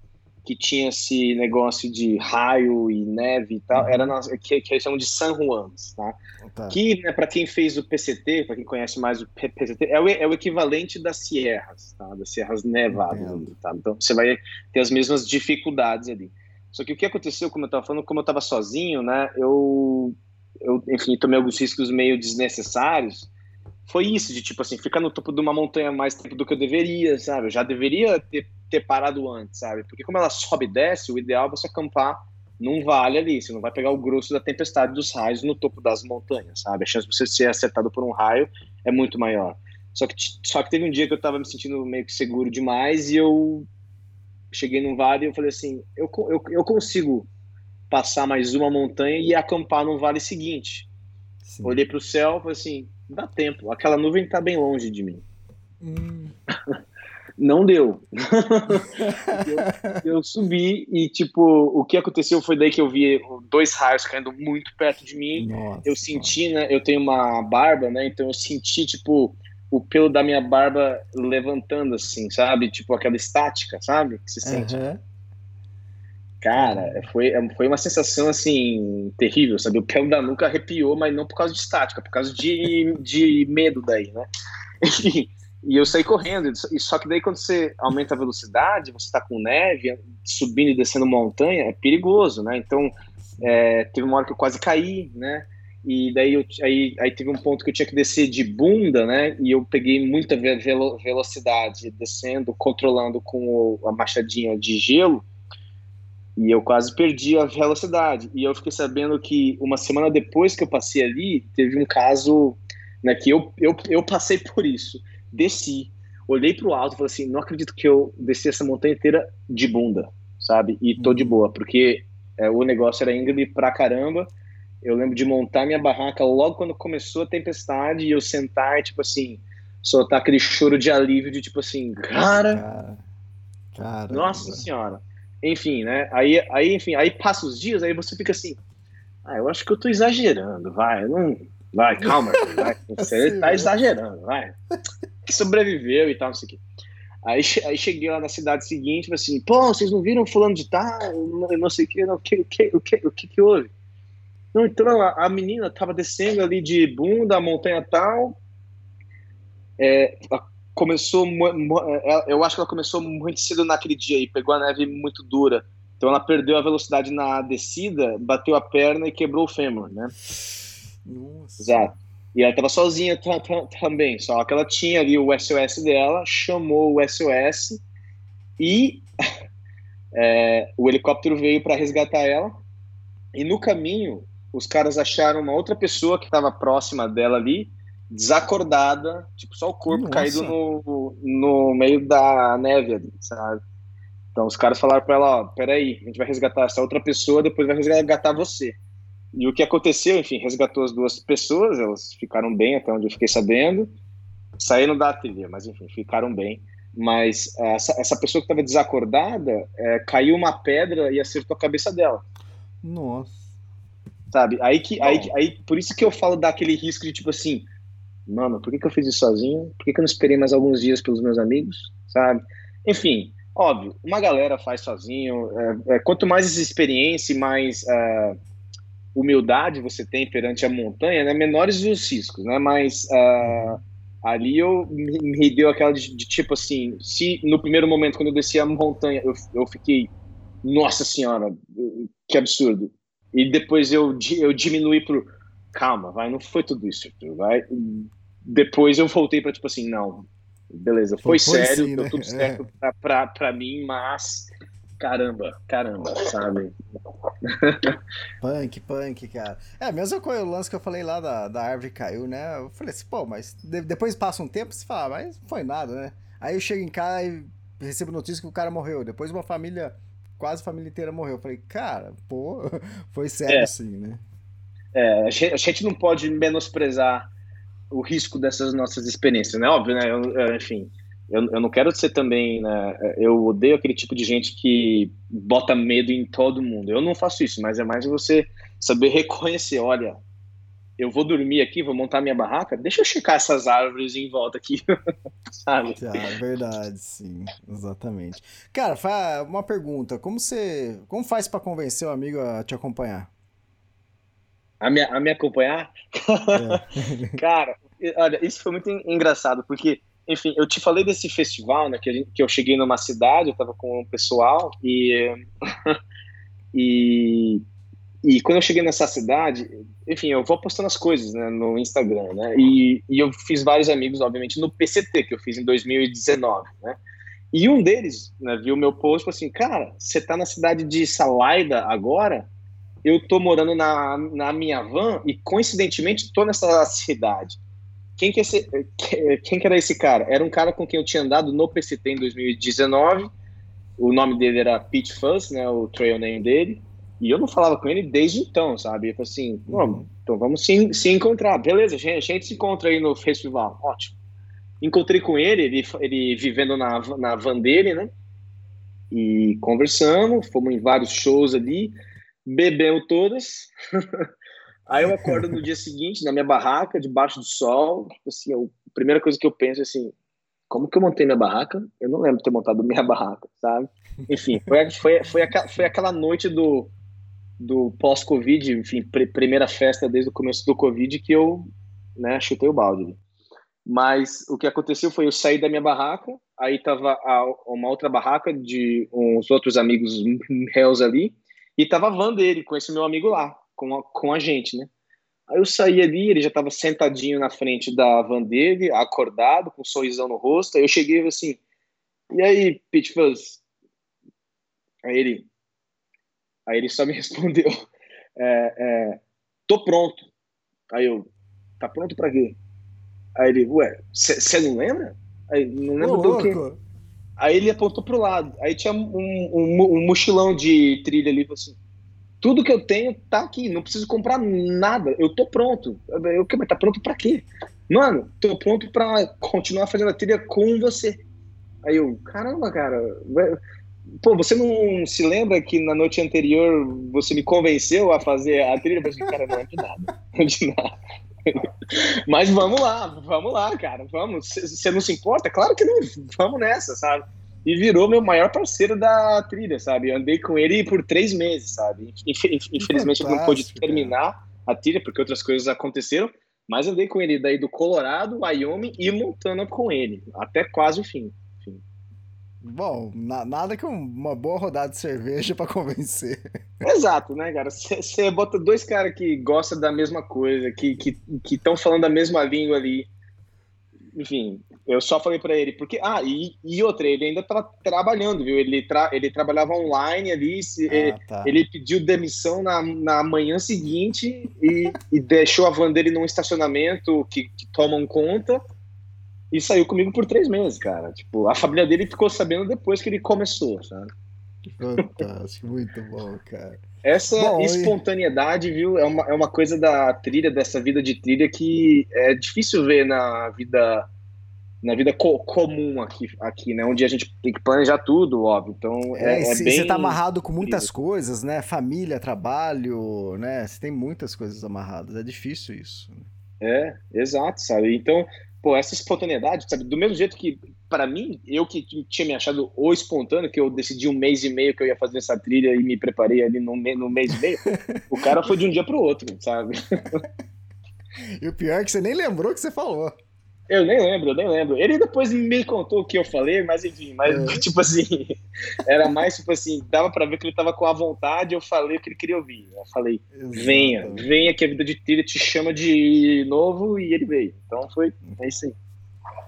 Que tinha esse negócio de raio e neve e tal, era na, que, que eles chamam de San Juans, tá? Tá. Que, né, para quem fez o PCT, para quem conhece mais o PCT, é o, é o equivalente das sierras, tá? Das serras nevadas, Entendo. tá? Então você vai ter as mesmas dificuldades ali. Só que o que aconteceu, como eu estava falando, como eu estava sozinho, né? Eu, eu, enfim, tomei alguns riscos meio desnecessários. Foi isso, de tipo assim, ficar no topo de uma montanha mais tempo do que eu deveria, sabe? Eu já deveria ter, ter parado antes, sabe? Porque como ela sobe e desce, o ideal é você acampar num vale ali, você não vai pegar o grosso da tempestade dos raios no topo das montanhas, sabe? A chance de você ser acertado por um raio é muito maior. Só que, só que teve um dia que eu tava me sentindo meio que seguro demais e eu cheguei num vale e eu falei assim, eu, eu, eu consigo passar mais uma montanha e acampar no vale seguinte. Sim. Olhei pro céu e falei assim, dá tempo, aquela nuvem tá bem longe de mim. Hum, Não deu. eu, eu subi e, tipo, o que aconteceu foi daí que eu vi dois raios caindo muito perto de mim. nossa, Eu senti, né? Eu tenho uma barba, né? Então eu senti, tipo, o pelo da minha barba levantando, assim, sabe? Tipo aquela estática, sabe? Que se sente. Aham. Cara, foi, foi uma sensação, assim, terrível, sabe? O pelo da nuca arrepiou, mas não por causa de estática, por causa de, de medo daí, né? Enfim, e eu saí correndo. E só que daí quando você aumenta a velocidade, você tá com neve, subindo e descendo montanha, é perigoso, né? Então, é, teve uma hora que eu quase caí, né? E daí eu, aí, aí teve um ponto que eu tinha que descer de bunda, né? E eu peguei muita ve- velo- velocidade descendo, controlando com o- a machadinha de gelo. E eu quase perdi a velocidade. E eu fiquei sabendo que uma semana depois que eu passei ali, teve um caso né, que eu, eu, eu passei por isso. Desci, olhei pro alto e falei assim: não acredito que eu desci essa montanha inteira de bunda, sabe? E tô de boa, porque é, o negócio era íngreme pra caramba. Eu lembro de montar minha barraca logo quando começou a tempestade e eu sentar e, tipo assim, soltar aquele choro de alívio de tipo assim, cara, Cara, nossa senhora. Enfim, né? Aí, aí, enfim, aí passa os dias, aí você fica assim, ah, eu acho que eu tô exagerando, vai, não, vai, calma, vai, você tá exagerando, vai. Que sobreviveu e tal, não sei o quê. Aí, aí cheguei lá na cidade seguinte, falei assim, pô, vocês não viram fulano de tal, não, não sei o que, não, o que, o que, o que, o que que houve? Não, então a, a menina tava descendo ali de bunda, a montanha tal, é, começou, mu- ela- eu acho que ela começou muito cedo naquele dia aí, pegou a neve muito dura, então ela perdeu a velocidade na descida, bateu a perna e quebrou o fêmur, né? Nossa. Exato. E ela estava sozinha ta- ta- também, só que ela tinha ali o SOS dela, chamou o SOS e é, o helicóptero veio para resgatar ela. E no caminho, os caras acharam uma outra pessoa que estava próxima dela ali, desacordada, tipo, só o corpo Nossa. caído no, no meio da neve ali, sabe? Então os caras falaram para ela, ó, peraí, a gente vai resgatar essa outra pessoa, depois vai resgatar você. E o que aconteceu, enfim, resgatou as duas pessoas, elas ficaram bem, até onde eu fiquei sabendo. Saíram da trilha, mas enfim, ficaram bem. Mas eh, essa, essa pessoa que estava desacordada, eh, caiu uma pedra e acertou a cabeça dela, Nossa. sabe? Aí que, aí, Bom. aí, por isso que eu falo daquele risco de tipo assim, mano, por que, que eu fiz isso sozinho? Por que, que eu não esperei mais alguns dias pelos meus amigos, sabe? Enfim, óbvio, uma galera faz sozinho. é, é, quanto mais experiência e mais é, humildade você tem perante a montanha, né, menores os riscos, né? Mas é, ali eu me, me deu aquela de, de tipo assim, se no primeiro momento quando eu desci a montanha eu, eu fiquei, nossa senhora, que absurdo. E depois eu eu diminuí pro calma, vai, não foi tudo isso, vai. Depois eu voltei para tipo assim, não, beleza, foi, Foi sério, sim, deu né? tudo certo pra, pra, pra mim, mas caramba, caramba, sabe? Punk, punk, cara. É, a mesma coisa, o lance que eu falei lá da, da árvore caiu, né? Eu falei assim, pô, mas de- depois passa um tempo, você fala, ah, mas não foi nada, né? Aí eu chego em casa e recebo notícia que o cara morreu. Depois uma família quase a família inteira morreu. Eu falei, cara, pô, foi sério É. assim, né? É, a gente, a gente não pode menosprezar o risco dessas nossas experiências, né? Óbvio, né? Eu- enfim, eu, eu não quero ser também, né? Eu odeio aquele tipo de gente que bota medo em todo mundo. Eu não faço isso, mas é mais você saber reconhecer, olha, eu vou dormir aqui, vou montar minha barraca, deixa eu checar essas árvores em volta aqui, sabe? Ah, verdade, sim, exatamente. Cara, uma pergunta, como você, como faz pra convencer o amigo a te acompanhar? A me, a me acompanhar? É. Cara, olha, isso foi muito en- engraçado, porque, enfim, eu te falei desse festival, né, que, gente- que eu cheguei numa cidade, eu tava com o pessoal, e, e, e quando eu cheguei nessa cidade, enfim, eu vou postando as coisas, né, no Instagram, né, e, e eu fiz vários amigos, obviamente, no PCT, que eu fiz em 2019, né, e um deles, né, viu meu post e falou assim, cara, você tá na cidade de Salaida agora? eu tô morando na, na minha van e coincidentemente tô nessa cidade. Quem que, esse, que- quem que era esse cara? Era um cara com quem eu tinha andado no PCT em 2019. O nome dele era Pete Fuzz, né, o trail name dele. E eu não falava com ele desde então, sabe? Eu falei assim, "Não, então vamos se, se encontrar. Beleza, gente, a gente se encontra aí no festival. Ótimo. Encontrei com ele, ele, ele vivendo na, na van dele, né? E conversamos, fomos em vários shows ali bebemos todas. Aí eu acordo no dia seguinte, na minha barraca, debaixo do sol. Assim, eu- a primeira coisa que eu penso é assim: como que eu montei minha barraca? Eu não lembro de ter montado minha barraca, sabe? Enfim, foi, foi, foi, aquela, foi aquela noite do, do pós-Covid, enfim, pr- primeira festa desde o começo do Covid que eu né, chutei o balde. Mas o que aconteceu foi eu saí da minha barraca, aí tava a- uma outra barraca de uns outros amigos meus ali, e tava a van dele, com esse meu amigo lá, com a, com a gente, né? Aí eu saí ali, ele já tava sentadinho na frente da van dele, acordado, com um sorrisão no rosto. Aí eu cheguei e assim: E aí, Pete Fuzz? Aí ele, aí ele só me respondeu: é, é, Tô pronto. Aí eu, Tá pronto pra quê? Aí ele, Ué, você não lembra? Aí, não lembro do quê? Aí ele apontou pro lado. Aí tinha um, um, um mochilão de trilha ali. falou Assim, Tudo que eu tenho tá aqui. Não preciso comprar nada. Eu tô pronto. Eu, mas tá pronto pra quê? Mano, tô pronto pra continuar fazendo a trilha com você. Aí eu, caramba, cara. Pô, você não se lembra que na noite anterior você me convenceu a fazer a trilha? Eu falei assim, cara, não é de nada. Não é de nada. Mas vamos lá, vamos lá, cara, vamos. Você não se importa? Claro que não, vamos nessa, sabe? E virou meu maior parceiro da trilha, sabe? Eu andei com ele por três meses, sabe? Infelizmente ele não pôde terminar a trilha, porque outras coisas aconteceram, mas andei com ele daí do Colorado, Wyoming e Montana com ele, até quase o fim. Enfim. Bom, na, nada que uma boa rodada de cerveja para convencer. Exato, né, cara? Você bota dois caras que gostam da mesma coisa, que estão que, que falando a mesma língua ali. Enfim, eu só falei para ele, porque. Ah, e, e outra, ele ainda tá trabalhando, viu? Ele, tra, ele trabalhava online ali, se, ah, ele, tá. ele, pediu demissão na, na manhã seguinte e, e deixou a van dele num estacionamento que, que tomam conta e saiu comigo por três meses, cara. Tipo, a família dele ficou sabendo depois que ele começou, sabe? Fantástico, muito bom, cara. Essa bom, espontaneidade, viu, é uma, é uma coisa da trilha, dessa vida de trilha que é difícil ver na vida na vida co comum aqui, aqui, né? Onde a gente tem que planejar tudo, óbvio. Então é, é, é bem. Você tá amarrado com muitas incrível. coisas, né? Família, trabalho, né? Você tem muitas coisas amarradas. É difícil isso. É, exato, sabe? Então, pô, essa espontaneidade, sabe? Do mesmo jeito que, para mim, eu que tinha me achado o espontâneo, que eu decidi um mês e meio que eu ia fazer essa trilha e me preparei ali no, no mês e meio, o cara foi de um dia pro outro, sabe? e o pior é que você nem lembrou que você falou. Eu nem lembro, eu nem lembro. Ele depois me contou o que eu falei, mas enfim, mas é. tipo assim, era mais tipo assim, dava para ver que ele tava com a vontade, eu falei o que ele queria ouvir. Eu falei, Exato. venha, venha que a vida de trilha te chama de novo e ele veio. Então foi, é isso aí.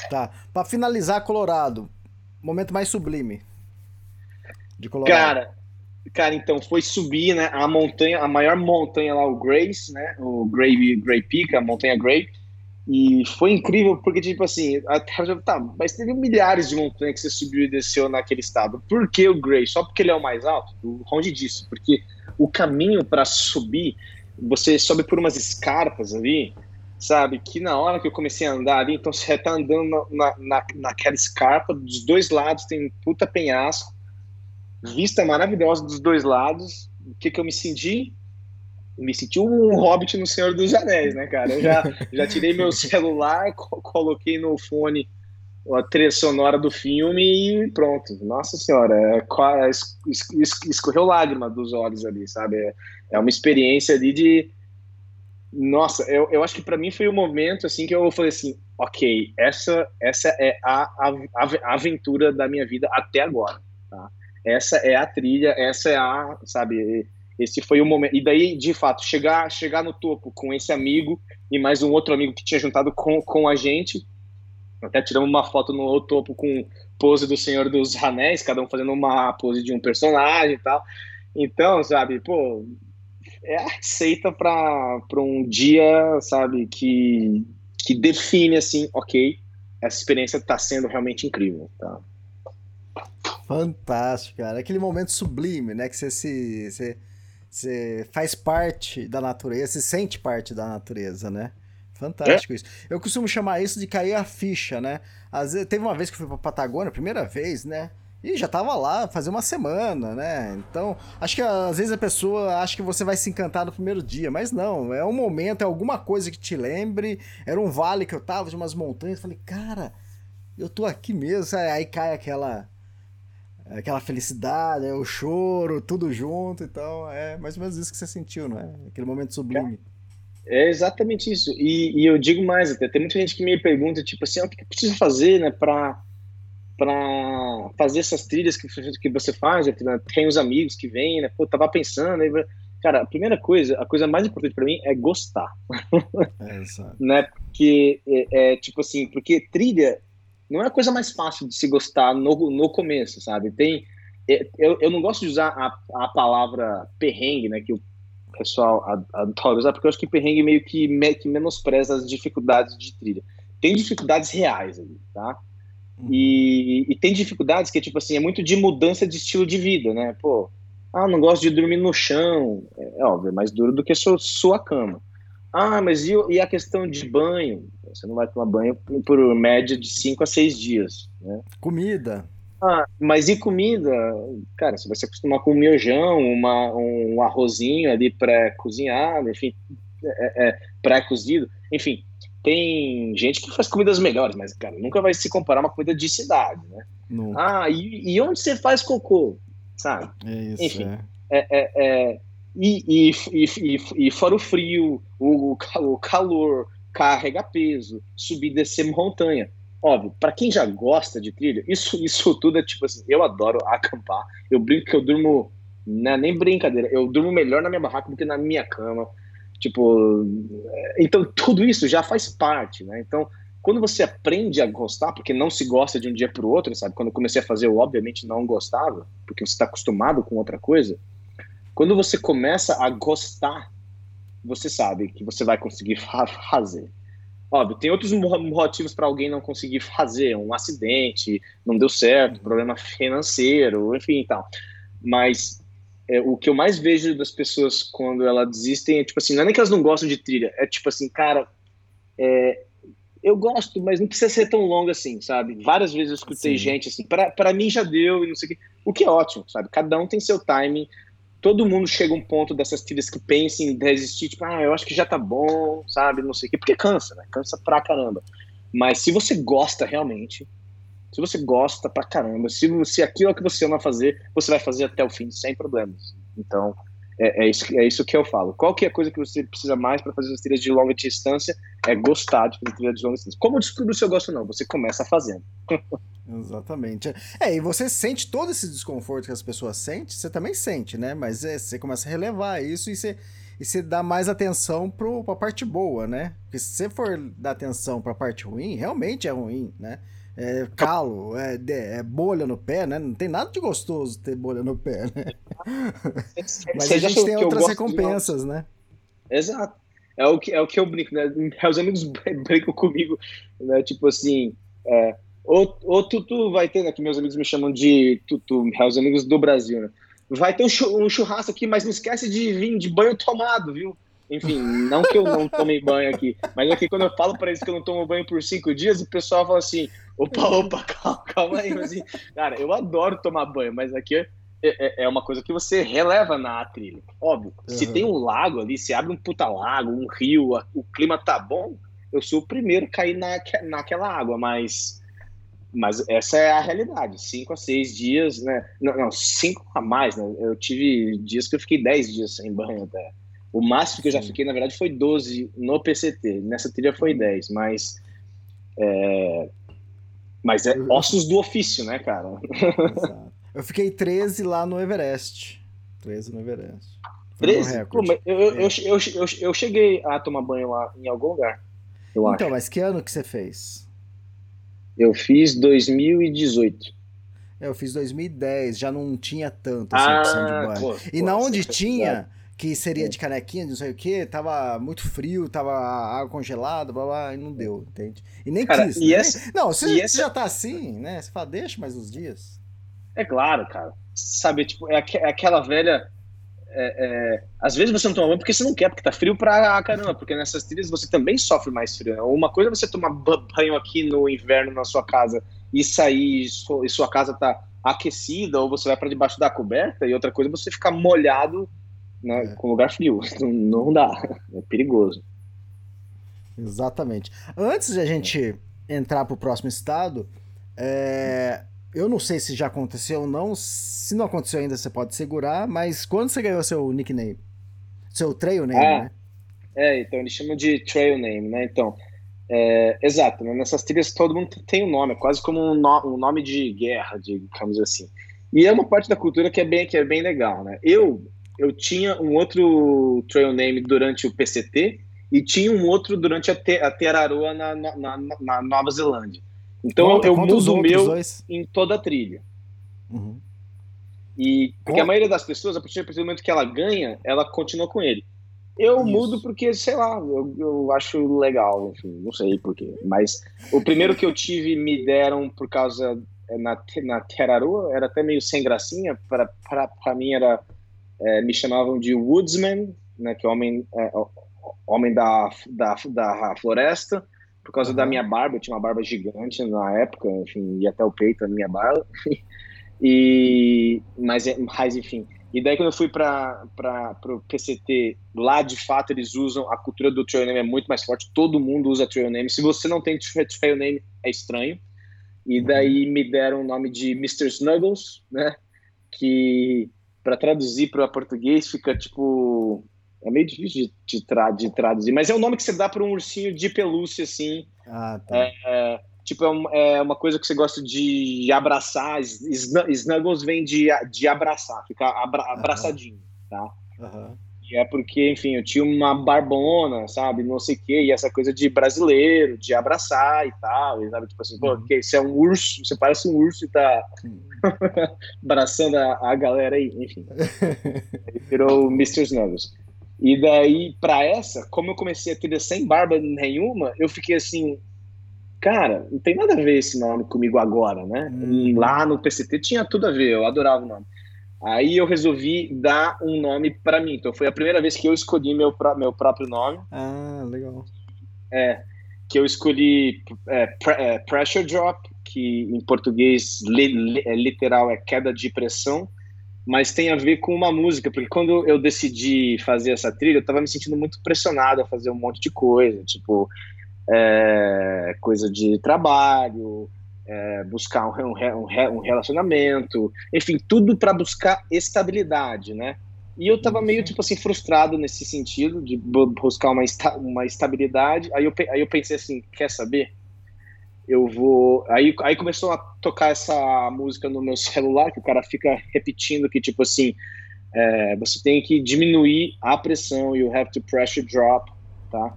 Tá, para finalizar Colorado, momento mais sublime de Colorado. Cara, cara, então foi subir, né, a montanha, a maior montanha lá, o Grace, né, o Gray, Gray Peak, a montanha Gray, E foi incrível porque, tipo assim, até, tá, mas teve milhares de montanhas que você subiu e desceu naquele estado. Por que o Gray? Só porque ele é o mais alto? Onde disso? Porque o caminho para subir, você sobe por umas escarpas ali, sabe? Que na hora que eu comecei a andar ali, então você tá andando na, na, naquela escarpa, dos dois lados tem um puta penhasco, vista maravilhosa dos dois lados. O que que eu me senti? me senti um hobbit no Senhor dos Anéis, né, cara? Eu já, já tirei meu celular, co coloquei no fone a trilha sonora do filme e pronto. Nossa senhora, é, es, es, escorreu lágrima dos olhos ali, sabe? É uma experiência ali de. Nossa, eu, eu acho que para mim foi o momento assim que eu falei assim, ok, essa essa é a, a, a aventura da minha vida até agora, tá? Essa é a trilha, essa é a, sabe? Esse foi o momento. E daí, de fato, chegar, chegar no topo com esse amigo e mais um outro amigo que tinha juntado com, com a gente. Até tiramos uma foto no topo com pose do Senhor dos Anéis, cada um fazendo uma pose de um personagem e tal. Então, sabe, pô, é a receita para um dia, sabe, que, que define assim, ok, essa experiência está sendo realmente incrível, tá? Fantástico, cara. Aquele momento sublime, né? Que você se. Você você faz parte da natureza, se sente parte da natureza, né? Fantástico é? isso. Eu costumo chamar isso de cair a ficha, né? Às vezes, teve uma vez que eu fui pra Patagônia, primeira vez, né? E já tava lá fazer uma semana, né? Então, acho que às vezes a pessoa acha que você vai se encantar no primeiro dia, mas não, é um momento, é alguma coisa que te lembre. Era um vale que eu tava, de umas montanhas, falei, cara, eu tô aqui mesmo. Aí cai aquela aquela felicidade, é o choro, tudo junto, então é mais ou menos isso que você sentiu, não é? Aquele momento sublime. É, é exatamente isso. E, e, eu digo mais até, tem muita gente que me pergunta, tipo assim, ah, o que eu preciso fazer, né, para para fazer essas trilhas que, que você faz, né? tem os amigos que vêm, né, pô, tava pensando, aí, cara, a primeira coisa, a coisa mais importante para mim é gostar, é, né, porque é, é, tipo assim, porque trilha não é a coisa mais fácil de se gostar no, no começo, sabe? Tem, é, eu, eu não gosto de usar a, a palavra perrengue, né, que o pessoal adora usar, porque eu acho que perrengue meio que, me, que menospreza as dificuldades de trilha. Tem dificuldades reais ali, tá? E, e, tem dificuldades que, tipo assim, é muito de mudança de estilo de vida, né? Pô, ah, não gosto de dormir no chão. É, é óbvio, é mais duro do que sua, sua cama. Ah, mas e, e, a questão de banho? Você não vai tomar banho por média de 5 a 6 dias. Né? Comida. Ah, mas e comida? Cara, você vai se acostumar com um miojão, uma, um arrozinho ali pré-cozinhado, enfim, é, é, pré-cozido. Enfim, tem gente que faz comidas melhores, mas, cara, nunca vai se comparar uma comida de cidade, né? Ah, e, e, onde você faz cocô? Sabe? É isso, Enfim, é. é, é e, e, e, e, fora o frio, o, o calor, carrega peso, subir e descer montanha. Óbvio, para quem já gosta de trilha, isso, isso tudo é tipo assim, eu adoro acampar. Eu brinco que eu durmo, não é nem brincadeira, eu durmo melhor na minha barraca do que na minha cama. Tipo, então tudo isso já faz parte, né? Então, quando você aprende a gostar, porque não se gosta de um dia para o outro, sabe? Quando eu comecei a fazer, eu obviamente não gostava, porque você está acostumado com outra coisa. Quando você começa a gostar, você sabe que você vai conseguir fazer. Óbvio, tem outros motivos para alguém não conseguir fazer, um acidente, não deu certo, problema financeiro, enfim e tal. Mas é, o que eu mais vejo das pessoas quando elas desistem é tipo assim, não é nem que elas não gostam de trilha, é tipo assim, cara, é, eu gosto, mas não precisa ser tão longo assim, sabe? Várias vezes eu escutei Sim. gente assim, para mim já deu e não sei o que, o que é ótimo, sabe? Cada um tem seu timing todo mundo chega a um ponto dessas trilhas que pensa em desistir, tipo, ah, eu acho que já tá bom, sabe, não sei o quê, porque cansa, né? Cansa pra caramba. Mas se você gosta realmente, se você gosta pra caramba, se, se aquilo é que você ama fazer, você vai fazer até o fim, sem problemas. Então, é, é, isso, é isso que eu falo. Qual que é a coisa que você precisa mais para fazer as trilhas de longa distância? É gostar de fazer trilhas de longa distância. Como eu descubro se eu gosto não? Você começa fazendo. Exatamente. É, e você sente todo esse desconforto que as pessoas sentem, você também sente, né? Mas é, você começa a relevar isso e você, e você dá mais atenção pro, pra parte boa, né? Porque se você for dar atenção pra parte ruim, realmente é ruim, né? É calo, é, é bolha no pé, né? Não tem nada de gostoso ter bolha no pé, né? Mas a gente tem outras recompensas, né? Exato. é o que, é o que eu brinco, né? Meus amigos brincam comigo, né? Tipo assim, é, ou, ou Tutu vai ter, né? Que meus amigos me chamam de Tutu, meus amigos do Brasil, né? Vai ter um churrasco aqui, mas não esquece de vir de banho tomado, viu? Enfim, não que eu não tomei banho aqui, mas é que quando eu falo para eles que eu não tomo banho por cinco dias, o pessoal fala assim: opa, opa, calma, calma aí. Mas, assim, cara, eu adoro tomar banho, mas aqui é, é, é uma coisa que você releva na trilha. Óbvio, uhum. se tem um lago ali, se abre um puta lago, um rio, o clima tá bom, eu sou o primeiro a cair na, naquela água, mas mas essa é a realidade. Cinco a seis dias, né? Não, não, cinco a mais, né? Eu tive dias que eu fiquei dez dias sem banho até. O máximo que eu já fiquei, na verdade, foi 12 no PCT. Nessa trilha foi 10, mas. É, mas é ossos do ofício, né, cara? Exato. Eu fiquei 13 lá no Everest. 13 no Everest. Foi 13? Pô, eu, eu, é. eu, eu, eu, cheguei a tomar banho lá em algum lugar. então, acho. mas que ano que você fez? Eu fiz 2018. É, eu fiz 2010, já não tinha tanto essa ah, opção de banho. Pô, e pô, na onde tinha, que seria de canequinha, não sei o que, tava muito frio, tava água congelada, blá blá, e não deu, entende? E nem cara, quis. E né? essa, não, você, essa... já tá assim, né? Você fala, deixa mais uns dias. É claro, cara. Sabe, tipo, é, aqu é aquela velha. É, é, às vezes você não toma banho porque você não quer, porque tá frio pra caramba, porque nessas trilhas você também sofre mais frio. Né? Uma coisa é você tomar banho aqui no inverno na sua casa e sair e sua casa tá aquecida, ou você vai para debaixo da coberta, e outra coisa é você ficar molhado né, é. com lugar frio. Não dá, é perigoso. Exatamente. Antes de a gente entrar para o próximo estado, é, eu não sei se já aconteceu ou não. Se não aconteceu ainda, você pode segurar. Mas quando você ganhou seu nickname? Seu trail name, ah, né? É, então eles chamam de trail name, né? Então, é, exato. Né? Nessas trilhas todo mundo tem um nome, é quase como um, no, um nome de guerra, digamos assim. E é uma parte da cultura que é bem, que é bem legal, né? Eu eu tinha um outro trail name durante o PCT e tinha um outro durante a, te, a Teraroa na, na, na, na, Nova Zelândia. Então conta, eu mudo o meu dois. em toda a trilha. Uhum. E porque conta. a maioria das pessoas, a partir do momento que ela ganha, ela continua com ele. Eu Isso. mudo porque, sei lá, eu, eu acho legal, enfim, não sei porquê. Mas o primeiro que eu tive me deram por causa na, na Teraroa, era até meio sem gracinha, para mim era é, me chamavam de Woodsman, né, que é homem, é, homem da, da, da floresta, por causa da minha barba, eu tinha uma barba gigante na época, enfim, ia até o peito a minha barba. e, mas, mas, enfim. E daí, quando eu fui para o PCT, lá de fato eles usam, a cultura do trail name é muito mais forte, todo mundo usa trail name. Se você não tem trail name, é estranho. E daí me deram o nome de Mr. Snuggles, né? Que para traduzir para português fica tipo. É meio difícil de, de, tra de, traduzir, mas é o nome que você dá para um ursinho de pelúcia, assim. Ah, tá. É, é, tipo, é, é, uma coisa que você gosta de abraçar. Snuggles vem de, de abraçar, ficar abra abraçadinho, tá? Uhum é porque, enfim, eu tinha uma barbona, sabe, não sei o quê, e essa coisa de brasileiro, de abraçar e tal, e sabe, tipo assim, pô, uhum. que você é um urso, você parece um urso e tá abraçando a, a, galera aí, enfim. Ele virou o Mr. Snuggles. E daí, pra essa, como eu comecei a ter sem barba nenhuma, eu fiquei assim, cara, não tem nada a ver esse nome comigo agora, né? Hum. Lá no PCT tinha tudo a ver, eu adorava o nome. Aí eu resolvi dar um nome para mim. Então foi a primeira vez que eu escolhi meu, meu próprio nome. Ah, legal. É, que eu escolhi é, é, Pressure Drop, que em português li, li, é, literal é queda de pressão, mas tem a ver com uma música, porque quando eu decidi fazer essa trilha, eu estava me sentindo muito pressionado a fazer um monte de coisa, tipo é, coisa de trabalho, é, buscar um, um, um, relacionamento, enfim, tudo para buscar estabilidade, né? E eu tava meio, tipo assim, frustrado nesse sentido, de buscar uma, esta, uma estabilidade. Aí eu, aí eu pensei assim, quer saber? Eu vou... Aí, aí começou a tocar essa música no meu celular, que o cara fica repetindo que, tipo assim, é, você tem que diminuir a pressão, you have to pressure drop, tá?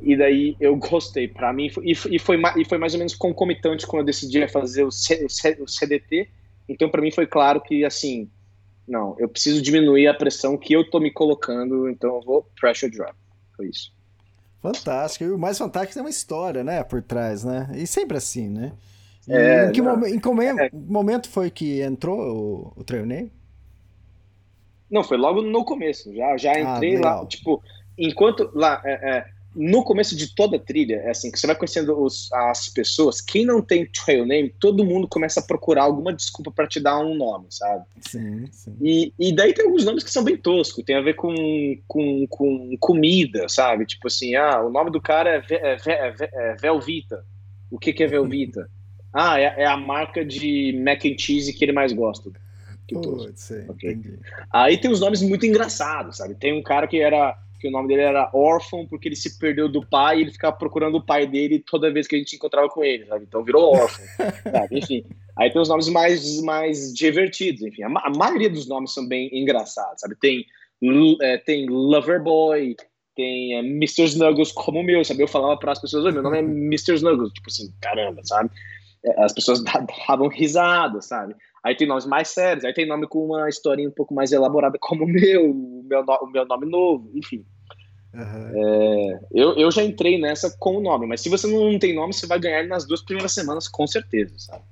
E daí eu gostei. Para mim, e, e, foi, e foi mais ou menos concomitante quando eu decidi fazer o, C, o CDT. Então, para mim, foi claro que, assim, não, eu preciso diminuir a pressão que eu tô me colocando, então eu vou pressure drop. Foi isso. Fantástico. E o mais fantástico é uma história, né, por trás, né? E sempre assim, né? É, em que não. em como- É. momento foi que entrou o, o? Não, foi logo no começo. Já, já entrei lá, legal. tipo, enquanto lá, é, é, no começo de toda a trilha, é assim, que você vai conhecendo os- as pessoas, quem não tem trail name, todo mundo começa a procurar alguma desculpa para te dar um nome, sabe? Sim, sim. E, e daí tem alguns nomes que são bem toscos, tem a ver com, com, com comida, sabe? Tipo assim, ah, o nome do cara é, Ve- é, Ve- é, é Velvita. O que, que é Velvita? ah, é, é a marca de mac and cheese que ele mais gosta. Que. Putz, sei, Ok. entendi. Aí tem uns nomes muito engraçados, sabe? Tem um cara que era que o nome dele era órfão porque ele se perdeu do pai e ele ficava procurando o pai dele toda vez que a gente encontrava com ele, sabe? Então virou órfão, sabe? Enfim. Aí tem os nomes mais, mais divertidos, enfim. A, ma- a maioria dos nomes são bem engraçados, sabe? Tem, é, tem Loverboy, tem é, Mr. Snuggles como o meu, sabe? Eu falava para as pessoas, "Oi, meu nome é Mr. Snuggles, tipo assim, caramba, sabe? É, As pessoas da- davam risada, sabe? Aí tem nomes mais sérios, aí tem nome com uma historinha um pouco mais elaborada como o meu, o meu, o meu nome novo, enfim. Aham. Eu, eu já entrei nessa com o nome, mas se você não tem nome, você vai ganhar ele nas duas primeiras semanas, com certeza, sabe?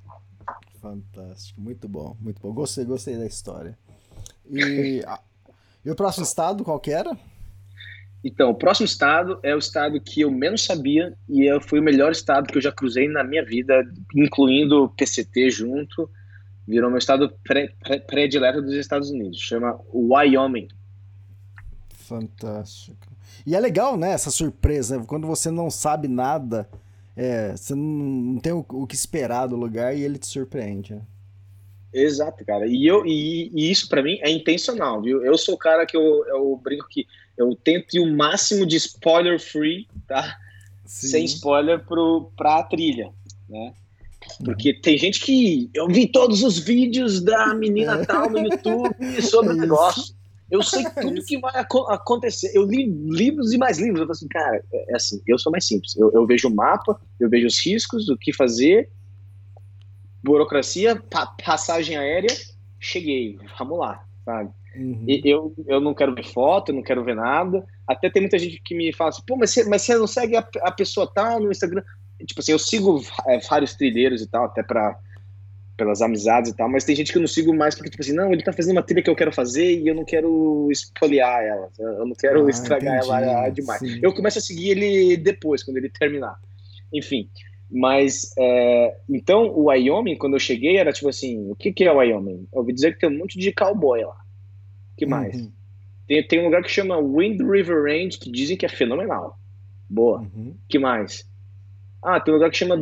Fantástico, muito bom, muito bom. Gostei, gostei da história. E, e o próximo estado, qual que era? Então, o próximo estado é o estado que eu menos sabia e foi o melhor estado que eu já cruzei na minha vida, incluindo o PCT junto. Virou meu estado pré- pré- predileto dos Estados Unidos. Chama Wyoming. Fantástico. E é legal, né, essa surpresa, quando você não sabe nada, é, você não, tem o, o que esperar do lugar e ele te surpreende. né? Exato, cara. E, eu, e, e isso pra mim é intencional, viu? Eu sou o cara que eu, eu brinco que eu tento ir o máximo de spoiler free, tá? Sim. Sem spoiler pro, pra trilha, né? Porque tem gente que. Eu vi todos os vídeos da menina tal no YouTube sobre É o negócio. Eu sei É tudo que vai aco- acontecer. Eu li livros e mais livros. Eu falo assim, cara, é é assim, eu sou mais simples. Eu, eu vejo o mapa, eu vejo os riscos, o que fazer, burocracia, pa- passagem aérea, cheguei, vamos lá, sabe? Uhum. E Eu, eu não quero ver foto, eu não quero ver nada. Até tem muita gente que me fala assim, pô, mas você, mas você não segue a, a pessoa tal no Instagram? Tipo assim, eu sigo é, vários trilheiros e tal, até pra, pelas amizades e tal, mas tem gente que eu não sigo mais porque, tipo assim, não, ele tá fazendo uma trilha que eu quero fazer e eu não quero espoliar ela, eu não quero Ah, estragar entendi, ela demais. sim. Eu começo a seguir ele depois, quando ele terminar. Enfim, mas, é, então, o Wyoming, quando eu cheguei, era tipo assim, o que que é o Wyoming? Eu ouvi dizer que tem um monte de cowboy lá. Que mais? Uhum. Tem, tem um lugar que chama Wind River Range, que dizem que é fenomenal. Boa. Uhum. que mais? Ah, tem um lugar que chama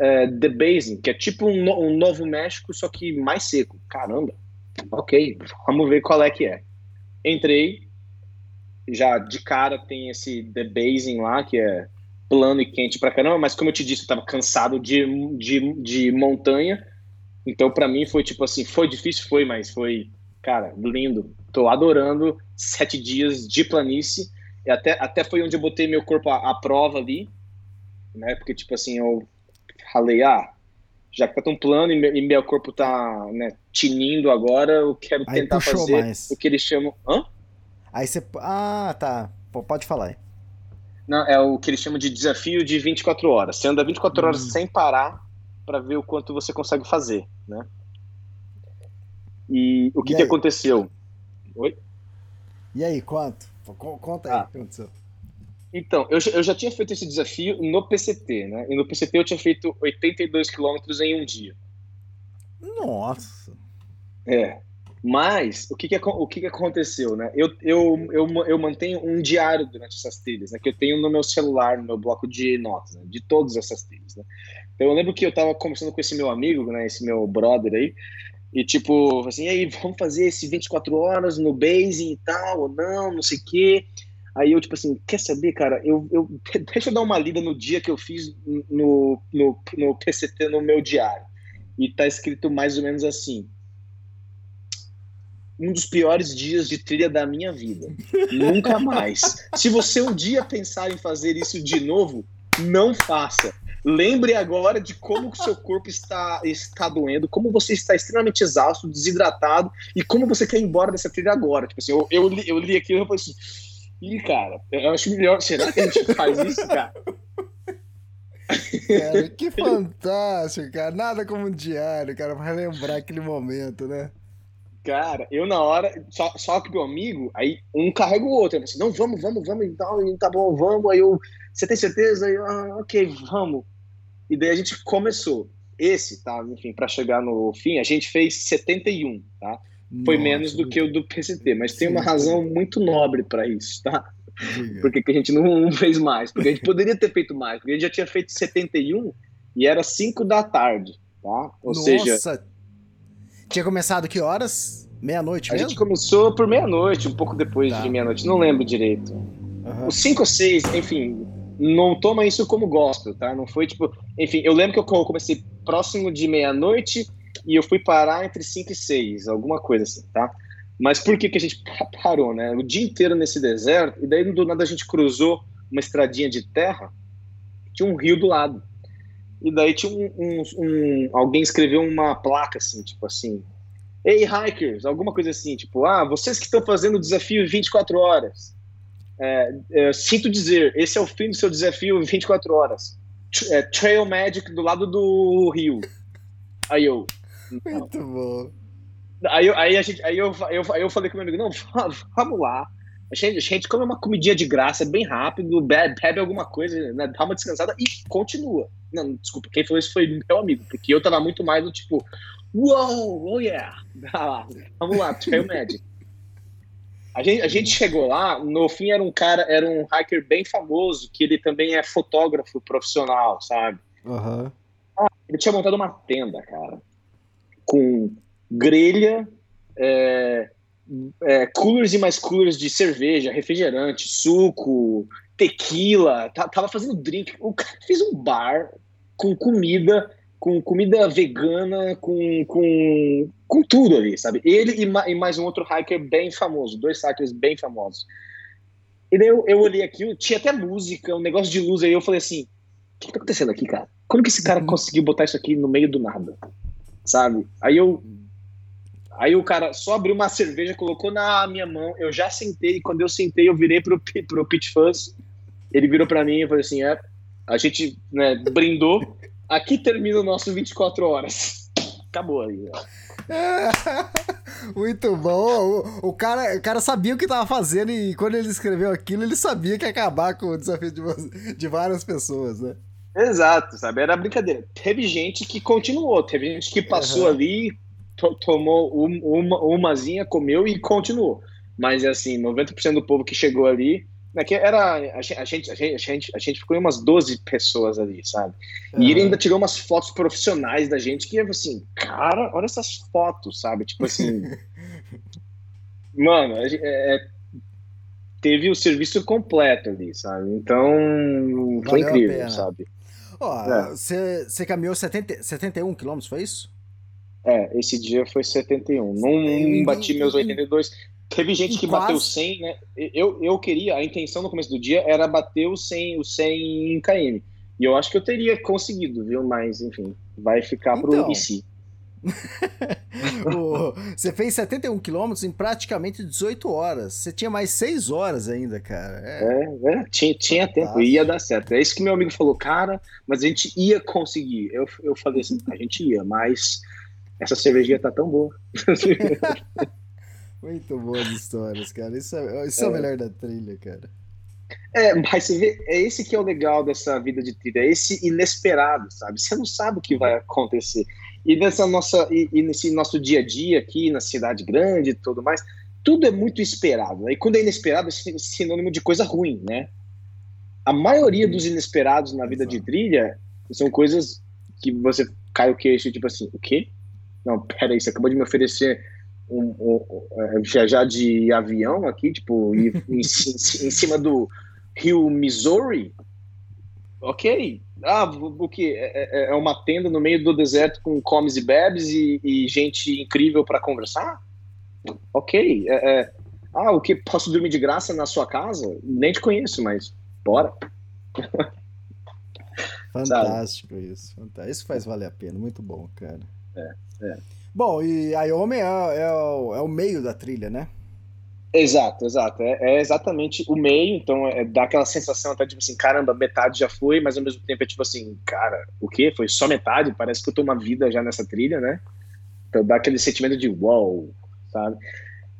é, The Basin, que é tipo um, no- um Novo México, só que mais seco. Caramba. Ok, vamos ver qual é que é. Entrei, já de cara tem esse The Basin lá, que é plano e quente pra caramba, mas como eu te disse, eu tava cansado de, de, de montanha, então pra mim foi tipo assim, foi difícil, foi, mas foi, cara, lindo. Tô adorando sete dias de planície, e até, até foi onde eu botei meu corpo à, à prova ali, né, porque tipo assim, eu falei, ah, já que tá tão plano e meu, e meu corpo tá, né, tinindo agora, eu quero Aí tentar fazer mais. o que eles chamam, hã? Aí você. Ah, tá. Pô, Pode falar aí. Não, é o que eles chamam de desafio de 24 horas. Você anda 24 horas Hum. sem parar para ver o quanto você consegue fazer, né? E o que, E que aconteceu? Oi? E aí, quanto? Co- Conta aí Ah. o que aconteceu. Então, eu, já- eu já tinha feito esse desafio no PCT, né? E no PCT eu tinha feito 82 quilômetros em um dia. Nossa. É. Mas, o que que, o que que aconteceu, né? Eu, eu, eu, eu mantenho um diário durante essas trilhas, né? Que eu tenho no meu celular, no meu bloco de notas, né? De todas essas trilhas, né? Então, eu lembro que eu tava conversando com esse meu amigo, né? Esse meu brother aí, e tipo, assim, aí, vamos fazer esse 24 horas no Base e tal, ou não, não sei o quê. Aí eu, tipo assim, quer saber, cara? Eu, eu, deixa eu dar uma lida no dia que eu fiz no, no, no PCT, no meu diário. E tá escrito mais ou menos assim: um dos piores dias de trilha da minha vida. Nunca mais. Se você um dia pensar em fazer isso de novo, não faça. Lembre agora de como o seu corpo está, está doendo, como você está extremamente exausto, desidratado e como você quer ir embora dessa trilha agora. Tipo assim, eu, eu, li, eu li aquilo e eu falei assim, Ih, cara, eu acho melhor. Será que a gente faz isso, cara? Cara, que fantástico, cara. Nada como um diário, cara, pra lembrar aquele momento, né? Cara, eu na hora, só, só que meu amigo, aí um carrega o outro. Eu assim, não, vamos, vamos, vamos, então, e tá bom, vamos. Aí eu, você tem certeza? Aí eu, ah, ok, vamos. E daí a gente começou. Esse, tá? Enfim, para chegar no fim, a gente fez 71, tá? Foi Nossa, menos do que o do PCT, mas tem uma Sim. razão muito nobre para isso, tá? diga. Por que a gente não, fez mais? Porque a gente poderia ter feito mais, porque a gente já tinha feito 71 e era 5 da tarde, tá? Ou seja, Nossa. Tinha começado que horas? Meia-noite a mesmo? gente começou por meia-noite, um pouco depois Tá. de meia-noite, não lembro direito. Aham. Os 5 ou 6, enfim, não toma isso como gospel, tá? Não foi tipo. Enfim, eu lembro que eu comecei próximo de meia-noite e eu fui parar entre 5 e 6, alguma coisa assim, tá? Mas por que, que a gente pa- parou, né? O dia inteiro nesse deserto, e daí do nada a gente cruzou uma estradinha de terra, tinha um rio do lado. E daí tinha um, um- um- alguém escreveu uma placa assim, tipo assim, Ei, hikers, alguma coisa assim, tipo, ah, vocês que estão fazendo o desafio 24 horas, é, é, sinto dizer, esse é o fim do seu desafio 24 horas. É, Trail Magic do lado do rio. Aí eu. Não. Muito bom. Aí, eu- aí, a gente, aí, eu, aí, eu, aí eu falei com meu amigo, não, va- vamos lá. A gente, a gente come uma comidinha de graça, bem rápido, bebe, bebe alguma coisa, né, dá uma descansada e continua. Não, desculpa, quem falou isso foi meu amigo, porque eu tava muito mais do tipo, uou, oh yeah, lá, vamos lá, Trail Magic. A gente, a gente chegou lá, no fim era um cara, era um hiker bem famoso, que ele também é fotógrafo profissional, sabe? Aham. Ele tinha montado uma tenda, cara, com grelha, é, é, coolers e mais coolers de cerveja, refrigerante, suco, tequila, tá- tava fazendo drink. O cara fez um bar com comida, com comida vegana, com, com, com tudo ali, sabe? Ele e, ma- e mais um outro hiker bem famoso, dois hikers bem famosos. E daí eu, eu olhei aquilo, tinha até música, um negócio de luz aí, eu falei assim, o que tá acontecendo aqui, cara? Como que esse cara conseguiu botar isso aqui no meio do nada? Sabe? Aí eu. Aí o cara só abriu uma cerveja, colocou na minha mão, eu já sentei, e quando eu sentei, eu virei pro, pro Pitch Fuzz, ele virou pra mim e falou assim: é, a gente né, brindou, aqui termina o nosso 24 horas. Acabou aí. ó. Muito bom. O, o cara, o cara sabia o que tava fazendo e quando ele escreveu aquilo, ele sabia que ia acabar com o desafio de, de várias pessoas, né? Exato, sabe? Era brincadeira. Teve gente que continuou, teve gente que passou Aham. ali, to- tomou um- uma, umazinha, comeu e continuou. Mas assim, 90% do povo que chegou ali, né, que era a gente, a gente, a gente, a gente, ficou em umas 12 pessoas ali, sabe? E ele ainda tirou umas fotos profissionais da gente que assim, cara, olha essas fotos, sabe? Tipo assim, mano, é, é, teve o serviço completo ali, sabe? Então, foi Valeu incrível, sabe? É. você você caminhou 70, 71 quilômetros, foi isso? É, esse dia foi 71. Não E- bati meus e- 82. Teve gente que bateu quase- 100, né? Eu, eu queria, a intenção no começo do dia era bater o 100, o 100 km. E eu acho que eu teria conseguido, viu? Mas, enfim, vai ficar pro Então. IC. O- Você fez 71 quilômetros em praticamente 18 horas. Você tinha mais 6 horas ainda, cara. É. É, é, tinha, tinha tempo, Fantástico. ia dar certo. É isso que meu amigo falou, cara, mas a gente ia conseguir. Eu, eu falei assim, a gente ia, mas essa cervejinha tá tão boa. Muito boas histórias, cara. Isso é, isso é. o É. melhor da trilha, cara. É, mas você vê, é esse que é o legal dessa vida de trilha, é esse inesperado, sabe? Você não sabe o que vai acontecer. E nessa nossa e, e nesse nosso dia a dia aqui na cidade grande e tudo mais, tudo é muito esperado. E quando é inesperado, é sin- sinônimo de coisa ruim, né? A maioria dos inesperados na vida de trilha são coisas que você cai o queixo, tipo assim, o quê? Não, peraí, você acabou de me oferecer um, um- um, é, viajar de avião aqui, tipo, em, ci- em cima do rio Missouri? Ok. Ah, o que? É, é- é uma tenda no meio do deserto com comes e bebes e, e gente incrível para conversar? Ok. É- é- ah, o que? Posso dormir de graça na sua casa? Nem te conheço, mas bora. Fantástico isso. Fantástico. Isso faz valer a pena. Muito bom, cara. É, é. Bom, e Wyoming é, é, é o meio da trilha, né? Exato, exato. É, é, exatamente o meio, então é, dá aquela sensação até tipo assim, caramba, metade já foi, mas ao mesmo tempo é tipo assim, cara, o quê? Foi só metade? Parece que eu tô uma vida já nessa trilha, né? Então dá aquele sentimento de wow, sabe?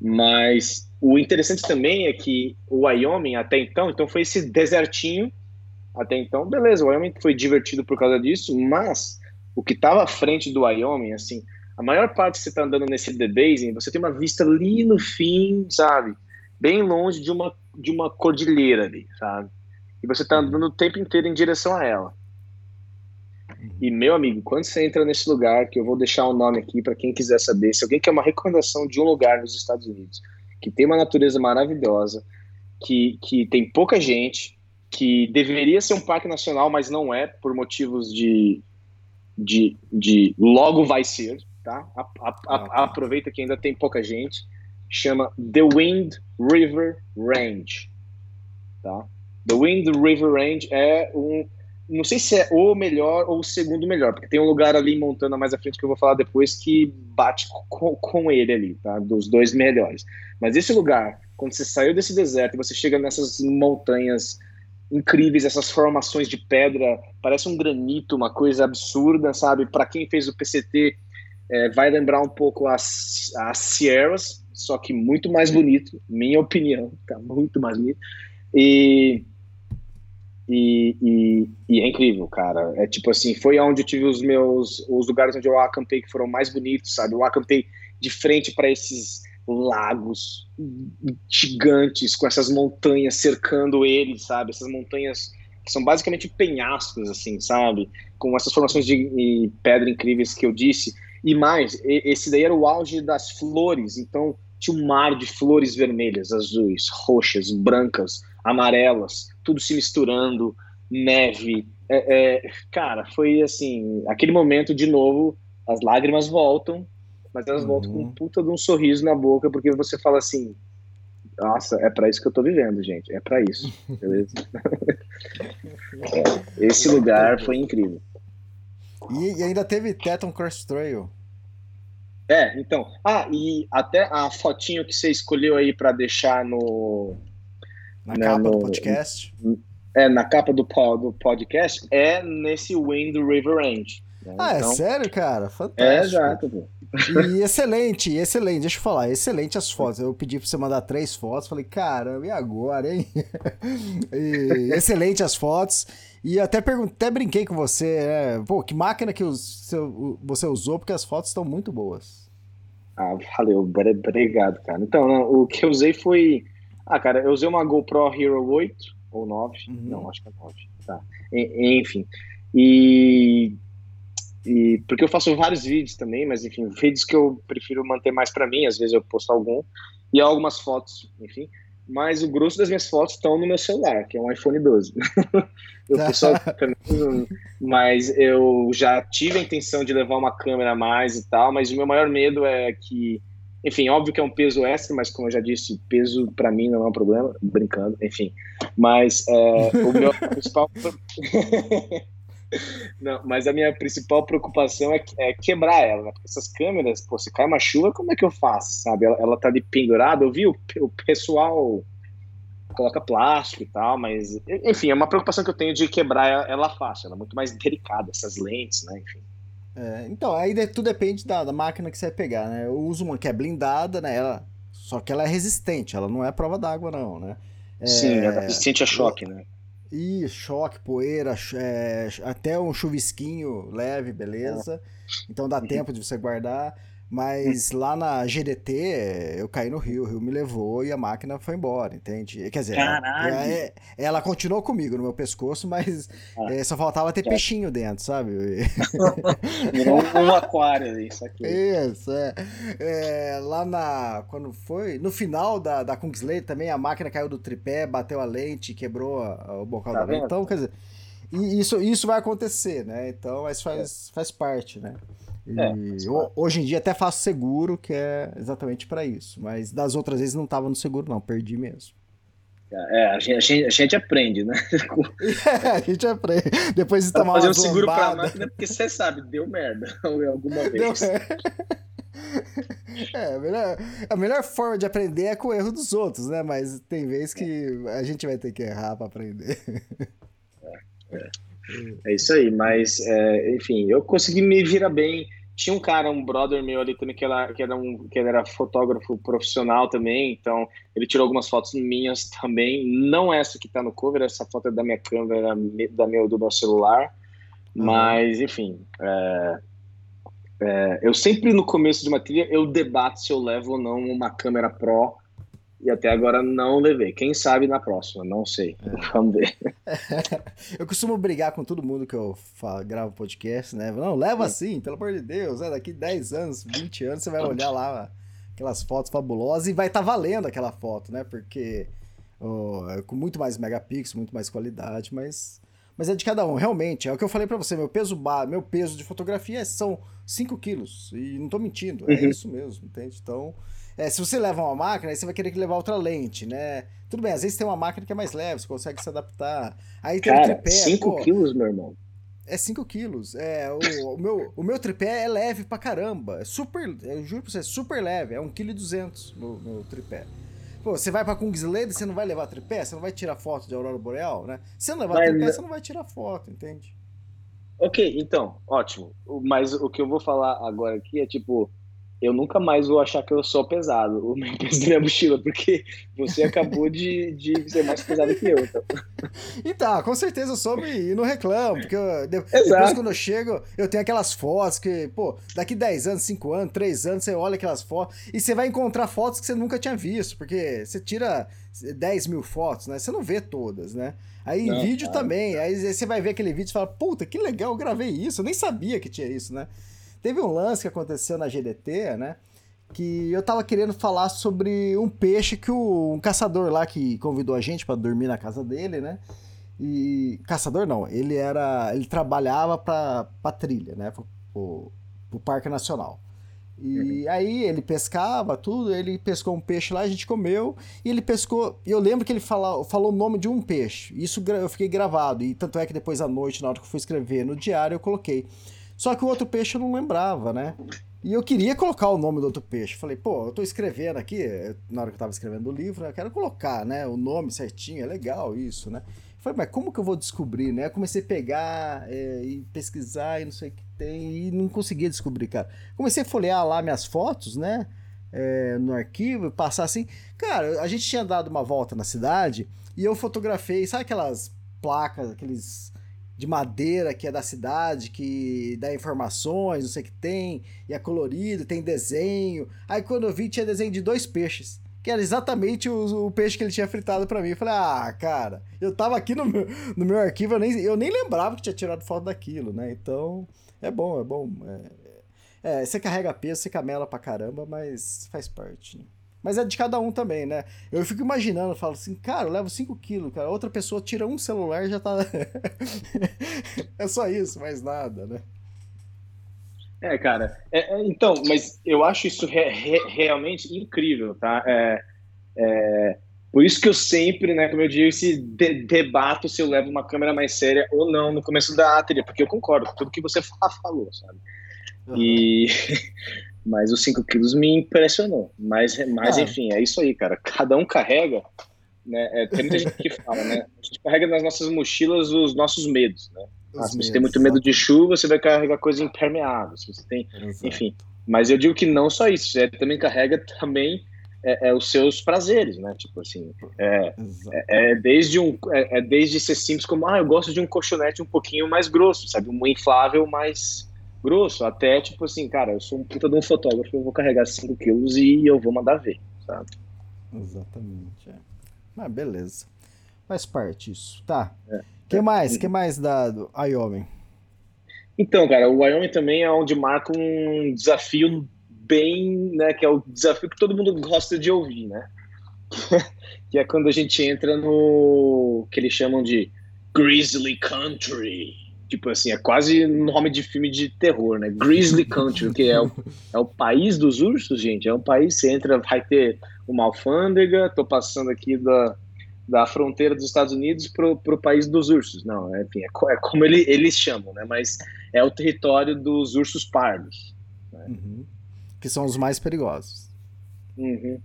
Mas o interessante também é que o Wyoming até então, então foi esse desertinho até então, beleza, o Wyoming foi divertido por causa disso, mas o que estava à frente do Wyoming, assim, a maior parte que você está andando nesse The Basin, você tem uma vista ali no fim, sabe? Bem longe de uma, de uma cordilheira ali, sabe? E você está andando o tempo inteiro em direção a ela. E, meu amigo, quando você entra nesse lugar, que eu vou deixar o um nome aqui para quem quiser saber, se alguém quer uma recomendação de um lugar nos Estados Unidos que tem uma natureza maravilhosa, que, que tem pouca gente, que deveria ser um parque nacional, mas não é, por motivos de, de, de logo vai ser, tá? A, a, a, ah, tá. aproveita que ainda tem pouca gente. Chama The Wind River Range, tá? The Wind River Range é um, não sei se é o melhor ou o segundo melhor, porque tem um lugar ali em Montana mais à frente que eu vou falar depois que bate com, com ele ali, tá? Dos dois melhores. Mas esse lugar, quando você saiu desse deserto e você chega nessas montanhas incríveis, essas formações de pedra, parece um granito, uma coisa absurda, sabe? Para quem fez o PCT, é, vai lembrar um pouco as, as Sierras, só que muito mais bonito, minha opinião, tá muito mais bonito. E, e, e, e, é incrível, cara. É tipo assim, foi onde eu tive os meus, os lugares onde eu acampei que foram mais bonitos, sabe? Eu acampei de frente para esses lagos gigantes com essas montanhas cercando ele, sabe? Essas montanhas que são basicamente penhascos, assim, sabe? Com essas formações de pedra incríveis que eu disse. E mais, esse daí era o auge das flores, então tinha um mar de flores vermelhas, azuis, roxas, brancas, amarelas, tudo se misturando, neve. É, é, cara, foi assim, aquele momento de novo, as lágrimas voltam, mas elas uhum. voltam com um uhum. puta de um sorriso na boca, porque você fala assim: nossa, é para isso que eu tô vivendo, gente, é para isso, beleza? é, esse lugar foi incrível. E, e ainda teve Teton Cross Trail. É, então. Ah, e até a fotinho que você escolheu aí para deixar no. Na né, capa no, do podcast. É, na capa do, do podcast, é nesse Wind River Range. Né? Ah, é então, é sério, cara? Fantástico. É, exato. E excelente, excelente, deixa eu falar, excelente as fotos. Eu pedi pra você mandar três fotos, falei, caramba, e agora, hein? e, excelente as fotos. E até até brinquei com você, né? Pô, que máquina que você usou, porque as fotos estão muito boas. Ah, valeu, obrigado, cara. Então, o que eu usei foi. Ah, cara, eu usei uma GoPro Hero 8 ou 9. Uhum. Não, acho que é 9. Tá. Enfim. E e porque eu faço vários vídeos também, mas enfim, vídeos que eu prefiro manter mais para mim, às vezes eu posto algum e algumas fotos, enfim. Mas o grosso das minhas fotos estão no meu celular, que é um iPhone 12. eu pessoal, mas eu já tive a intenção de levar uma câmera a mais e tal, mas o meu maior medo é que, enfim, óbvio que é um peso extra, mas como eu já disse, peso para mim não é um problema, brincando, enfim. Mas é, o meu principal Não, mas a minha principal preocupação é, é quebrar ela, né? Porque essas câmeras, pô, se cai uma chuva, como é que eu faço, sabe? Ela, ela tá ali pendurada, eu vi o, o pessoal coloca plástico e tal, mas enfim, é uma preocupação que eu tenho de quebrar ela fácil, ela é muito mais delicada, essas lentes, né, enfim. É, então, aí tudo depende da, da, máquina que você vai pegar, né? Eu uso uma que é blindada, né? Ela, só que ela é resistente, ela não é prova d'água, não, né? É, Sim, ela é resistente a choque, né? E choque, poeira, é, até um chuvisquinho leve, beleza. Então dá uhum. tempo de você guardar. Mas hum. lá na GDT, eu caí no rio, o rio me levou e a máquina foi embora, entende? Quer dizer, ela, é, ela, continuou comigo no meu pescoço, mas ah, é, só faltava ter peixinho dentro, sabe? um, um aquário, isso aqui. Isso, é. é. Lá na. Quando foi? No final da, da Kungsley também a máquina caiu do tripé, bateu a lente, quebrou a, o bocal tá da lente. Então, quer dizer, isso, isso vai acontecer, né? Então, mas faz, faz parte, né? E é, hoje em dia até faço seguro, que é exatamente para isso. Mas das outras vezes não tava no seguro, não, perdi mesmo. É, a gente, a gente, a gente aprende, né? é, a gente aprende. Depois de tomar fazer um seguro pra máquina, porque você sabe, deu merda alguma vez. É, a melhor, a melhor forma de aprender é com o erro dos outros, né? Mas tem vezes que a gente vai ter que errar para aprender. É, é. é, isso aí, mas é, enfim, eu consegui me virar bem. Tinha um cara, um brother meu ali também, que era, que era, um, que era fotógrafo profissional também, então ele tirou algumas fotos minhas também. Não essa que tá no cover, essa foto é da minha câmera, da meu, do meu celular. Mas, enfim, é, é, eu sempre no começo de uma trilha eu debato se eu levo ou não uma câmera Pro e até agora não levei. Quem sabe na próxima, não sei. É. Vamos ver. eu costumo brigar com todo mundo que eu falo, gravo podcast, né? Não, leva assim, pelo amor de Deus. Né? Daqui 10 anos, 20 anos, você vai olhar lá aquelas fotos fabulosas e vai estar tá valendo aquela foto, né? Porque oh, é com muito mais megapixels, muito mais qualidade, mas mas é de cada um, realmente. É o que eu falei para você, meu peso meu peso de fotografia são 5 quilos. E não tô mentindo, é uhum. isso mesmo, entende? Então, é, se você leva uma máquina, aí você vai querer que levar outra lente, né? Tudo bem, às vezes tem uma máquina que é mais leve, você consegue se adaptar. Aí tem Cara, 5 quilos, meu irmão. É 5 quilos. É, o, o, meu, o meu tripé é leve pra caramba. É super, eu juro pra você, é super leve. É 1,2 kg meu, meu tripé. Pô, você vai pra Kungsleden, você não vai levar tripé? Você não vai tirar foto de aurora boreal, né? Se não levar Mas... tripé, você não vai tirar foto, entende? Ok, então, ótimo. Mas o que eu vou falar agora aqui é tipo, eu nunca mais vou achar que eu sou pesado, o meu peso da minha mochila, porque você acabou de, de ser mais pesado que eu. Então, então com certeza eu soube e não reclamo, porque eu, depois quando eu chego, eu tenho aquelas fotos que, pô, daqui 10 anos, 5 anos, 3 anos, você olha aquelas fotos e você vai encontrar fotos que você nunca tinha visto, porque você tira 10 mil fotos, né? Você não vê todas, né? Aí não, vídeo cara. também, aí você vai ver aquele vídeo e fala, puta, que legal, eu gravei isso, eu nem sabia que tinha isso, né? Teve um lance que aconteceu na GDT, né? Que eu tava querendo falar sobre um peixe que o, um caçador lá que convidou a gente para dormir na casa dele, né? E caçador não, ele era, ele trabalhava para pra trilha, né? Pro, pro, pro Parque Nacional. E uhum. aí ele pescava tudo, ele pescou um peixe lá, a gente comeu, e ele pescou. Eu lembro que ele fala, falou o nome de um peixe. Isso eu fiquei gravado, e tanto é que depois à noite, na hora que eu fui escrever no diário, eu coloquei. Só que o outro peixe eu não lembrava, né? E eu queria colocar o nome do outro peixe. Falei, pô, eu tô escrevendo aqui, na hora que eu tava escrevendo o livro, eu quero colocar, né? O nome certinho, é legal isso, né? Falei, mas como que eu vou descobrir, né? Eu comecei a pegar é, e pesquisar e não sei o que tem, e não conseguia descobrir, cara. Comecei a folhear lá minhas fotos, né? É, no arquivo, passar assim. Cara, a gente tinha dado uma volta na cidade e eu fotografei, sabe aquelas placas, aqueles de madeira que é da cidade, que dá informações, não sei o que tem, e é colorido, tem desenho. Aí quando eu vi, tinha desenho de dois peixes, que era exatamente o, o peixe que ele tinha fritado para mim. Eu falei, ah, cara, eu tava aqui no meu, no meu arquivo, eu nem, eu nem lembrava que tinha tirado foto daquilo, né? Então, é bom, é bom. É, é, você carrega peso, você camela pra caramba, mas faz parte, né? Mas é de cada um também, né? Eu fico imaginando, eu falo assim, cara, eu levo 5 quilos, cara. Outra pessoa tira um celular e já tá. é só isso, mais nada, né? É, cara. É, é, então, mas eu acho isso re, re, realmente incrível, tá? É, é, por isso que eu sempre, né, como eu disse, de, debato se eu levo uma câmera mais séria ou não no começo da trilha, porque eu concordo com tudo que você falou, sabe? Uhum. E Mas os 5 quilos me impressionou. Mas, mas ah. enfim, é isso aí, cara. Cada um carrega. Né? É, tem muita gente que fala, né? A gente carrega nas nossas mochilas os nossos medos, né? Ah, se você tem muito medo de chuva, você vai carregar coisa impermeável. Se você tem, Exato. enfim. Mas eu digo que não só isso, você também carrega também é, é, os seus prazeres, né? Tipo assim, é, é, é desde um, é, é, desde ser simples como, ah, eu gosto de um colchonete um pouquinho mais grosso, sabe, um inflável mais grosso, até tipo assim, cara, eu sou um puta de um fotógrafo, eu vou carregar 5 quilos e eu vou mandar ver, sabe? Exatamente, é. Mas beleza. Faz parte isso. Tá. É. que mais? que mais da do Wyoming? Então, cara, o Wyoming também é onde marca um desafio bem, né, que é o desafio que todo mundo gosta de ouvir, né? que é quando a gente entra no que eles chamam de Grizzly Country, Tipo assim, é quase nome de filme de terror, né? Grizzly Country, que é o, é o país dos ursos, gente. É um país, você entra, vai ter uma alfândega, tô passando aqui da, da fronteira dos Estados Unidos pro, pro país dos ursos. Não, é, enfim, é, é como ele, eles chamam, né? Mas é o território dos ursos pardos. Né? Uhum. que são os mais perigosos. Uhum.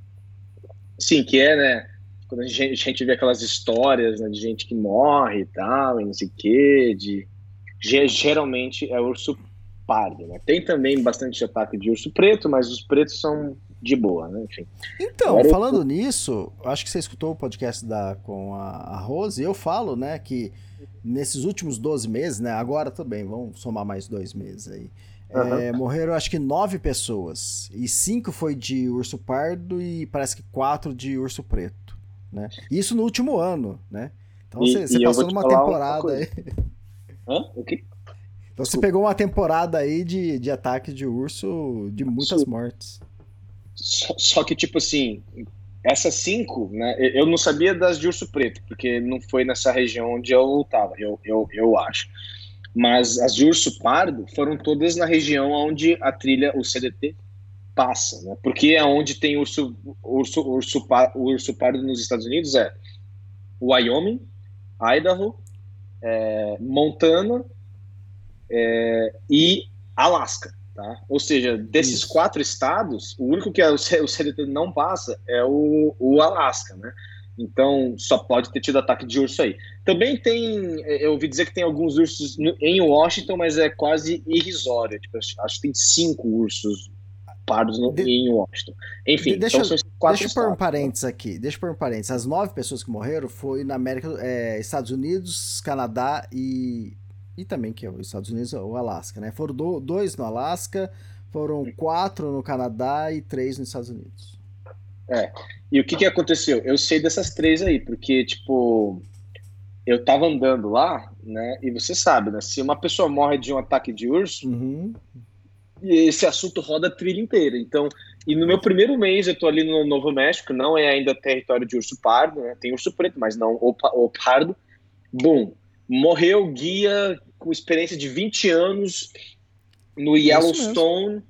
Sim, que é, né? Quando a gente, a gente vê aquelas histórias né, de gente que morre e tal, e não sei o quê, de. Geralmente é urso pardo, né? Tem também bastante ataque de urso preto, mas os pretos são de boa, né? Enfim. Então, falando eu... nisso, acho que você escutou o podcast da, com a, a Rose, eu falo, né, que nesses últimos 12 meses, né, agora também, vamos somar mais dois meses aí, uhum. é, morreram acho que nove pessoas, e cinco foi de urso pardo e parece que quatro de urso preto, né? Isso no último ano, né? Então e, você, você passou numa temporada aí... Hã? O quê? Então você pegou uma temporada aí de, de ataque de urso de muitas Sim. mortes. Só, só, que, tipo assim, essas cinco, né? Eu não sabia das de urso preto, porque não foi nessa região onde eu estava, eu, eu, eu acho. Mas as de urso pardo foram todas na região onde a trilha, o CDT, passa, né? Porque é onde tem urso, urso, urso, urso pardo nos Estados Unidos é Wyoming, Idaho, é, Montana é, e Alasca. Tá? Ou seja, desses Isso. quatro estados, o único que é o CDT não passa é o, o Alasca, né? Então, só pode ter tido ataque de urso aí. Também tem, eu ouvi dizer que tem alguns ursos em Washington, mas é quase irrisório. Tipo, acho que tem cinco ursos pardos no, de, em Washington. Enfim, deixa, então deixa eu pôr um parênteses aqui. Deixa eu pôr um parênteses. As nove pessoas que morreram foi na América, é, Estados Unidos, Canadá e e também que é os Estados Unidos, o Alasca, né? Foram do, dois no Alasca, foram quatro no Canadá e três nos Estados Unidos. É. E o que que aconteceu? Eu sei dessas três aí, porque, tipo, eu tava andando lá, né? E você sabe, né? Se uma pessoa morre de um ataque de urso, uhum. esse assunto roda a trilha inteira. Então, e no meu primeiro mês eu tô ali no Novo México, não é ainda território de urso pardo, né? Tem urso preto, mas não o, o pardo. Bom, morreu guia com experiência de 20 anos no é Yellowstone.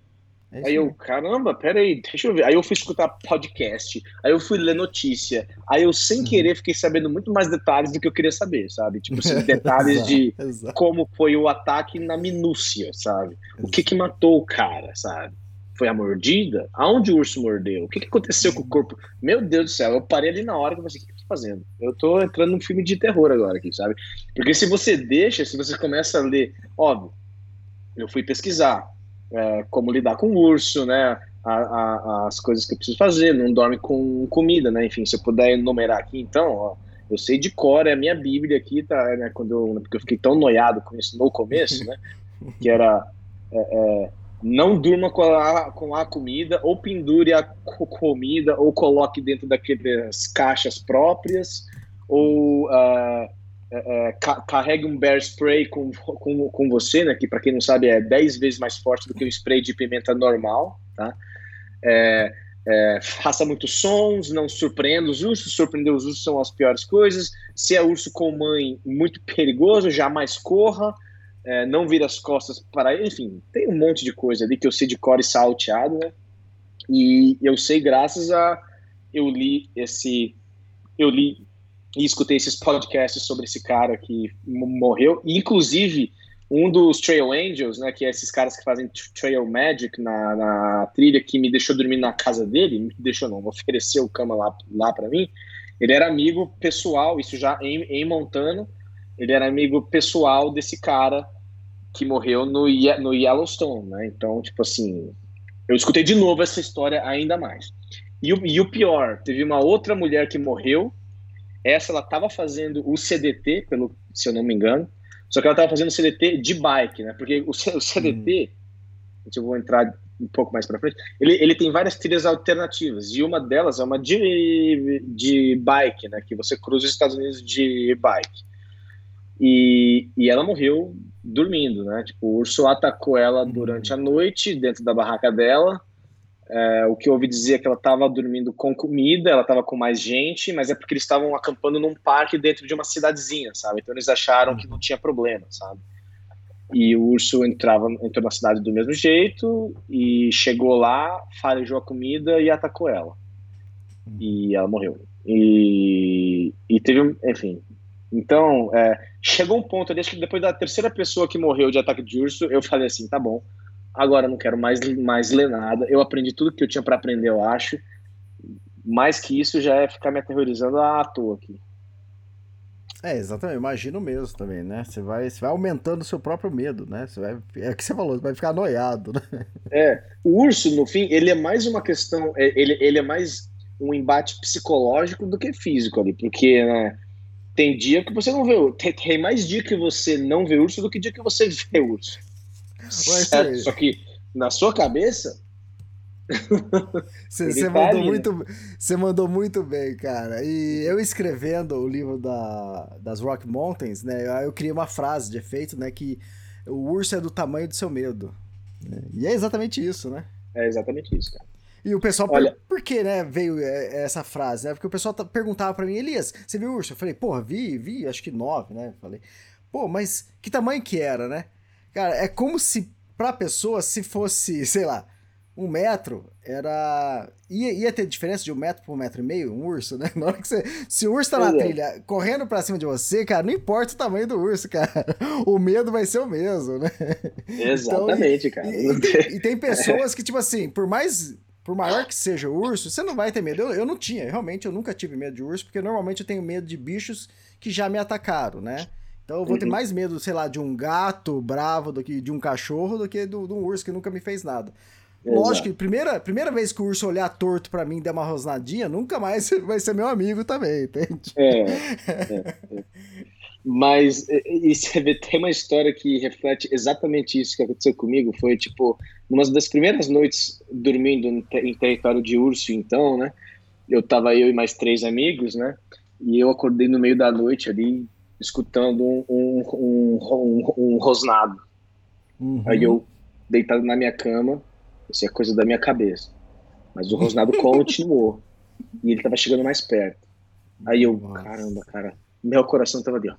É aí eu, caramba, peraí, deixa eu ver. Aí eu fui escutar podcast, aí eu fui ler notícia, aí eu, sem uhum. querer, fiquei sabendo muito mais detalhes do que eu queria saber, sabe? Tipo assim, detalhes exato, de exato. como foi o ataque na minúcia, sabe? Exato. O que que matou o cara, sabe? Foi a mordida? Aonde o urso mordeu? O que, que aconteceu com o corpo? Meu Deus do céu, eu parei ali na hora que eu falei, o que eu tô fazendo? Eu tô entrando num filme de terror agora aqui, sabe? Porque se você deixa, se você começa a ler, óbvio, eu fui pesquisar é, como lidar com o urso, né? A, a, as coisas que eu preciso fazer, não dorme com comida, né? Enfim, se eu puder enumerar aqui, então, ó, eu sei de cor, é a minha Bíblia aqui, tá? Né, quando eu, porque eu fiquei tão noiado com isso no começo, né? Que era é, é, não durma com a, com a comida, ou pendure a comida, ou coloque dentro daquelas caixas próprias, ou uh, uh, carregue um bear spray com, com, com você, né, que para quem não sabe é 10 vezes mais forte do que um spray de pimenta normal, tá? É, é, faça muitos sons, não surpreenda os ursos, surpreender os ursos são as piores coisas. Se é urso com mãe, muito perigoso, jamais corra é, não vira as costas para enfim, tem um monte de coisa ali que eu sei de core salteado, né? E eu sei graças a eu li esse eu li e escutei esses podcasts sobre esse cara que morreu, e, inclusive um dos Trail Angels, né, que é esses caras que fazem Trail Magic na, na trilha, que me deixou dormir na casa dele, me deixou não, ofereceu cama lá, lá para mim, ele era amigo pessoal, isso já em, em Montana, ele era amigo pessoal desse cara que morreu no, no Yellowstone, né? Então, tipo assim, eu escutei de novo essa história ainda mais. E o, e o pior, teve uma outra mulher que morreu. Essa ela estava fazendo o CDT, pelo se eu não me engano. Só que ela estava fazendo o CDT de bike, né? Porque o, o CDT, hum. eu vou entrar um pouco mais para frente, ele, ele tem várias trilhas alternativas. E uma delas é uma de, de bike, né? Que você cruza os Estados Unidos de bike. E, e ela morreu dormindo, né? Tipo, o urso atacou ela uhum. durante a noite dentro da barraca dela. É, o que eu ouvi dizer é que ela estava dormindo com comida, ela estava com mais gente, mas é porque eles estavam acampando num parque dentro de uma cidadezinha, sabe? Então eles acharam que não tinha problema, sabe? E o urso entrava, entrou na cidade do mesmo jeito e chegou lá, farejou a comida e atacou ela. E ela morreu. E, e teve, enfim, então, é, chegou um ponto ali, acho que depois da terceira pessoa que morreu de ataque de urso, eu falei assim, tá bom, Agora não quero mais, mais ler nada. Eu aprendi tudo que eu tinha para aprender, eu acho. Mais que isso já é ficar me aterrorizando à toa aqui. É, exatamente, imagino mesmo também, né? Você vai, você vai aumentando o seu próprio medo, né? Você vai, é o que você falou, você vai ficar noiado, né? É, o urso, no fim, ele é mais uma questão, é, ele, ele é mais um embate psicológico do que físico ali, porque né, tem dia que você não vê urso, tem, tem, mais dia que você não vê urso do que dia que você vê urso. Só que na sua cabeça, você, você mandou muito, você mandou muito bem, cara. E eu escrevendo o livro da, das Rock Mountains, né? Eu criei uma frase de efeito, né? Que o urso é do tamanho do seu medo. Né? E é exatamente isso, né? É exatamente isso, cara. E o pessoal, Olha, por, por que, né, veio é, essa frase, né? Porque o pessoal perguntava para mim, Elias, você viu o urso? Eu falei, porra, vi, vi, acho que nove, né? falei, pô, mas que tamanho que era, né? Cara, é como se pra pessoa, se fosse, sei lá, um metro era. Ia, ia ter diferença de um metro por um metro e meio, um urso, né? Na hora que você. Se o urso tá na é. trilha correndo pra cima de você, cara, não importa o tamanho do urso, cara. O medo vai ser o mesmo, né? Exatamente, então, e, cara. E, e, tem, e, tem, pessoas que, tipo assim, por mais. Por maior que seja o urso, você não vai ter medo. Eu, eu não tinha, realmente, eu nunca tive medo de urso, porque normalmente eu tenho medo de bichos que já me atacaram, né? Então eu vou uhum. ter mais medo, sei lá, de um gato bravo do que de um cachorro do que de um urso que nunca me fez nada. Lógico que primeira, primeira vez que o urso olhar torto para mim e der uma rosnadinha, nunca mais vai ser meu amigo também, entende? É. é, é. Mas e você vê, tem uma história que reflete exatamente isso que aconteceu comigo. Foi tipo, numa das primeiras noites dormindo em território de urso, então, né? Eu tava eu e mais três amigos, né? E eu acordei no meio da noite ali, escutando um, um, um, um, um rosnado. Uhum. Aí eu, deitado na minha cama, isso é coisa da minha cabeça. Mas o rosnado continuou. E ele tava chegando mais perto. Aí eu, Nossa. caramba, cara, meu coração tava ali, ó.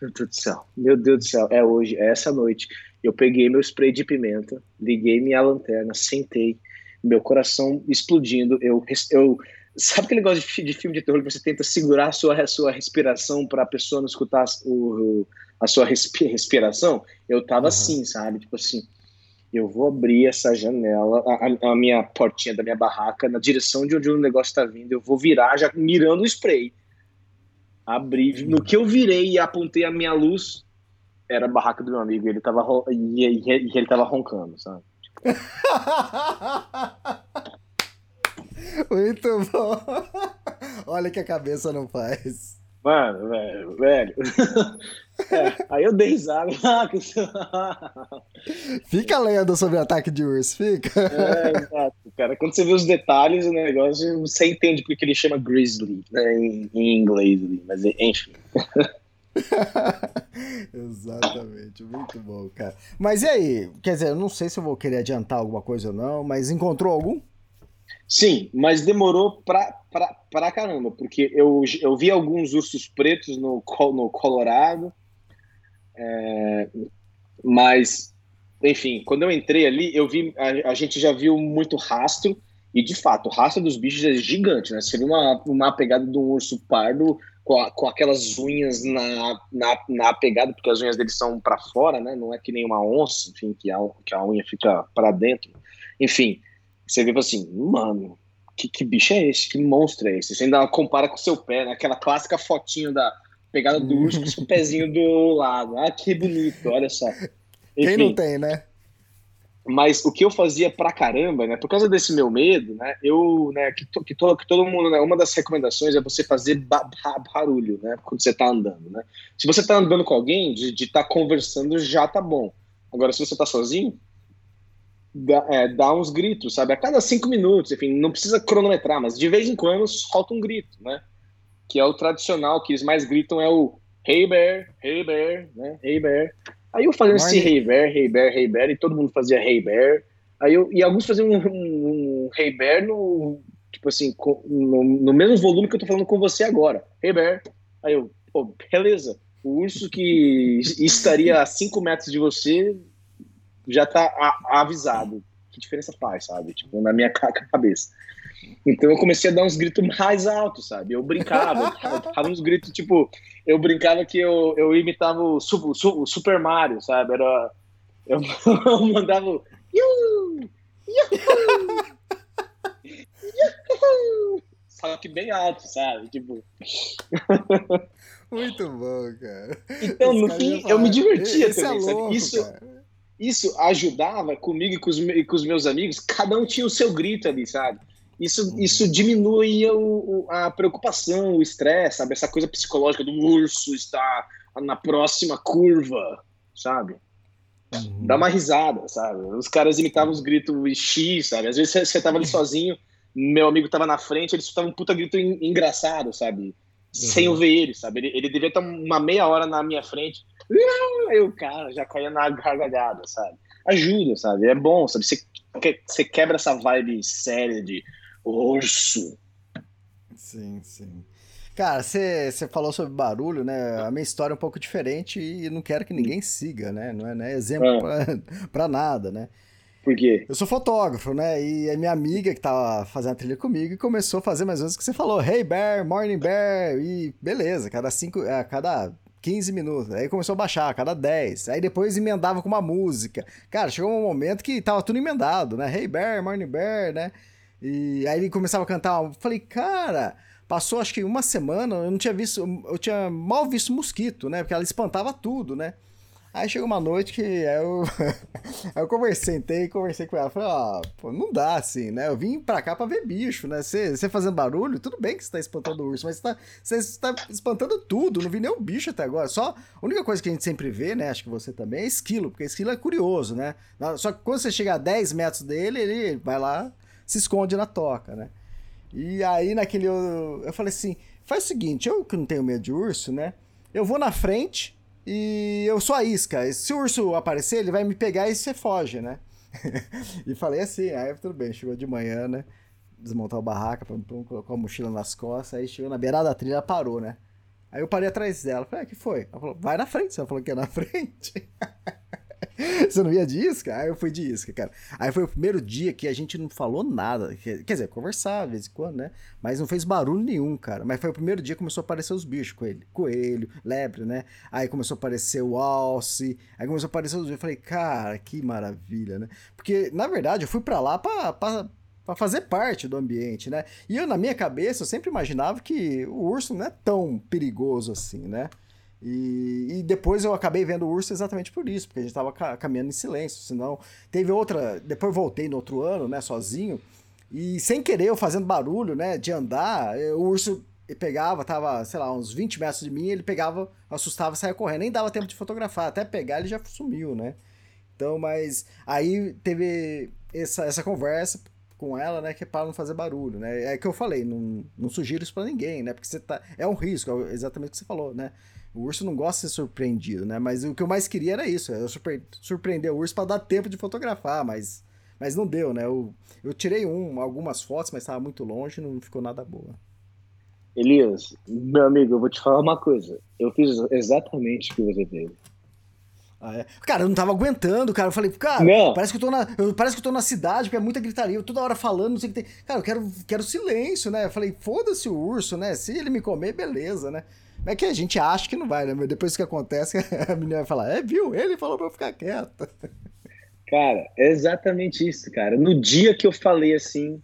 Meu Deus do céu, meu Deus do céu, é hoje, é essa noite. Eu peguei meu spray de pimenta, liguei minha lanterna, sentei, meu coração explodindo. Eu, eu sabe aquele negócio de, de filme de terror que você tenta segurar a sua, a sua respiração para a pessoa não escutar o, a sua respiração? Eu tava uhum. assim, sabe? Tipo assim, eu vou abrir essa janela, a, a, minha portinha da minha barraca, na direção de onde o negócio está vindo, eu vou virar já mirando o spray. Abri, no que eu virei e apontei a minha luz, era a barraca do meu amigo, ele tava, e, e, e ele tava roncando, sabe? Muito bom. Olha que a cabeça não faz. Mano, velho, velho. É, aí eu dei risada. fica lendo sobre o ataque de urso, fica. É, exato, cara. Quando você vê os detalhes do negócio, você entende porque ele chama Grizzly, né, em, em inglês, mas enfim. Exatamente, muito bom, cara. Mas e aí? Quer dizer, eu não sei se eu vou querer adiantar alguma coisa ou não, mas encontrou algum? Sim, mas demorou pra, pra, pra caramba, porque eu, eu vi alguns ursos pretos no, no Colorado, é, mas, enfim, quando eu entrei ali, eu vi, a, a, gente já viu muito rastro, e de fato, o rastro dos bichos é gigante, né? Você viu uma, uma pegada de um urso pardo com, a, com aquelas unhas na, na, na pegada, porque as unhas deles são para fora, né? Não é que nem uma onça, enfim, que a, que a unha fica para dentro. Enfim, você vê assim, mano, que, que bicho é esse? Que monstro é esse? Você ainda compara com o seu pé, né? Aquela clássica fotinho da pegada do urso com o pezinho do lado. Ah, que bonito, olha só. Enfim, Quem não tem, né? Mas o que eu fazia pra caramba, né? Por causa desse meu medo, né? Eu, né? Que, to, que, to, que todo mundo, né? Uma das recomendações é você fazer ba barulho, né? Quando você tá andando, né? Se você tá andando com alguém, de estar tá conversando já tá bom. Agora, se você tá sozinho, dá, é, dá uns gritos, sabe? A cada cinco minutos, enfim, não precisa cronometrar, mas de vez em quando solta um grito, né? Que é o tradicional, que eles mais gritam é o Hey Bear, Hey Bear, né? Hey Bear. Aí eu fazia esse Hey Bear, Hey Bear, Hey Bear, e todo mundo fazia Hey Bear. Aí eu, e alguns faziam um, um, um Hey Bear no, tipo assim, no, no, mesmo volume que eu tô falando com você agora. Hey Bear. Aí eu, pô, beleza. O urso que estaria a 5 metros de você já tá avisado. Que diferença faz, sabe? Tipo, na minha cabeça. Então eu comecei a dar uns gritos mais altos, sabe? Eu brincava, eu dava uns gritos, tipo, eu brincava que eu, eu imitava o, o Super Mario, sabe? Era, eu mandava Iu! Iu! Iu! Só que bem alto, sabe? Tipo. Muito bom, cara. Então, Esse no fim, eu me divertia "Esse é também, sabe? louco, Isso, cara." Isso ajudava comigo e com, os, e com os meus amigos, cada um tinha o seu grito ali, sabe? Isso, Uhum. isso diminuía o, o- a preocupação, o estresse, sabe? Essa coisa psicológica do urso estar na próxima curva, sabe? Uhum. Dá uma risada, sabe? Os caras imitavam os gritos X, sabe? Às vezes você, tava ali sozinho, meu amigo tava na frente, ele escutava um puta grito en- engraçado, sabe? Sem eu ver ele, sabe? Ele, ele devia estar uma meia hora na minha frente. O cara já caía na gargalhada, sabe? Ajuda, sabe? É bom, sabe? Você, que- você quebra essa vibe séria de urso. Sim, sim. Cara, você você falou sobre barulho, né? A minha história é um pouco diferente e não quero que ninguém siga, né? Não é, não é exemplo Ah. pra, pra nada, né? Por quê? Eu sou fotógrafo, né? E a minha amiga que tava fazendo a trilha comigo começou a fazer mais ou menos o que você falou. Hey Bear, Morning Bear. E beleza, cada cinco, a cada 15 minutos. Aí começou a baixar, a cada 10. Aí depois emendava com uma música. Cara, chegou um momento que tava tudo emendado, né? Hey Bear, Morning Bear, né? E aí ele começava a cantar. Eu falei, cara, passou acho que uma semana, eu não tinha visto, eu tinha mal visto mosquito, né? Porque ela espantava tudo, né? Aí chegou uma noite que eu, eu conversei, sentei conversei com ela. Falei, ó, pô, não dá assim, né? Eu vim pra cá pra ver bicho, né? Você fazendo barulho, tudo bem que você tá espantando o urso, mas você tá, tá espantando tudo, não vi nenhum bicho até agora. Só a única coisa que a gente sempre vê, né? Acho que você também, é esquilo, porque esquilo é curioso, né? Só que quando você chega a 10 metros dele, ele vai lá, se esconde na toca, né? E aí naquele. Eu, eu falei assim: faz o seguinte, eu que não tenho medo de urso, né? Eu vou na frente e eu sou a isca. Se o urso aparecer, ele vai me pegar e você foge, né? e falei assim, aí tudo bem, chegou de manhã, né? Desmontar o barraca, pum, pum, colocou a mochila nas costas, aí chegou na beirada da trilha, ela parou, né? Aí eu parei atrás dela, falei, ah, que foi? Ela falou, vai na frente, você falou que é na frente. Você não ia de isca? Aí eu fui de isca, cara. Aí foi o primeiro dia que a gente não falou nada. Quer dizer, conversava de vez em quando, né? Mas não fez barulho nenhum, cara. Mas foi o primeiro dia que começou a aparecer os bichos, coelho, coelho lebre, né? Aí começou a aparecer o alce, aí começou a aparecer os bichos. Eu falei, cara, que maravilha, né? Porque, na verdade, eu fui pra lá pra, pra, pra fazer parte do ambiente, né? E eu, na minha cabeça, eu sempre imaginava que o urso não é tão perigoso assim, né? E, e depois eu acabei vendo o urso exatamente por isso, porque a gente tava ca- caminhando em silêncio. Senão, teve outra. Depois voltei no outro ano, né, sozinho. E sem querer, eu fazendo barulho, né, de andar, eh, o urso pegava, tava, sei lá, uns 20 metros de mim, ele pegava, assustava, saia correndo. Nem dava tempo de fotografar, até pegar ele já sumiu, né? Então, mas aí teve essa, essa conversa com ela, né, que é para não fazer barulho, né? É que eu falei, não, não sugiro isso para ninguém, né? Porque você tá, é um risco, é exatamente o que você falou, né? O urso não gosta de ser surpreendido, né? Mas o que eu mais queria era isso, eu surpre surpreender o urso para dar tempo de fotografar, mas, mas não deu, né? Eu, eu tirei um, algumas fotos, mas estava muito longe, não ficou nada boa. Elias, meu amigo, eu vou te falar uma coisa. Eu fiz exatamente o que você fez. Ah, é. Cara, eu não tava aguentando, cara. Eu falei, cara, Não. parece que eu tô na. Eu, parece que eu tô na cidade, porque é muita gritaria, eu toda hora falando, não sei o que tem. Cara, eu quero, quero silêncio, né? Eu falei, foda-se o urso, né? Se ele me comer, beleza, né? Mas é que a gente acha que não vai, né? Mas depois que acontece, a menina vai falar, é, viu? Ele falou pra eu ficar quieta. Cara, é exatamente isso, cara. No dia que eu falei assim,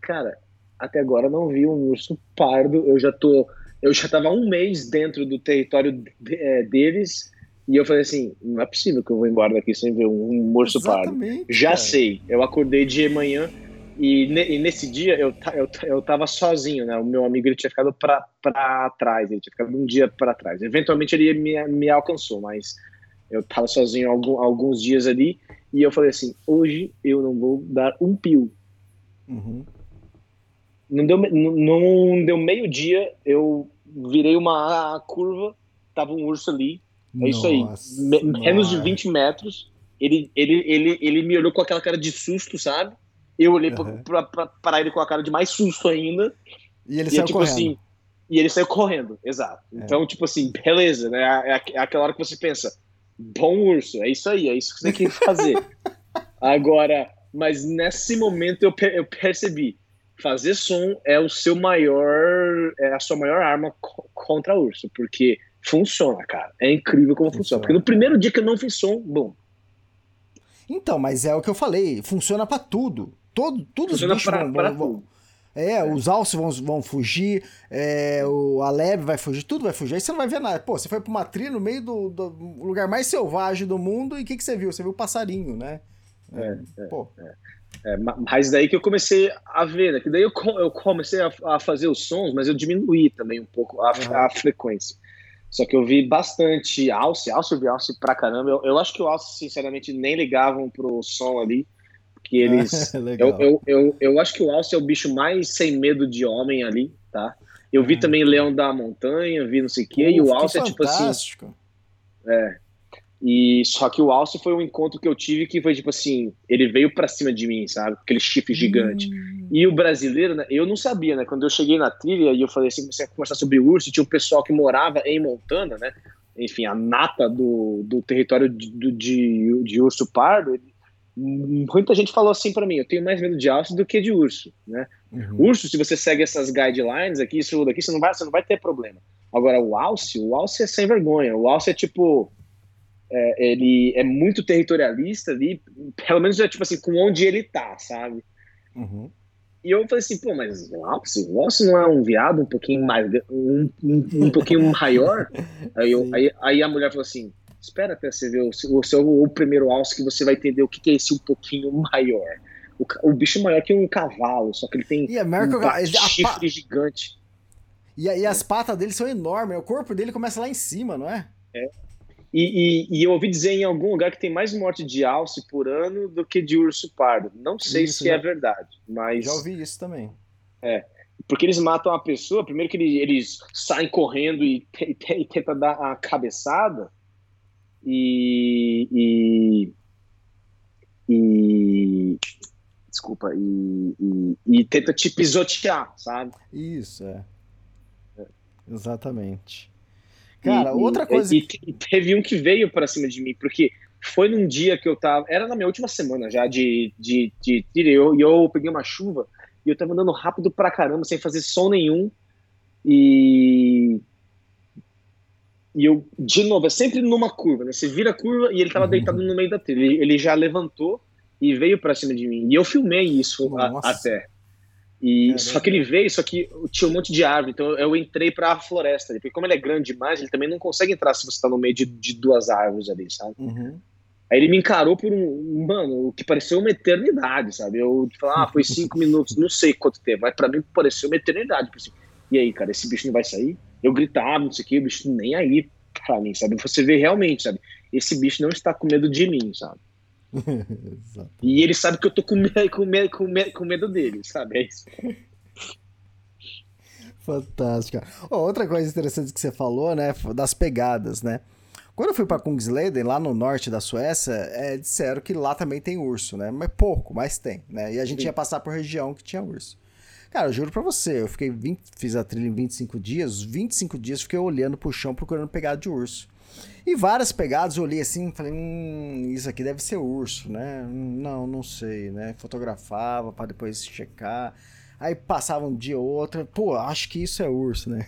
cara, até agora eu não vi um urso pardo. Eu já tô. Eu já tava um mês dentro do território de- é, deles. E eu falei assim, não é possível que eu vou embora daqui sem ver um, urso pardo. Já cara. sei. Eu acordei de manhã e, ne- e nesse dia eu, eu, eu tava sozinho, né? O meu amigo ele tinha ficado pra, pra trás, ele tinha ficado um dia pra trás. Eventualmente ele me, me alcançou, mas eu tava sozinho algum, alguns dias ali e eu falei assim: hoje eu não vou dar um pio. Uhum. Não deu, não, não deu meio-dia, eu virei uma curva, tava um urso ali. É isso aí. Me- menos de mano. 20 metros. Ele, ele, ele, ele me olhou com aquela cara de susto, sabe? Eu olhei Uhum. pra, pra, pra ele com a cara de mais susto ainda. E ele e é saiu tipo correndo. assim. E ele saiu correndo, exato. É. Então, tipo assim, beleza, né? É, é- é aquela hora que você pensa, bom urso, é isso aí, é isso que você tem que fazer. Agora, mas nesse momento eu, per- eu percebi, fazer som é o seu maior, é a sua maior arma co- contra urso, porque funciona, cara. É incrível como funciona. Funciona. Porque no primeiro dia que eu não fiz som, bom, Então, mas é o que eu falei, funciona pra tudo. Todo, tudo Funciona os bichos pra, vão, pra vão- tudo. É, os alces vão, vão fugir, é, o, a leve vai fugir, tudo vai fugir. Aí você não vai ver nada. Pô, você foi pra uma trilha no meio do, do lugar mais selvagem do mundo e o que, que você viu? Você viu o passarinho, né? É, Pô, É, ma- mas daí que eu comecei a ver, né? Que daí eu, eu comecei a, a fazer os sons, mas eu diminuí também um pouco a, Uhum. a frequência. Só que eu vi bastante alce, alce eu vi alce pra caramba. Eu, eu acho que o alce, sinceramente, nem ligavam pro som ali. Porque eles. Legal. eu, eu, eu, eu acho que o alce é o bicho mais sem medo de homem ali, tá? Eu vi Hum. também Leão da Montanha, vi não sei o quê, e o alce que é tipo assim. fantástico. E só que o alce foi um encontro que eu tive que foi tipo assim, ele veio pra cima de mim, sabe? Aquele chifre gigante. Hum. E o brasileiro, né, eu não sabia, né? Quando eu cheguei na trilha e eu falei assim, comecei a conversar sobre urso, tinha um pessoal que morava em Montana, né? Enfim, a nata do, do território de, do- de, de urso pardo. Muita gente falou assim pra mim, eu tenho mais medo de alce do que de urso, né? Uhum. Urso, se você segue essas guidelines aqui, isso daqui, você não vai, você não vai ter problema. Agora, o alce, o alce é sem vergonha. O alce é tipo. É, ele é muito territorialista ali, pelo menos é tipo assim, com onde ele tá, sabe? Uhum. E eu falei assim, pô, mas o alce, o alce não é um viado um pouquinho mais, um, um, um pouquinho maior? Aí, eu, aí, aí a mulher falou assim, espera até você ver o, seu- o seu o primeiro alce que você vai entender o que, que é esse um pouquinho maior. O, o bicho é maior que um cavalo, só que ele tem E é um o- a chifre gigante. E, e as patas dele são enormes, o corpo dele começa lá em cima, não é? E, e, e eu ouvi dizer em algum lugar que tem mais morte de alce por ano do que de urso pardo. Não sei Isso, se já- é verdade, mas. Já ouvi isso também. Porque eles matam a pessoa, primeiro que eles, eles saem correndo e, te- te- tentam dar a cabeçada. E. E. e- desculpa, e, e, e tenta te pisotear, sabe? Isso, é. Exatamente. Cara, E- outra coisa. E, e teve um que veio pra cima de mim, porque foi num dia que eu tava. Era na minha última semana já de, de, de. E eu, eu peguei uma chuva e eu tava andando rápido pra caramba, sem fazer som nenhum. E. E eu, de novo, é sempre numa curva, né? Você vira a curva e ele tava Uhum. deitado no meio da trilha. Ele, ele já levantou e veio pra cima de mim. E eu filmei isso a- até. E Caramba. só que ele veio, só que tinha um monte de árvore, então eu entrei pra floresta, ali, porque como ele é grande demais, ele também não consegue entrar se você tá no meio de, de duas árvores ali, sabe? Uhum. Aí ele me encarou por um, mano, o que pareceu uma eternidade, sabe? Eu falei, ah, foi cinco minutos, não sei quanto tempo, mas pra mim pareceu uma eternidade. Assim, e aí, cara, esse bicho não vai sair? Eu gritava, não sei o que, o bicho nem aí pra mim, sabe? Você vê realmente, sabe? Esse bicho não está com medo de mim, sabe? E ele sabe que eu tô com medo, com medo, com medo, com medo dele, sabe? É isso. Fantástico. Ó, outra coisa interessante que você falou, né, das pegadas, né? Quando eu fui pra Kungsleden, lá no norte da Suécia, é, disseram que lá também tem urso, né? Mas pouco, mas tem, né? E a gente Sim. ia passar por região que tinha urso. Cara, eu juro pra você, eu fiquei 20, fiz a trilha em 25 dias, os 25 dias fiquei olhando pro chão procurando pegada de urso. E várias pegadas eu olhei assim, falei, hum, isso aqui deve ser urso, né? Não, não sei, né? Fotografava pra depois checar. Aí passava um dia ou outro, pô, acho que isso é urso, né?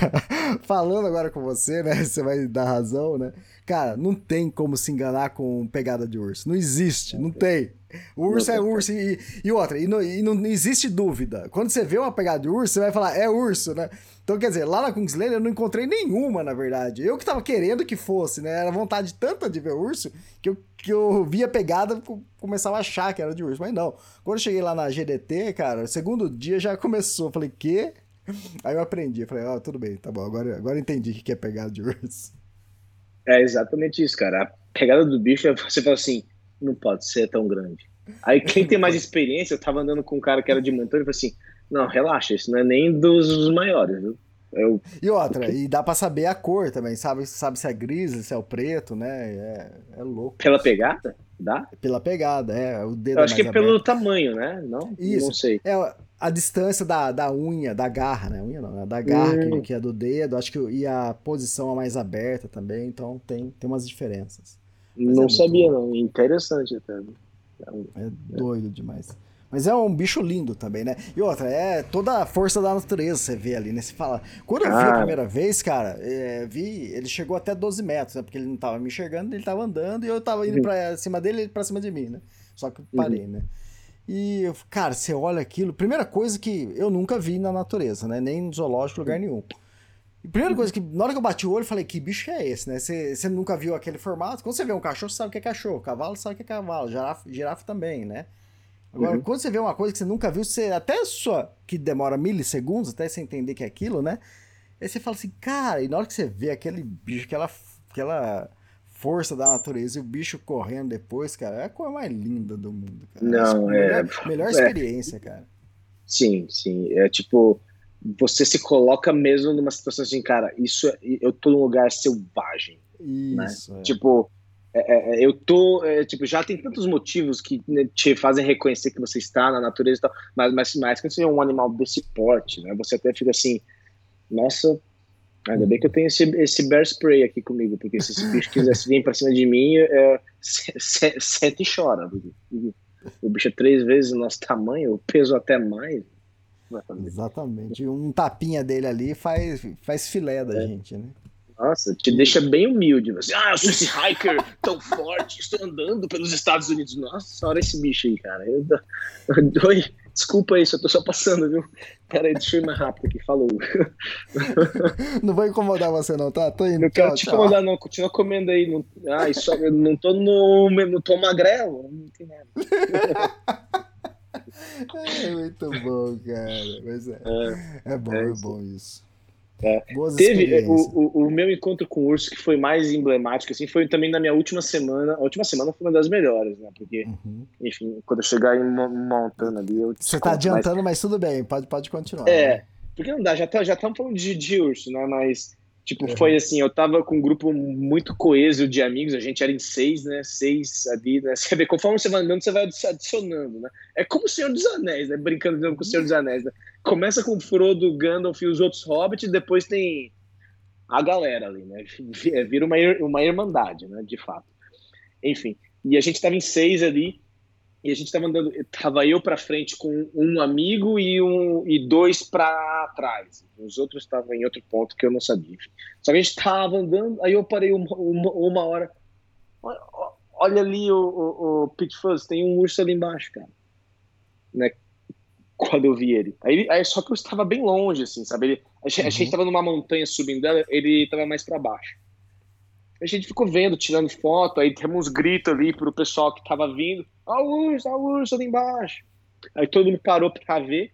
Falando agora com você, né? Você vai dar razão, né? Cara, não tem como se enganar com pegada de urso. Não existe, não tem. O urso é urso. E, e outra, e não, e não existe dúvida. Quando você vê uma pegada de urso, você vai falar, é urso, né? Então, quer dizer, lá na Kungsleden eu não encontrei nenhuma, na verdade. Eu que tava querendo que fosse, né? Era vontade tanta de ver urso que eu, que eu via a pegada co- começava a achar que era de urso. Mas não. Quando eu cheguei lá na GDT, cara, o segundo dia já começou. Eu falei, quê? Aí eu aprendi. Eu falei, ó, tudo bem, tá bom. Agora, agora entendi o que que é pegada de urso. É exatamente isso, cara. A pegada do bicho é você fala assim, não pode ser tão grande. Aí quem tem mais experiência, eu tava andando com um cara que era de montanha e falou assim, não, relaxa, isso não é nem dos maiores, viu? Eu, E outra, e dá pra saber a cor também, sabe, sabe se é grizzly, se é o preto, né? É, é louco. pela pegada? Dá? Pela pegada, é. O dedo Eu acho que é pelo tamanho, né? Não? Isso. Não sei. É a distância da, da unha, da garra, né? Unha não, né? Da garra que, Hum. que é do dedo, acho que e a posição é mais aberta também, então tem, tem umas diferenças. É não muito sabia, bom. não. Interessante até. É doido demais. Mas é um bicho lindo também, né? E outra, é toda a força da natureza você vê ali, né? Você fala. Quando eu vi a primeira vez, cara, é, vi. Ele chegou até 12 metros, né? Porque ele não tava me enxergando, ele tava andando e eu tava indo Uhum. pra cima dele e ele pra cima de mim, né? Só que eu parei, né? E, eu- cara, você olha aquilo. Primeira coisa que eu nunca vi na natureza, né? Nem no zoológico, lugar nenhum. E primeira coisa que, na hora que eu bati o olho, eu falei, que bicho é esse, né? Você, nunca viu aquele formato. Quando você vê um cachorro, você sabe o que é cachorro. Cavalo sabe o que é cavalo. Girafa, girafa também, né? Agora, Uhum. quando você vê uma coisa que você nunca viu, você até só que demora milissegundos até você entender que é aquilo, né? Aí você fala assim, cara, e na hora que você vê aquele bicho, aquela, aquela força da natureza e o bicho correndo depois, cara, é a coisa mais linda do mundo, cara. Não, a é- melhor, melhor é. experiência, cara. Sim, sim. É tipo, você se coloca mesmo numa situação assim, cara, isso é- eu tô num lugar selvagem. Isso. é. Tipo, é, é, é, eu tô, é, tipo, já tem tantos motivos que né, te fazem reconhecer que você está na natureza e tal, mas, mas, mas quando você é um animal desse porte, né, você até fica assim, nossa, ainda bem que eu tenho esse, esse bear spray aqui comigo, porque se esse bicho quisesse vir pra cima de mim, é, se- se- senta e chora. O bicho é três vezes o nosso tamanho, eu peso até mais. Exatamente. Um tapinha dele ali faz, faz filé da É. gente, né? Nossa, te deixa bem humilde. Você, ah, eu sou esse hiker tão forte, estou andando pelos Estados Unidos. Nossa, olha esse bicho aí, cara. Eu, Oi, desculpa aí, só tô só passando, viu? Pera aí, deixa eu ir mais rápido aqui, falou. Não vou incomodar você não, tá? Tô indo. Não quero tchau, te incomodar, não. Continua comendo aí. Não, ai, só, eu não tô no. Não tô magrelo. Não tem nada. É muito bom, cara. Mas é, É, é bom, é é, bom isso. É. Teve é, o, o, o meu encontro com o urso que foi mais emblemático, assim, foi também na minha última semana. A última semana foi uma das melhores, né? Porque, Uhum. enfim, quando eu chegar em Mo- Montana ali, eu. Você tá adiantando, mas... tudo bem, pode, pode continuar. É, porque não dá, já tá, já estamos falando de, de urso, né? Mas, tipo, Uhum. foi assim, eu tava com um grupo muito coeso de amigos, a gente era em seis, né? Seis ali, né? Você vê, conforme você vai andando, você vai adi- adicionando, né? É como o Senhor dos Anéis, né? Brincando com o Senhor dos Anéis, né? Começa com o Frodo, Gandalf e os outros hobbits, depois tem a galera ali, né? Vi- Vira uma, uma irmandade, né? De fato. Enfim, e a gente tava em seis ali, e a gente tava andando, tava eu pra frente com um amigo e um e dois pra trás. Os outros estavam em outro ponto que eu não sabia. Só que a gente tava andando, aí eu parei uma, uma, uma hora. Olha, olha ali o, o, o Pit Fuzz, tem um urso ali embaixo, cara. Né? Quando eu vi ele. Aí, aí só que eu estava bem longe, assim, sabe? Ele, a, gente, a gente tava numa montanha subindo dela, ele tava mais pra baixo. A gente ficou vendo, tirando foto, aí temos uns gritos ali pro pessoal que tava vindo. Ó o urso, ó o urso ali embaixo. Aí todo mundo parou pra ver.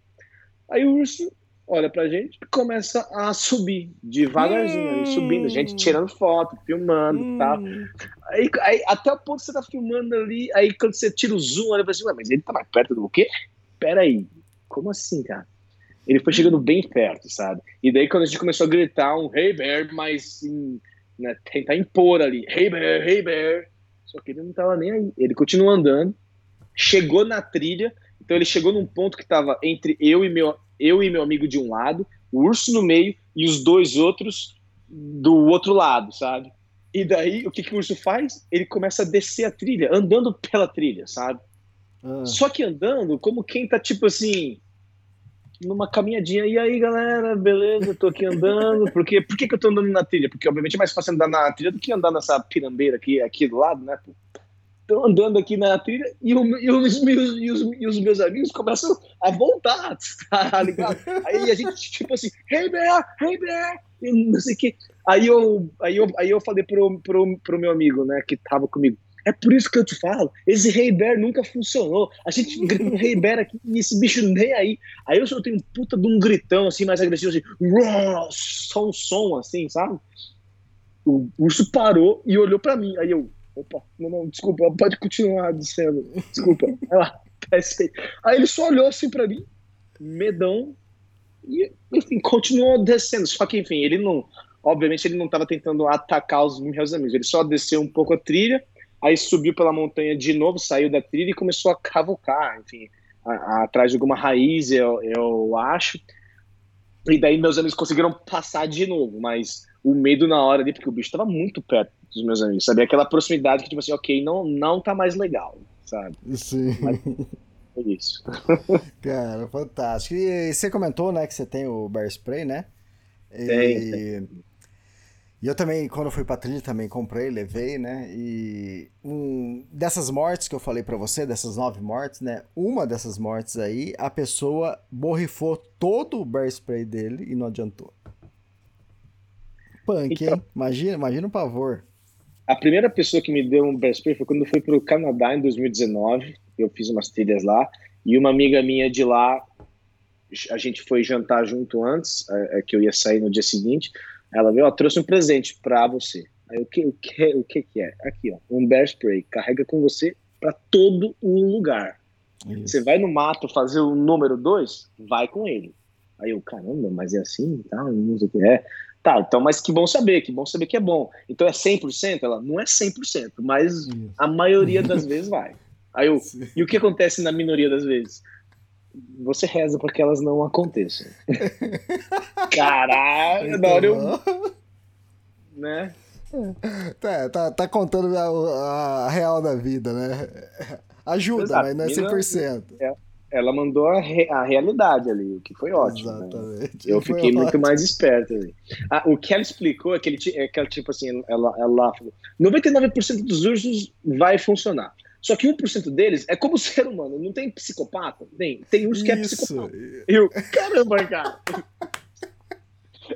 Aí o urso olha pra gente e começa a subir, devagarzinho, ali, subindo. A gente tirando foto, filmando e tal. Hum, Aí, aí, até o ponto que você tá filmando ali, aí quando você tira o zoom, olha pra ué, mas ele tá mais perto do quê? Pera aí, como assim, cara? Ele foi chegando bem perto, sabe? E daí quando a gente começou a gritar um Hey Bear, mas em, né, tentar impor ali, Hey Bear, Hey Bear, só que ele não tava nem aí. Ele continuou andando, chegou na trilha, então ele chegou num ponto que tava entre eu e meu, eu e meu amigo de um lado, o urso no meio e os dois outros do outro lado, sabe? E daí, o que, que o urso faz? Ele começa a descer a trilha, andando pela trilha, sabe? ah, Só que andando, como quem tá tipo assim, numa caminhadinha. E aí, galera, beleza, tô aqui andando. Por, quê? Por que, que eu tô andando na trilha? Porque, obviamente, é mais fácil andar na trilha do que andar nessa pirambeira aqui, aqui do lado, né? pô? Tô andando aqui na trilha e, o- e os, meus, e, os, e os meus amigos começam a voltar, tá ligado? Aí a gente, tipo assim, hey bear, hey bear, e não sei o que. Aí eu, aí eu, aí eu falei pro, pro, pro meu amigo, né, que tava comigo, é por isso que eu te falo, esse Hey Bear nunca funcionou. A gente grita um Hey Bear aqui e esse bicho nem aí. Aí eu só tenho um puta de um gritão assim, mais agressivo, assim, só um som assim, sabe? O urso parou e olhou pra mim. Aí eu, opa, não, não, desculpa, pode continuar dizendo, desculpa. Aí lá, desce aí. Ele só olhou assim pra mim, medão, e enfim, continuou descendo. Só que, enfim, ele não. Obviamente, ele não estava tentando atacar os meus amigos, ele só desceu um pouco a trilha, aí subiu pela montanha de novo, saiu da trilha e começou a cavucar, enfim, a- a- atrás de alguma raiz, eu, eu acho. E daí meus amigos conseguiram passar de novo, mas o medo na hora ali, porque o bicho estava muito perto dos meus amigos, sabe? Aquela proximidade que, tipo assim, ok, não, não tá mais legal, sabe? sim. Isso. Cara, fantástico. E você comentou, né, que você tem o Bear Spray, né? E... Tem, E eu também, quando eu fui pra trilha, também comprei, levei, né? E um, dessas mortes que eu falei pra você, dessas nove mortes, né? Uma dessas mortes aí, a pessoa borrifou todo o bear spray dele e não adiantou. Punk, Então- hein? Imagina, imagina o pavor. A primeira pessoa que me deu um bear spray foi quando eu fui para o Canadá em 2019. Eu fiz umas trilhas lá e uma amiga minha de lá, a gente foi jantar junto antes, é, é, que eu ia sair no dia seguinte. Ela veio, ó, trouxe um presente para você. Aí o que, o que, o que que é? Aqui, ó, um bear spray. Carrega com você para todo o lugar. Isso. Você vai no mato fazer o número dois, vai com ele. Aí eu, caramba, mas é assim e tal, não sei o que é. Tá, então, mas que bom saber, que bom saber que é bom. Então é 100%? Ela, não é 100%, mas a maioria das vezes vai. Aí eu, Sim. e o que acontece na minoria das vezes? Você reza para que elas não aconteçam. Caralho, na hora eu, Muito né? bom. Tá, tá, tá contando a, a real da vida, né? Ajuda, Exato. mas não é Mina- 100%. Ela mandou a, re- a realidade ali, o que foi ótimo. né? Exatamente. Eu Foi fiquei muito ótimo. mais esperto ali. Ah, o que ela explicou é que, ele, é que ela, tipo assim, ela, ela falou: 99% dos ursos vai funcionar. Só que 1% deles é como ser humano, não tem psicopata? Tem, tem urso que é Isso. psicopata. Eu, caramba, cara.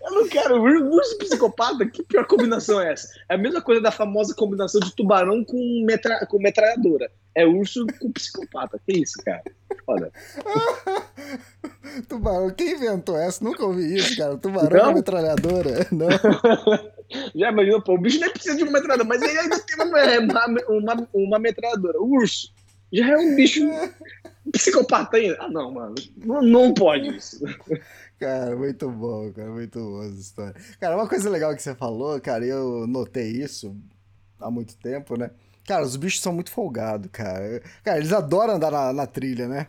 Eu não quero ur- urso psicopata, que pior combinação é essa? É a mesma coisa da famosa combinação de tubarão com, metra, com metralhadora. É urso com psicopata. Que isso, cara? Foda. Tubarão, quem inventou essa? Nunca ouvi isso, cara. Tubarão Não? com metralhadora. Não. Já imaginou, pô, o bicho nem precisa de uma metralhadora, mas ele ainda tem uma, uma, uma, uma metralhadora. O urso já é um bicho psicopata ainda. Ah, não, mano. Não, não pode isso. Cara, muito bom, cara, muito bom essa história. Cara, uma coisa legal que você falou, cara, eu notei isso há muito tempo, né? Cara, os bichos são muito folgados, cara. Cara, eles adoram andar na, na trilha, né?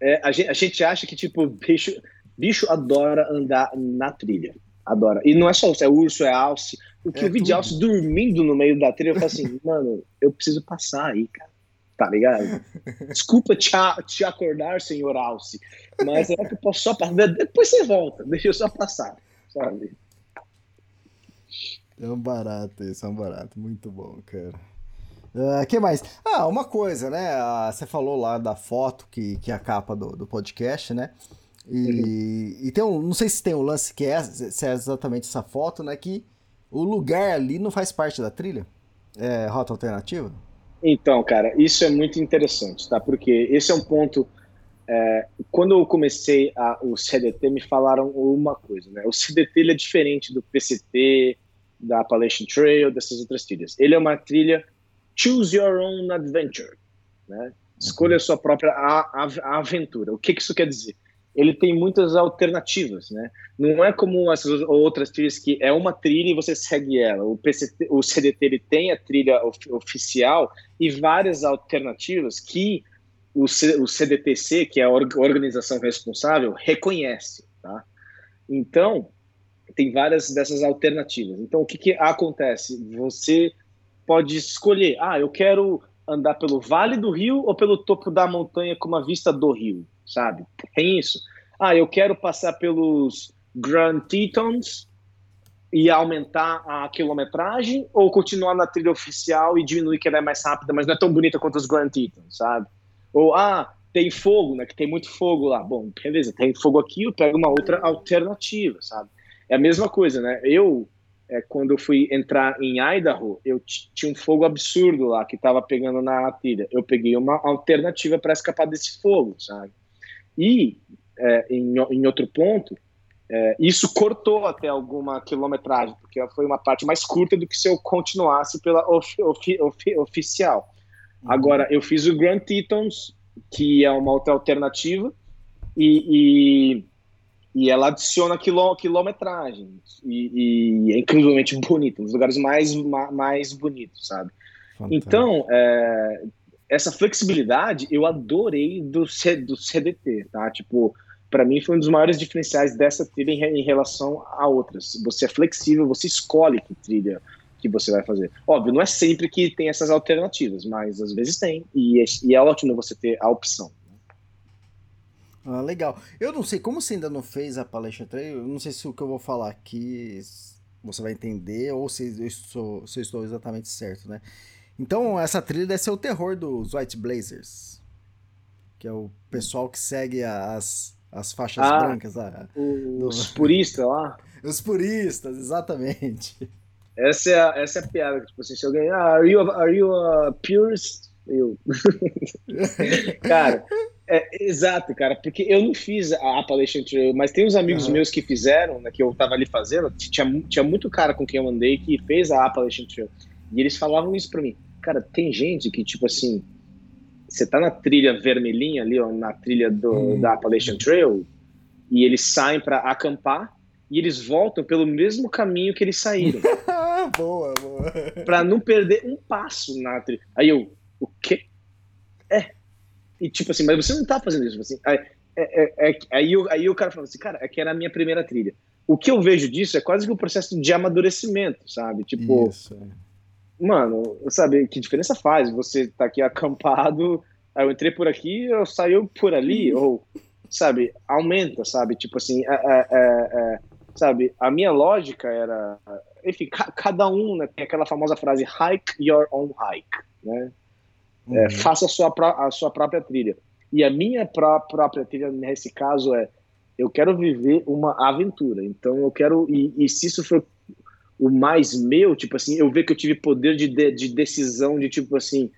É, a, gente, a gente acha que, tipo, bicho, bicho adora andar na trilha. Adora. E não é só isso, é urso, é alce. O que É eu vi de tudo. alce dormindo no meio da trilha, eu falo assim, mano, eu preciso passar aí, cara. Tá ligado? Desculpa te, te acordar, senhor alce, mas é que eu posso só passar. Depois você volta, deixa eu só passar, sabe? É um barato isso, é um barato. Muito bom, cara. O que mais? Ah, uma coisa, né? Ah, você falou lá da foto que, que é a capa do, do podcast, né? E, e tem um, não sei se tem um lance que é, se é exatamente essa foto, né? Que o lugar ali não faz parte da trilha. É rota alternativa? Então, cara, isso é muito interessante, tá? Porque esse é um ponto. É, quando eu comecei a, o CDT, me falaram uma coisa, né? O CDT é diferente do PCT, da Appalachian Trail, dessas outras trilhas. Ele é uma trilha choose your own adventure, né? Escolha a sua própria a- a aventura. O que, que isso quer dizer? Ele tem muitas alternativas, né? Não é como essas outras trilhas que é uma trilha e você segue ela. O PCT, o CDT ele tem a trilha of- oficial e várias alternativas que o, C, o CDTC, que é a or- organização responsável, reconhece, tá? Então, tem várias dessas alternativas. Então, o que, que acontece? Você pode escolher, ah, eu quero andar pelo vale do rio ou pelo topo da montanha com uma vista do rio, sabe? Tem isso. Ah, eu quero passar pelos Grand Tetons e aumentar a quilometragem ou continuar na trilha oficial e diminuir que ela é mais rápida, mas não é tão bonita quanto os Grand Tetons, sabe? Ou, ah, tem fogo, né? Que tem muito fogo lá. Bom, beleza, tem fogo aqui, eu pego uma outra alternativa, sabe? É a mesma coisa, né? Eu, é, quando eu fui entrar em Idaho, eu tinha um fogo absurdo lá que estava pegando na trilha. Eu peguei uma alternativa para escapar desse fogo, sabe? E, é, em, em outro ponto, é, isso cortou até alguma quilometragem, porque foi uma parte mais curta do que se eu continuasse pela ofi- ofi- ofi- oficial. Agora, eu fiz o Grand Tetons, que é uma outra alternativa, e, e, e ela adiciona quilô, quilometragem, e, e é incrivelmente bonito, um dos lugares mais, ma- mais bonitos, sabe? Então, é, essa flexibilidade eu adorei do, C, do CDT, tá? Tipo, para mim foi um dos maiores diferenciais dessa trilha em, em relação a outras. Você é flexível, você escolhe que trilha que você vai fazer. Óbvio, não é sempre que tem essas alternativas, mas às vezes tem, e é, e é ótimo você ter a opção. Ah, legal. Eu não sei, como você ainda não fez a palestra Trail, eu não sei se o que eu vou falar aqui você vai entender ou se eu estou, se eu estou exatamente certo, né? Então, essa trilha deve ser o terror dos White Blazers, que é o pessoal que segue as, as faixas Ah, brancas. lá. Os puristas lá, Os puristas, exatamente. Essa é a, essa é a piada, tipo assim, se alguém, ah, are you, a- are you a purist? Eu. cara, é, exato, cara, porque eu não fiz a Appalachian Trail, mas tem uns amigos Aham. meus que fizeram, né, que eu tava ali fazendo, tinha, tinha muito cara com quem eu andei que fez a Appalachian Trail, e eles falavam isso pra mim, cara, tem gente que, tipo assim, você tá na trilha vermelhinha ali, ó, na trilha do, Uhum. da Appalachian Trail, e eles saem pra acampar, e eles voltam pelo mesmo caminho que eles saíram boa, boa. pra não perder um passo na trilha. Aí eu, o quê? É. E tipo assim, mas você não tá fazendo isso. Assim, aí, é, é, é, aí, eu- aí o cara falou assim, cara, é que era a minha primeira trilha. O que eu vejo disso é quase que um processo de amadurecimento, sabe? Tipo, Isso. é. mano, sabe, que diferença faz? Você tá aqui acampado, aí eu entrei por aqui, eu saí por ali, ou, sabe, aumenta, sabe? Tipo assim, é, é, é, é, sabe, a minha lógica era, enfim, ca- cada um né, tem aquela famosa frase, hike your own hike, né? É, Uhum. faça a sua, a sua própria trilha. E a minha pró- própria trilha, nesse caso, é eu quero viver uma aventura. Então eu quero. E, e se isso for o mais meu, tipo assim, eu ver que eu tive poder de, de, de decisão, de tipo assim.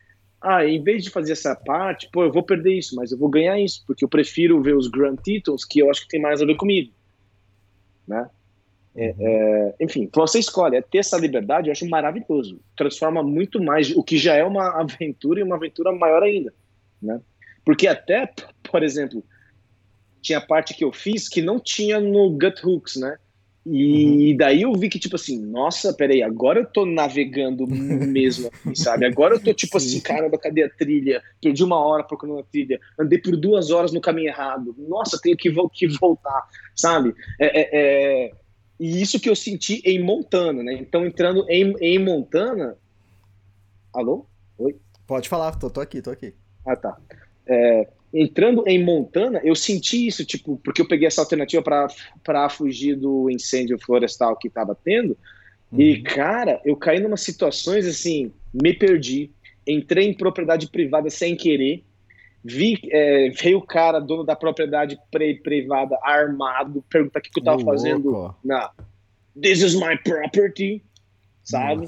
Ah, em vez de fazer essa parte, pô, eu vou perder isso, mas eu vou ganhar isso, porque eu prefiro ver os Grand Titles, que eu acho que tem mais a ver comigo. Né? É, é, enfim, você escolhe, é ter essa liberdade, eu acho maravilhoso. Transforma muito mais o que já é uma aventura em uma aventura maior ainda, né? Porque até, por exemplo, tinha parte que eu fiz que não tinha no Gut Hooks, né? E daí eu vi que, tipo assim, nossa, peraí, agora eu tô navegando mesmo, assim, sabe? Agora eu tô, tipo Sim. assim, caramba, cadê a trilha? Perdi uma hora procurando a trilha, andei por duas horas no caminho errado, nossa, tenho que, vo- que voltar, sabe? É, é- é- E isso que eu senti em Montana, né? Então, entrando em, em Montana. Alô? Pode falar, tô, tô aqui, tô aqui. Ah, tá. É, entrando em Montana, eu senti isso, tipo, porque eu peguei essa alternativa para fugir do incêndio florestal que estava tendo. E, Uhum. cara, eu caí numa situações assim, me perdi, entrei em propriedade privada sem querer, vi, é, veio o cara, dono da propriedade pri- privada, armado, perguntar o que, que eu tava fazendo. louco. Na, This is my property, sabe?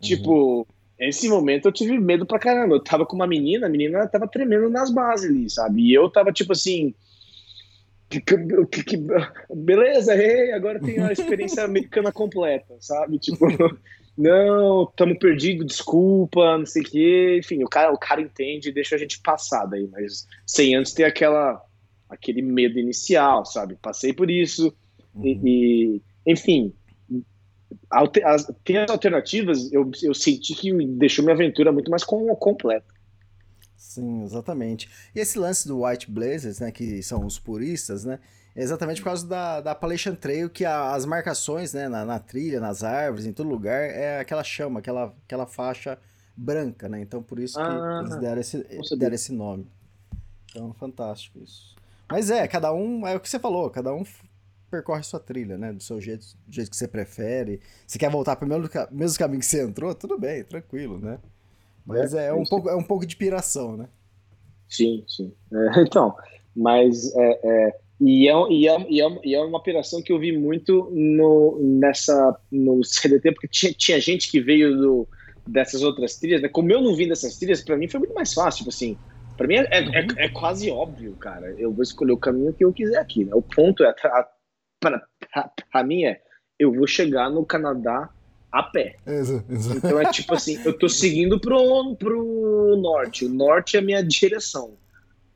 Tipo, nesse momento eu tive medo pra caramba. Eu tava com uma menina, a menina tava tremendo nas bases ali, sabe? E eu tava tipo assim. que- que- que- beleza, hey, agora tenho a experiência americana completa, sabe? Tipo, não, tamo perdido, desculpa, não sei o quê. Enfim, o cara, o cara entende e deixa a gente passar daí, mas sem antes ter aquela, aquele medo inicial, sabe? Passei por isso. E, Uhum. e, enfim, alte- as, ter as alternativas, eu, eu senti que deixou minha aventura muito mais com, completa. Sim, exatamente. E esse lance do White Blazers, né, que são os puristas, né, exatamente por causa da, da Appalachian Trail, que a- as marcações, né, na, na trilha, nas árvores, em todo lugar, é aquela chama, aquela, aquela faixa branca, né, então por isso que Ah, eles deram esse, deram esse nome. Então, fantástico isso. Mas é, cada um, é o que você falou, cada um percorre sua trilha, né, do seu jeito, do jeito que você prefere. Se quer voltar pro mesmo, mesmo caminho que você entrou, tudo bem, tranquilo, né. Mas é, É, um, isso. pouco, é um pouco de piração, né. Sim, sim. É, então, mas é, é, e, é, e, é, e, é, e é uma operação que eu vi muito no, nessa, no CDT, porque tinha, tinha gente que veio do, dessas outras trilhas, né? Como eu não vim dessas trilhas, pra mim foi muito mais fácil, tipo assim, pra mim é, é, é, é quase óbvio, cara, eu vou escolher o caminho que eu quiser aqui, né? O ponto é, a- pra, pra, pra mim é, eu vou chegar no Canadá a pé. Então é tipo assim, eu tô seguindo pro, pro norte. O norte é a minha direção.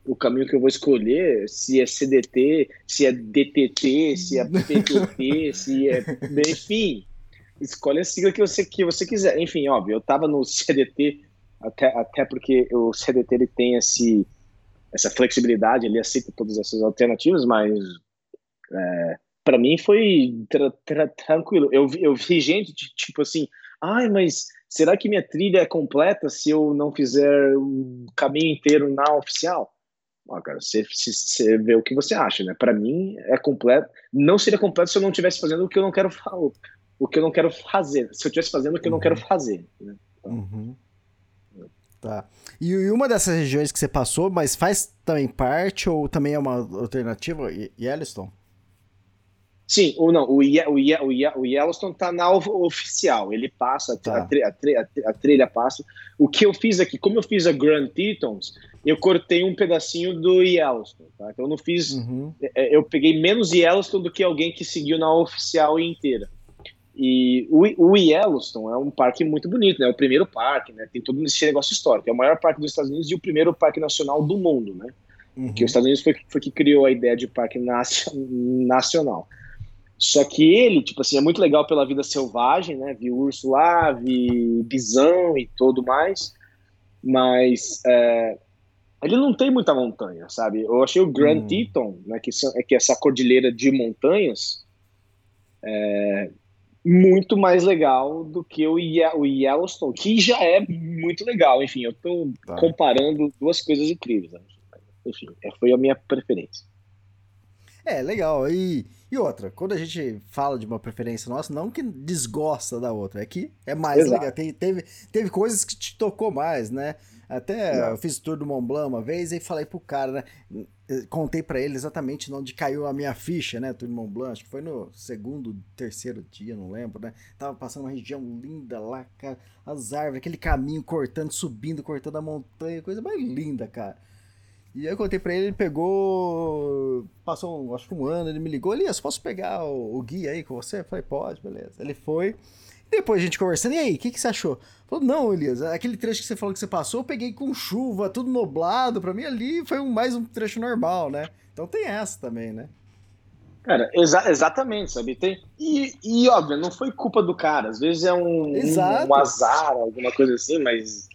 O caminho que eu vou escolher, se é CDT, se é DTT, se é PTT, se é. Enfim, escolhe a sigla que você, que você quiser. Enfim, óbvio, eu tava no CDT, até, até porque o CDT ele tem esse, essa flexibilidade, ele aceita todas essas alternativas, mas é, para mim foi tra tra tranquilo. Eu, eu vi gente tipo assim, ai, mas será que minha trilha é completa se eu não fizer o caminho inteiro na oficial? Ah, cara, você, você vê o que você acha, né? Para mim é completo. Não seria completo se eu não estivesse fazendo o que eu não quero falar, o que eu não quero fazer. Se eu estivesse fazendo o que eu não quero uhum. fazer. Né? Então, uhum. Tá. E, e, uma dessas regiões que você passou, mas faz também parte ou também é uma alternativa, Yellowstone? Sim, ou não, o, o, o, o Yellowstone está na oficial, ele passa, tá. a, a, a, a, trilha passa. O que eu fiz aqui, como eu fiz a Grand Tetons, eu cortei um pedacinho do Yellowstone, tá? Então eu não fiz, uhum. É, eu peguei menos Yellowstone do que alguém que seguiu na oficial inteira. E o, o Yellowstone é um parque muito bonito, né? É o primeiro parque, né? Tem todo esse negócio histórico. É o maior parque dos Estados Unidos e o primeiro parque nacional do mundo, né? Uhum. Que os Estados Unidos foi, foi que criou a ideia de parque nacional. Só que ele, tipo assim, é muito legal pela vida selvagem, né? Vi urso lá, vi bisão e tudo mais. Mas é, ele não tem muita montanha, sabe? Eu achei o Grand hum. Teton, né? Que, é que é essa cordilheira de montanhas, é, muito mais legal do que o, o Yellowstone, que já é muito legal. Enfim, eu tô tá. comparando duas coisas incríveis. Né? Enfim, é, foi a minha preferência. É, legal. E, e outra, quando a gente fala de uma preferência nossa, não que desgosta da outra, é que é mais Exato. legal. Teve, teve coisas que te tocou mais, né? Até não. eu fiz o tour do Mont Blanc uma vez e falei pro cara, né? Contei para ele exatamente onde caiu a minha ficha, né? Tour do Mont Blanc, acho que foi no segundo, terceiro dia, não lembro, né? Tava passando uma região linda lá, cara, as árvores, aquele caminho cortando, subindo, cortando a montanha, coisa mais linda, cara. E aí eu contei pra ele, ele pegou. Passou, um, acho que um ano, ele me ligou, Elias, posso pegar o, o guia aí com você? Eu falei, pode, beleza. Ele foi. Depois a gente conversando, e aí, o que, que você achou? Falou, não, Elias, aquele trecho que você falou que você passou, eu peguei com chuva, tudo nublado, pra mim ali foi um, mais um trecho normal, né? Então tem essa também, né? Cara, exa exatamente, sabe? Tem, e, e, óbvio, não foi culpa do cara, às vezes é um, um, um azar, alguma coisa assim, mas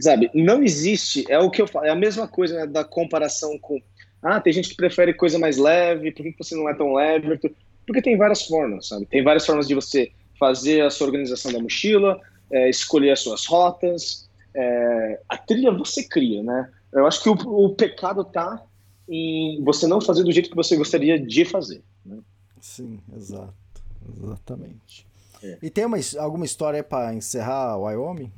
sabe, não existe, é o que eu falo, é a mesma coisa né, da comparação com, ah, tem gente que prefere coisa mais leve, por que você não é tão leve? Porque tem várias formas, sabe? Tem várias formas de você fazer a sua organização da mochila, é, escolher as suas rotas, é, a trilha você cria, né? Eu acho que o, o pecado tá em você não fazer do jeito que você gostaria de fazer. Né? Sim, exato, exatamente. É. E tem uma, alguma história para encerrar o Wyoming?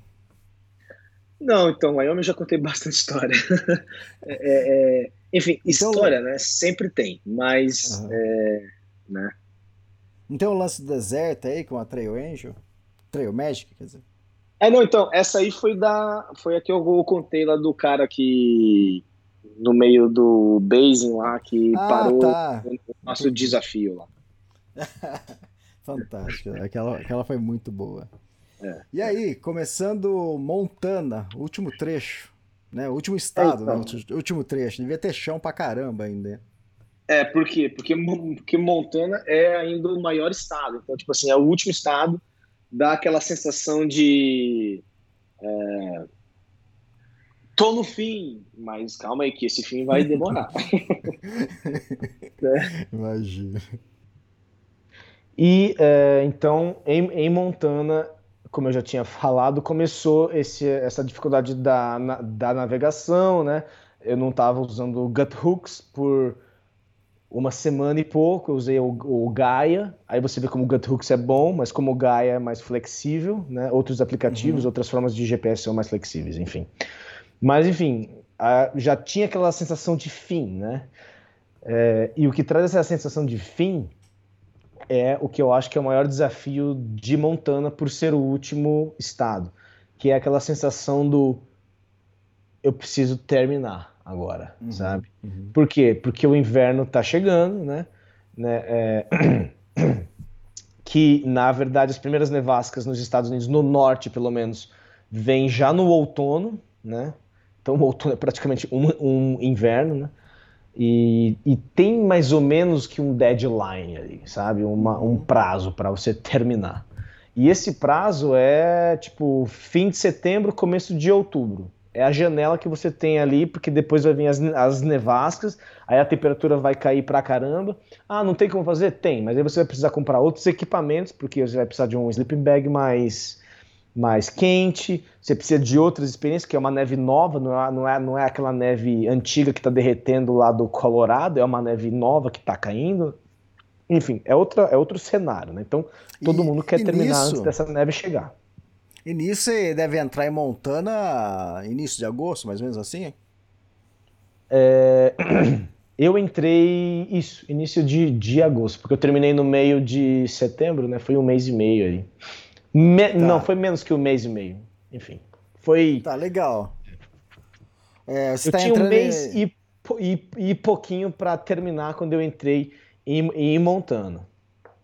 Não, então, Wyoming eu já contei bastante história. É, é, é, enfim, então, história, né? Sempre tem, mas. Uhum. É, né? Não tem um lance do deserto aí com a Trail Angel? Trail Magic, quer dizer? É, não, então, essa aí foi da. Foi a que eu contei lá do cara que. No meio do basing lá, que ah, parou tá. o nosso desafio lá. Fantástico. Aquela, aquela foi muito boa. É. E aí, começando Montana, último trecho, né? Último estado, é, então. né? Último trecho. Devia ter chão pra caramba ainda. É, por quê? Porque, porque Montana é ainda o maior estado. Então, tipo assim, é o último estado, dá aquela sensação de. É, tô no fim, mas calma aí que esse fim vai demorar. é. Imagina. E é, então, em, em Montana, como eu já tinha falado, começou esse, essa dificuldade da, na, da navegação, né? Eu não estava usando o Guthooks por uma semana e pouco, eu usei o, o, Gaia, aí você vê como o Guthooks é bom, mas como o Gaia é mais flexível, né? Outros aplicativos, uhum. outras formas de GPS são mais flexíveis, enfim. Mas, enfim, a, já tinha aquela sensação de fim, né? É, e o que traz essa sensação de fim é o que eu acho que é o maior desafio de Montana por ser o último estado, que é aquela sensação do eu preciso terminar agora, uhum, sabe? Uhum. Por quê? Porque o inverno está chegando, né? né é... que na verdade as primeiras nevascas nos Estados Unidos, no norte pelo menos, vêm já no outono, né? Então o outono é praticamente um, um inverno, né? E, e, tem mais ou menos que um deadline ali, sabe? Uma, um prazo para você terminar. E esse prazo é tipo fim de setembro, começo de outubro. É a janela que você tem ali, porque depois vai vir as, as nevascas, aí a temperatura vai cair pra caramba. Ah, não tem como fazer? Tem, mas aí você vai precisar comprar outros equipamentos, porque você vai precisar de um sleeping bag mais, mais quente, você precisa de outras experiências, que é uma neve nova, não é, não é, não é aquela neve antiga que está derretendo lá do Colorado, é uma neve nova que está caindo. Enfim, é, outra, é outro cenário, né? Então, todo E- mundo quer terminar nisso- antes dessa neve chegar. E nisso você deve entrar em Montana início de agosto, mais ou menos assim? Eu entrei, isso, início de, de agosto, porque eu terminei no meio de setembro, né? Foi um mês e meio aí. Me- Não, foi menos que um mês e meio. Enfim, foi... Tá, legal. É, você eu tá tinha um mês em- e, e, e pouquinho para terminar quando eu entrei em, em Montana.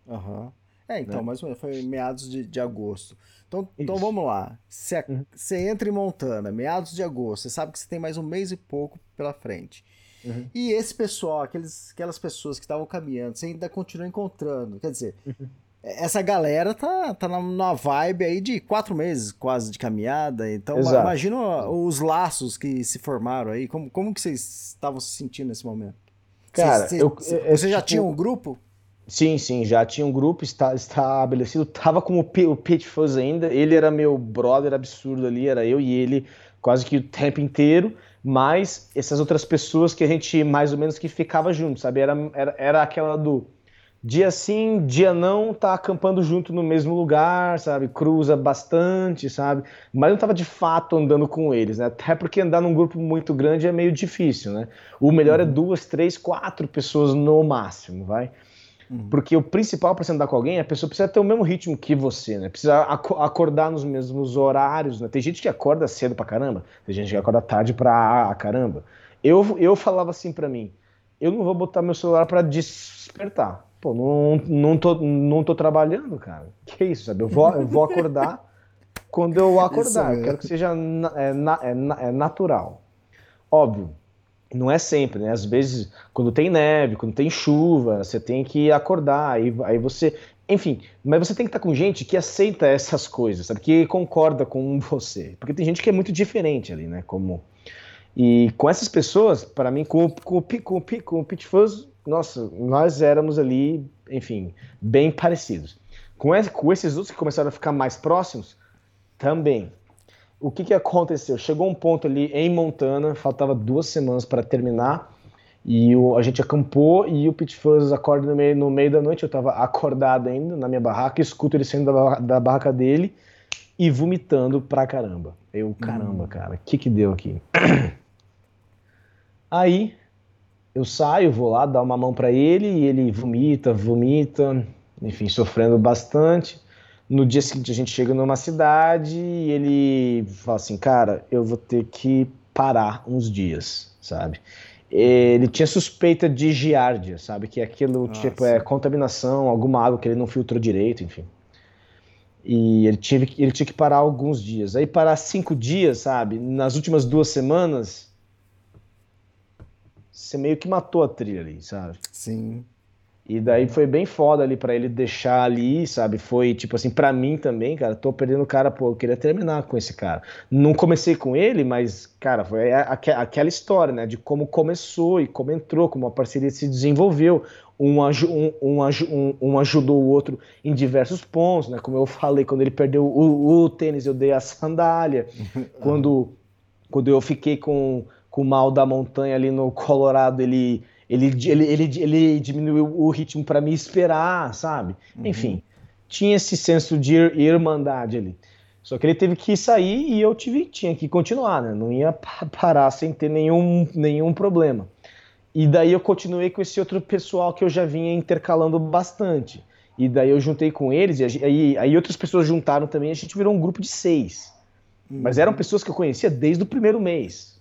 Aham. É, então, Né? mais ou menos, foi meados de, de agosto. Então, então vamos lá. Você, Uhum. você entra em Montana, meados de agosto, você sabe que você tem mais um mês e pouco pela frente. Uhum. E esse pessoal, aqueles, aquelas pessoas que estavam caminhando, você ainda continua encontrando. Quer dizer, Uhum. essa galera tá, tá numa vibe aí de quatro meses quase de caminhada. Então, Exato. imagina os laços que se formaram aí. Como, como que vocês estavam se sentindo nesse momento? Cara, Vocês- eu- você, é- é você já tipo- tinha um grupo? Sim, sim, já tinha um grupo esta- estabelecido. Tava com o, P- o Pete Fuzz ainda. Ele era meu brother absurdo ali, era eu e ele quase que o tempo inteiro. Mas essas outras pessoas que a gente mais ou menos que ficava junto, sabe? Era, era, era aquela do dia sim, dia não, tá acampando junto no mesmo lugar, sabe? Cruza bastante, sabe? Mas não tava de fato andando com eles, né? Até porque andar num grupo muito grande é meio difícil, né? O melhor é duas, três, quatro pessoas no máximo, vai? Porque o principal para você andar com alguém, a pessoa precisa ter o mesmo ritmo que você, né? Precisa aco- acordar nos mesmos horários, né? Tem gente que acorda cedo pra caramba, tem gente que acorda tarde pra caramba. Eu, eu falava assim pra mim, eu não vou botar meu celular pra despertar. Pô, não, não, tô, não tô trabalhando, cara. Que isso, sabe? Eu vou, eu vou acordar quando eu acordar. Eu quero que seja na- é, na- é na- é natural. Óbvio, não é sempre, né? Às vezes, quando tem neve, quando tem chuva, você tem que acordar, aí, aí você. Enfim, mas você tem que estar com gente que aceita essas coisas, sabe? Que concorda com você. Porque tem gente que é muito diferente ali, né? Como. E com essas pessoas, para mim, com, com, com, com o Pit Fuzz, nossa, nós éramos ali, enfim, bem parecidos. Com, esse- com esses outros que começaram a ficar mais próximos, também. O que, que aconteceu? Chegou um ponto ali em Montana, faltava duas semanas para terminar, e o- a gente acampou e o Pit Fuzz acorda no meio, no meio da noite, eu estava acordado ainda na minha barraca, escuto ele saindo da, da barraca dele e vomitando pra caramba. Eu, caramba, cara, o que que deu aqui? Aí eu saio, vou lá dar uma mão pra ele e ele vomita, vomita, enfim, sofrendo bastante. No dia seguinte a gente chega numa cidade e ele fala assim, cara, eu vou ter que parar uns dias, sabe? Ele tinha suspeita de giardia, sabe? Que é aquilo, Ah, tipo, é contaminação, alguma água que ele não filtrou direito, enfim. E ele, tive, ele tinha que parar alguns dias. Aí parar cinco dias, sabe? Nas últimas duas semanas, você meio que matou a trilha ali, sabe? Sim. E daí foi bem foda ali pra ele deixar ali, sabe? Foi tipo assim, pra mim também, cara, tô perdendo o cara, pô, eu queria terminar com esse cara. Não comecei com ele, mas, cara, foi a- aque- aquela história, né? De como começou e como entrou, como a parceria se desenvolveu. Um, um, um, um- um ajudou o outro em diversos pontos, né? Como eu falei, quando ele perdeu o, o tênis, eu dei a sandália. quando, quando eu fiquei com, com o mal da montanha ali no Colorado, ele ele, ele, ele, ele diminuiu o ritmo para me esperar, sabe? Enfim, tinha esse senso de ir- irmandade ali. Só que ele teve que sair e eu tive, tinha que continuar, né? Não ia pa- parar sem ter nenhum, nenhum problema. E daí eu continuei com esse outro pessoal que eu já vinha intercalando bastante. E daí eu juntei com eles, e aí, aí outras pessoas juntaram também, a gente virou um grupo de seis. Mas eram pessoas que eu conhecia desde o primeiro mês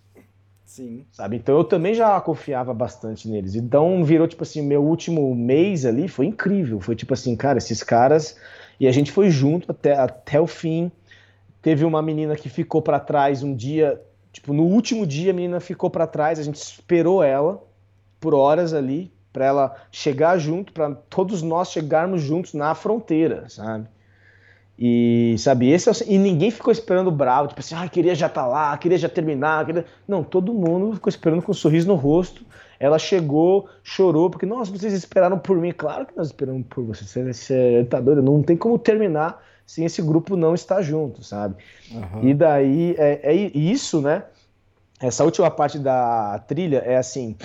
Sim. sabe? Então eu também já confiava bastante neles. Então virou tipo assim, meu último mês ali foi incrível. Foi tipo assim, cara, esses caras e a gente foi junto até, até o fim. Teve uma menina que ficou pra trás um dia, tipo, no último dia a menina ficou pra trás, a gente esperou ela por horas ali pra ela chegar junto, pra todos nós chegarmos juntos na fronteira, sabe? E, sabe, esse é o, e ninguém ficou esperando bravo, tipo assim, ah, queria já estar tá lá, queria já terminar. Queria... Não, todo mundo ficou esperando com um sorriso no rosto. Ela chegou, chorou, porque, nossa, vocês esperaram por mim. Claro que nós esperamos por você. Você, você tá doido? Não tem como terminar sem esse grupo não estar junto, sabe? Uhum. E daí, é, é isso, né? Essa última parte da trilha é assim,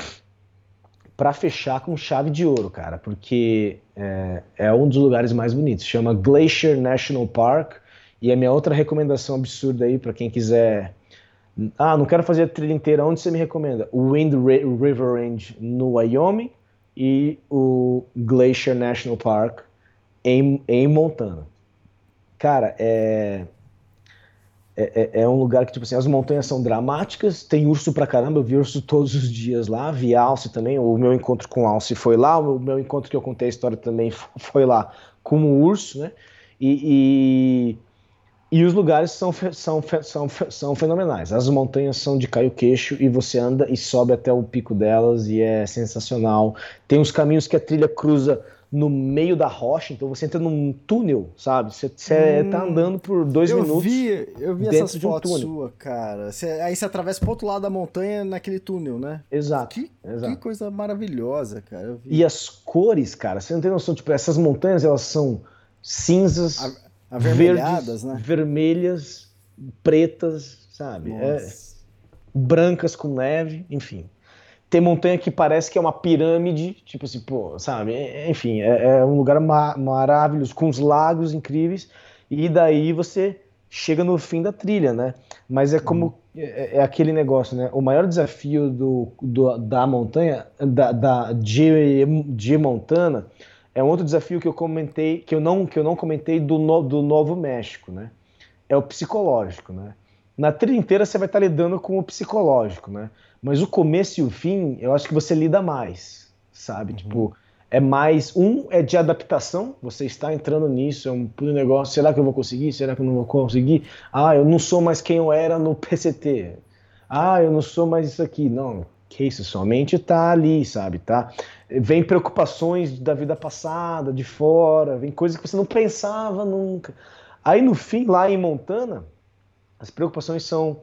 para fechar com chave de ouro, cara, porque é, é, um dos lugares mais bonitos. Chama Glacier National Park. E a minha outra recomendação absurda aí para quem quiser. Ah, não quero fazer a trilha inteira. Onde você me recomenda? O Wind River Range no Wyoming e o Glacier National Park em, em Montana. Cara, é, é, é, é, um lugar que, tipo assim, as montanhas são dramáticas, tem urso pra caramba, eu vi urso todos os dias lá, vi alce também, o meu encontro com alce foi lá, o meu encontro que eu contei a história também foi lá com o urso, né? E, e, e os lugares são, são, são, são fenomenais. As montanhas são de cair o queixo e você anda e sobe até o pico delas e é sensacional. Tem uns caminhos que a trilha cruza no meio da rocha, então você entra num túnel, sabe? Você, você hum, tá andando por dois eu minutos. Vi, eu vi essas de um fotos túnel. sua, cara. Você, aí você atravessa pro outro lado da montanha naquele túnel, né? Exato. Que, exato. que coisa maravilhosa, cara. E as cores, cara, você não tem noção, tipo, essas montanhas elas são cinzas, verdes, né? vermelhas, pretas, sabe? É, brancas com neve, enfim. Tem montanha que parece que é uma pirâmide, tipo assim, pô, sabe? Enfim, é, é um lugar ma maravilhoso, com os lagos incríveis, e daí você chega no fim da trilha, né? Mas é como. Uhum. É, é, aquele negócio, né? O maior desafio do, do da montanha, da, da de, de Montana, é um outro desafio que eu comentei, que eu não, que eu não comentei do, no, do Novo México, né? É o psicológico, né? Na trilha inteira você vai estar lidando com o psicológico, né? Mas o começo e o fim, eu acho que você lida mais, sabe? Uhum. Tipo, é mais. Um é de adaptação, você está entrando nisso, é um puto negócio. Será que eu vou conseguir? Será que eu não vou conseguir? Ah, eu não sou mais quem eu era no PCT. Ah, eu não sou mais isso aqui. Não, que isso, somente tá ali, sabe? Tá? Vem preocupações da vida passada, de fora, vem coisas que você não pensava nunca. Aí no fim, lá em Montana, as preocupações são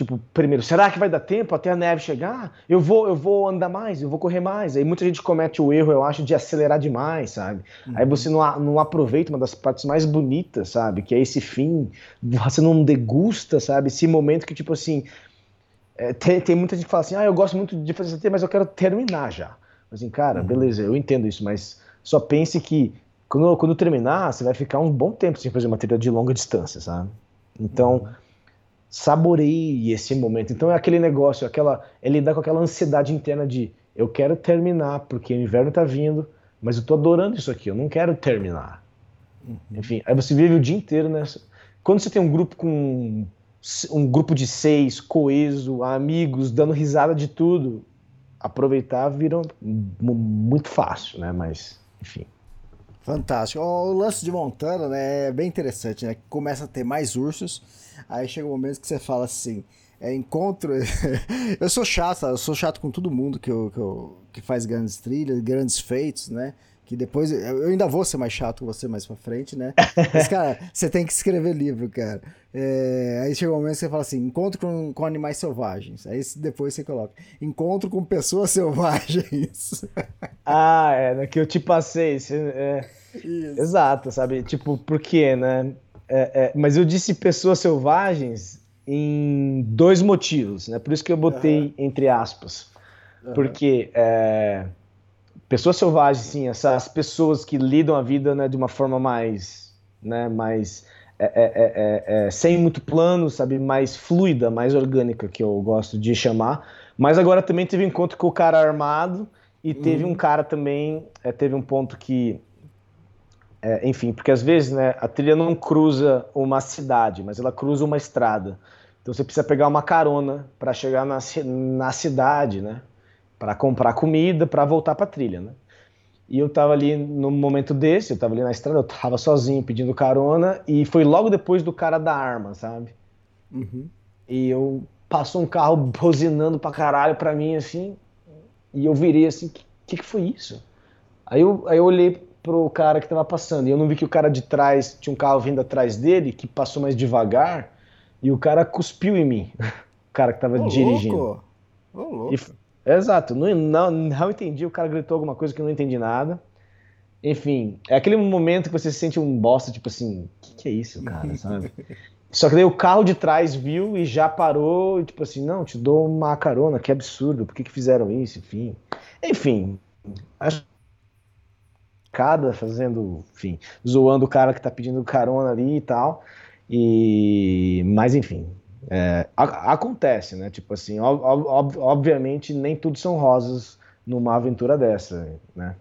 Tipo, primeiro, será que vai dar tempo até a neve chegar? Eu vou, eu vou andar mais, eu vou correr mais. Aí muita gente comete o erro, eu acho, de acelerar demais, sabe? Uhum. Aí você não, não aproveita uma das partes mais bonitas, sabe? Que é esse fim. Você não degusta, sabe? Esse momento que, tipo assim. É, tem, tem muita gente que fala assim, ah, eu gosto muito de fazer CT, mas eu quero terminar já. Assim, cara, uhum. beleza, eu entendo isso, mas só pense que quando, quando terminar, você vai ficar um bom tempo sem fazer uma trilha de longa distância, sabe? Então. Uhum saboreie esse momento. Então é aquele negócio, aquela, é lidar com aquela ansiedade interna de eu quero terminar porque o inverno está vindo, mas eu estou adorando isso aqui, eu não quero terminar. Uhum. Enfim, aí você vive o dia inteiro nessa. Quando você tem um grupo com um grupo de seis, coeso, amigos, dando risada de tudo, aproveitar vira muito fácil, né? Mas, enfim. Fantástico. O lance de Montana né, é bem interessante, né? Começa a ter mais ursos, aí chega um momento que você fala assim, é encontro. eu sou chato, eu sou chato com todo mundo que, eu, que, eu, que faz grandes trilhas, grandes feitos, né? Que depois. Eu ainda vou ser mais chato com você mais pra frente, né? Mas, cara, você tem que escrever livro, cara. É, aí chega um momento que você fala assim: encontro com, com animais selvagens. Aí depois você coloca: encontro com pessoas selvagens. ah, é, né, que eu te passei. É, exato, sabe? Tipo, por quê, né? É, é, mas eu disse pessoas selvagens em dois motivos, né? Por isso que eu botei uhum. entre aspas. Uhum. Porque. É, pessoas selvagens, sim, essas pessoas que lidam a vida né, de uma forma mais, né, mais é, é, é, é, sem muito plano, sabe, mais fluida, mais orgânica, que eu gosto de chamar. Mas agora também teve encontro com o cara armado e teve uhum. um cara também, é, teve um ponto que, é, enfim, porque às vezes, né, a trilha não cruza uma cidade, mas ela cruza uma estrada. Então você precisa pegar uma carona para chegar na, na cidade, né? Para comprar comida, para voltar para a trilha, né? E eu tava ali no momento desse, eu tava ali na estrada, eu tava sozinho pedindo carona e foi logo depois do cara da arma, sabe? Uhum. E eu passou um carro buzinando pra caralho pra mim assim, e eu virei assim, que que, que foi isso? Aí eu, aí eu olhei pro cara que tava passando. E eu não vi que o cara de trás, tinha um carro vindo atrás dele, que passou mais devagar, e o cara cuspiu em mim. O cara que tava Ô, dirigindo. louco. Ô, louco. E- exato, não, não, não entendi. O cara gritou alguma coisa que eu não entendi nada. Enfim, é aquele momento que você se sente um bosta, tipo assim, o que, que é isso, cara, sabe? Só que daí o carro de trás viu e já parou, e tipo assim, não, te dou uma carona, que absurdo, por que, que fizeram isso, enfim. Enfim, acho cada fazendo, enfim, zoando o cara que tá pedindo carona ali e tal. E, mas enfim, é, a- acontece, né? Tipo assim, ob- ob- ob- obviamente nem tudo são rosas numa aventura dessa, né?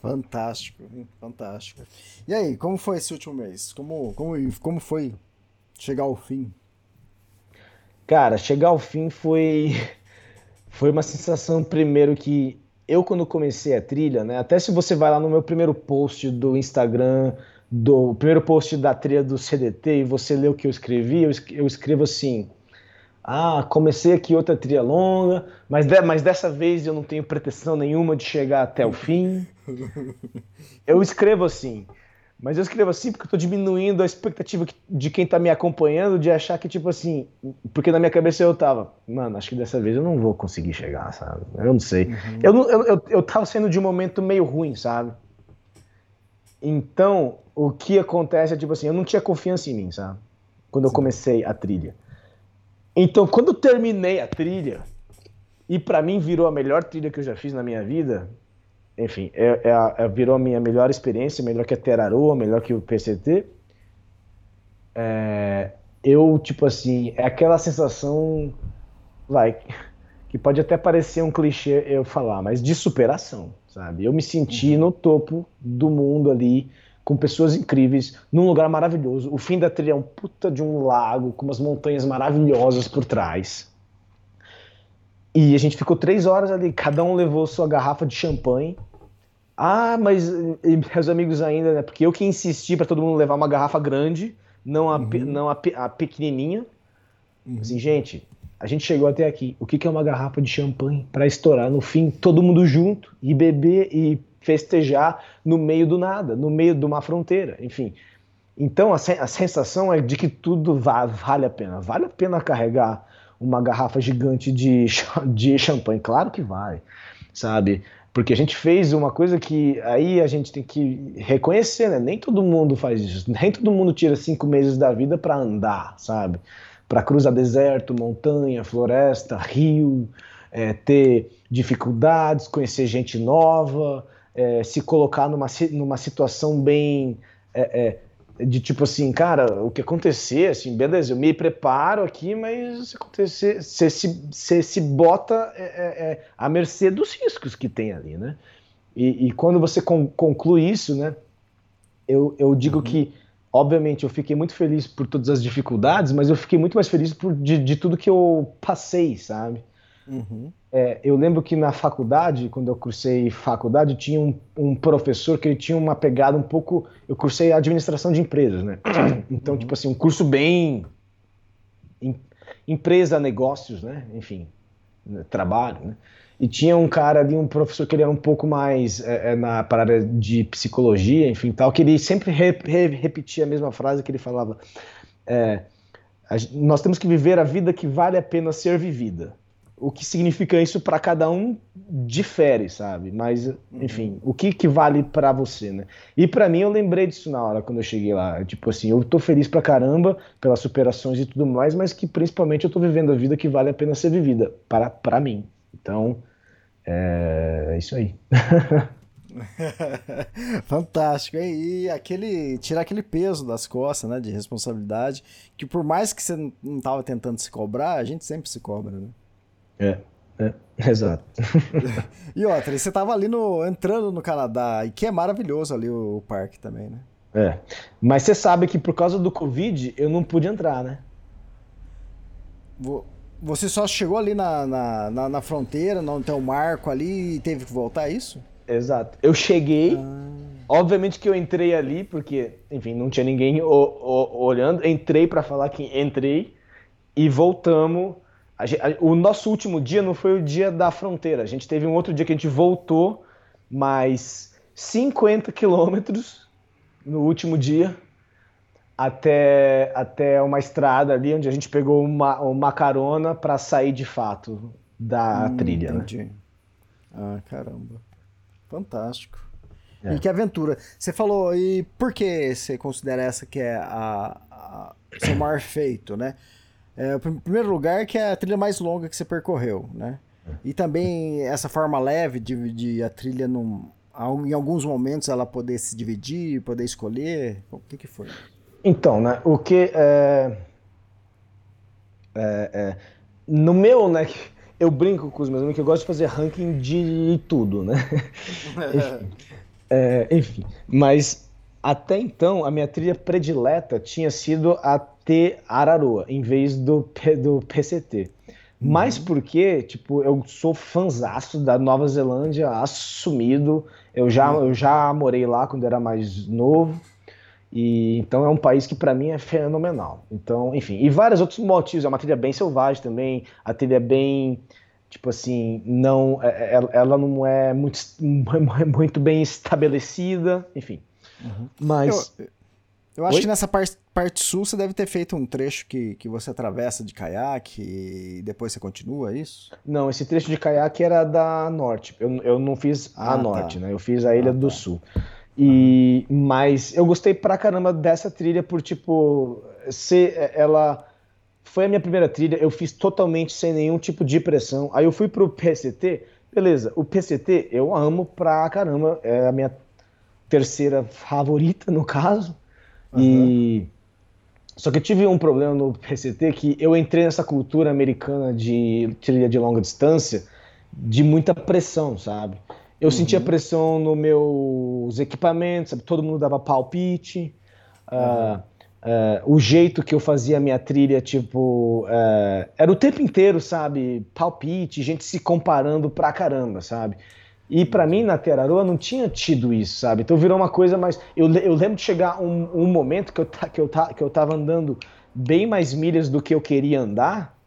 Fantástico, fantástico. E aí, como foi esse último mês? Como, como, como foi chegar ao fim? Cara, chegar ao fim foi foi uma sensação primeiro que eu quando comecei a trilha, né? Até se você vai lá no meu primeiro post do Instagram, do primeiro post da trilha do CDT e você lê o que eu escrevi, eu, eu escrevo assim: "Ah, comecei aqui outra trilha longa, mas de- mas dessa vez eu não tenho pretensão nenhuma de chegar até o fim". Eu escrevo assim. Mas eu escrevo assim porque eu tô diminuindo a expectativa de quem tá me acompanhando de achar que, tipo assim, porque na minha cabeça eu tava, mano, acho que dessa vez eu não vou conseguir chegar, sabe? Eu não sei. Eu, não- eu, eu, eu tava saindo de um momento meio ruim, sabe? Então, o que acontece é, tipo assim, eu não tinha confiança em mim, sabe? Quando eu comecei a trilha. Então, quando eu terminei a trilha, e pra mim virou a melhor trilha que eu já fiz na minha vida, enfim, é, é é- virou a minha melhor experiência, melhor que a Teraroa, melhor que o PCT. É, eu, tipo assim, é aquela sensação, vai, que pode até parecer um clichê eu falar, mas de superação, sabe? Eu me senti no topo do mundo ali, com pessoas incríveis, num lugar maravilhoso. O fim da trilha é um puta de um lago, com umas montanhas maravilhosas por trás. E a gente ficou três horas ali, cada um levou sua garrafa de champanhe. Ah, mas e meus amigos ainda, né? Porque eu que insisti para todo mundo levar uma garrafa grande, não a, pe- não a, a pequenininha. Assim, gente, a gente chegou até aqui. O que que é uma garrafa de champanhe para estourar no fim, todo mundo junto e beber e festejar no meio do nada, no meio de uma fronteira, enfim. Então a, sen- a sensação é de que tudo va- vale a pena. Vale a pena carregar uma garrafa gigante de, de champanhe? Claro que vai, sabe? Porque a gente fez uma coisa que aí a gente tem que reconhecer, né? Nem todo mundo faz isso. Nem todo mundo tira cinco meses da vida para andar, sabe? Para cruzar deserto, montanha, floresta, rio, é, ter dificuldades, conhecer gente nova, é, se colocar numa, numa situação bem é, é, de tipo assim, cara, o que acontecer, assim, beleza, eu me preparo aqui, mas se acontecer, você se, você se bota é, é, à mercê dos riscos que tem ali, né? E, e quando você con- conclui isso, né, eu, eu digo que, obviamente, eu fiquei muito feliz por todas as dificuldades, mas eu fiquei muito mais feliz por, de, de tudo que eu passei, sabe? Uhum. É, eu lembro que na faculdade, quando eu cursei faculdade, tinha um, um professor que ele tinha uma pegada um pouco. Eu cursei administração de empresas, né? Então, tipo assim, um curso bem. em- empresa, negócios, né? Enfim, trabalho, né? E tinha um cara ali, um professor que ele era um pouco mais é, é, na para área de psicologia, enfim, tal, que ele sempre re- re- repetia a mesma frase que ele falava. é, a nós temos que viver a vida que vale a pena ser vivida. O que significa isso para cada um difere, sabe? Mas, enfim, o que, que vale para você, né? E para mim eu lembrei disso na hora quando eu cheguei lá. Tipo assim, eu tô feliz pra caramba pelas superações e tudo mais, mas que principalmente eu tô vivendo a vida que vale a pena ser vivida para para mim. Então, é, isso aí. Fantástico. E aquele. Tirar aquele peso das costas, né? De responsabilidade. Que por mais que você não- não tava tentando se cobrar, a gente sempre se cobra, né? É, é, exato. E outra, você tava ali no. entrando no Canadá, e que é maravilhoso ali o, o parque também, né? É. Mas você sabe que por causa do Covid eu não pude entrar, né? Vo- Você só chegou ali na, na, na, na fronteira, não tem o marco ali e teve que voltar, é isso? Exato. Eu cheguei, obviamente que eu entrei ali, porque, enfim, não tinha ninguém o- o- olhando. Entrei pra falar que entrei e voltamos. A a- o nosso último dia não foi o dia da fronteira. A gente teve um outro dia que a gente voltou, mas 50 quilômetros no último dia até, até uma estrada ali onde a gente pegou uma, uma carona para sair de fato da hum, trilha. Né? Entendi. Né? Ah, caramba. Fantástico. É. E que aventura. Você falou, e por que você considera essa que é a, a seu maior feito, né? É, em primeiro lugar, que é a trilha mais longa que você percorreu, né? E também essa forma leve de dividir a trilha num, em alguns momentos ela poder se dividir, poder escolher? O que, que foi? Então, né, o que é, é, é, no meu, né, eu brinco com os meus amigos que eu gosto de fazer ranking de tudo, né? enfim, é, enfim, mas até então a minha trilha predileta tinha sido a T Araroa em vez do, do PCT. Uhum. Mas porque, tipo, eu sou fanzaço da Nova Zelândia, assumido. Eu já, uhum. eu já morei lá quando era mais novo. E então é um país que para mim é fenomenal. Então, enfim, e vários outros motivos. É uma trilha bem selvagem também. A trilha é bem, tipo assim, não, é, é, ela, não é muito, muito bem estabelecida. Enfim, uhum. mas eu, eu acho Oi? que nessa parte, parte sul você deve ter feito um trecho que, que você atravessa de caiaque e depois você continua, é isso? Não, esse trecho de caiaque era da norte. Eu, eu não fiz ah, a tá. norte, né? Eu fiz a ilha ah, do tá. sul. E, mas eu gostei pra caramba dessa trilha por, tipo, ser ela foi a minha primeira trilha, eu fiz totalmente sem nenhum tipo de pressão. Aí eu fui pro PCT, beleza, o PCT eu amo pra caramba, é a minha terceira favorita no caso. Uhum. E só que eu tive um problema no PCT que eu entrei nessa cultura americana de trilha de longa distância de muita pressão, sabe? Eu uhum. sentia pressão nos meus equipamentos, sabe? todo mundo dava palpite. Uhum. Uh, uh, o jeito que eu fazia a minha trilha, tipo, uh, era o tempo inteiro, sabe? Palpite, gente se comparando pra caramba, sabe? E para mim, na Teraroa, não tinha tido isso, sabe? Então virou uma coisa mais. Eu, eu lembro de chegar um, um momento que eu, que, eu, que eu tava andando bem mais milhas do que eu queria andar,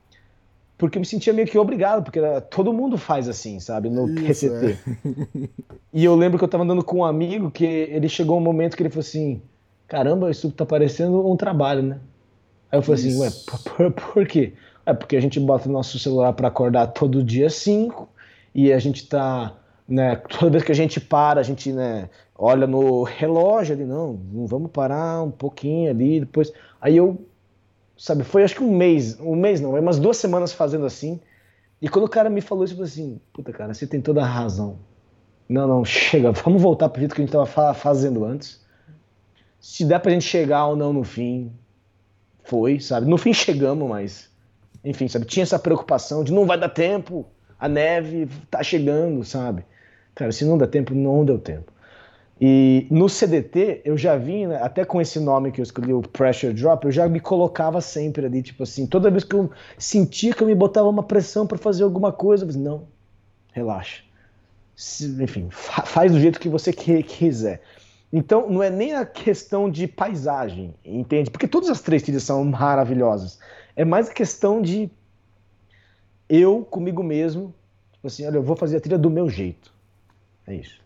porque eu me sentia meio que obrigado, porque era, todo mundo faz assim, sabe? No isso, PCT. É. e eu lembro que eu tava andando com um amigo que ele chegou um momento que ele falou assim: caramba, isso tá parecendo um trabalho, né? Aí eu falei isso. assim: ué, por, por, por quê? É porque a gente bota o nosso celular para acordar todo dia 5 e a gente tá né, toda vez que a gente para, a gente né, olha no relógio ali, não, vamos parar um pouquinho ali, depois. Aí eu, sabe, foi acho que um mês, um mês não, umas duas semanas fazendo assim. E quando o cara me falou isso, eu falei assim: puta, cara, você tem toda a razão. Não, não, chega, vamos voltar pro jeito que a gente tava fazendo antes. Se der pra gente chegar ou não no fim, foi, sabe? No fim chegamos, mas. Enfim, sabe? Tinha essa preocupação de não vai dar tempo, a neve tá chegando, sabe? Cara, se não dá tempo, não deu tempo. E no CDT, eu já vim, né, até com esse nome que eu escolhi, o Pressure Drop, eu já me colocava sempre ali, tipo assim, toda vez que eu sentia que eu me botava uma pressão para fazer alguma coisa, eu disse, não, relaxa. Enfim, fa faz do jeito que você quiser. Então, não é nem a questão de paisagem, entende? Porque todas as três trilhas são maravilhosas. É mais a questão de eu comigo mesmo, tipo assim, olha, eu vou fazer a trilha do meu jeito. É isso.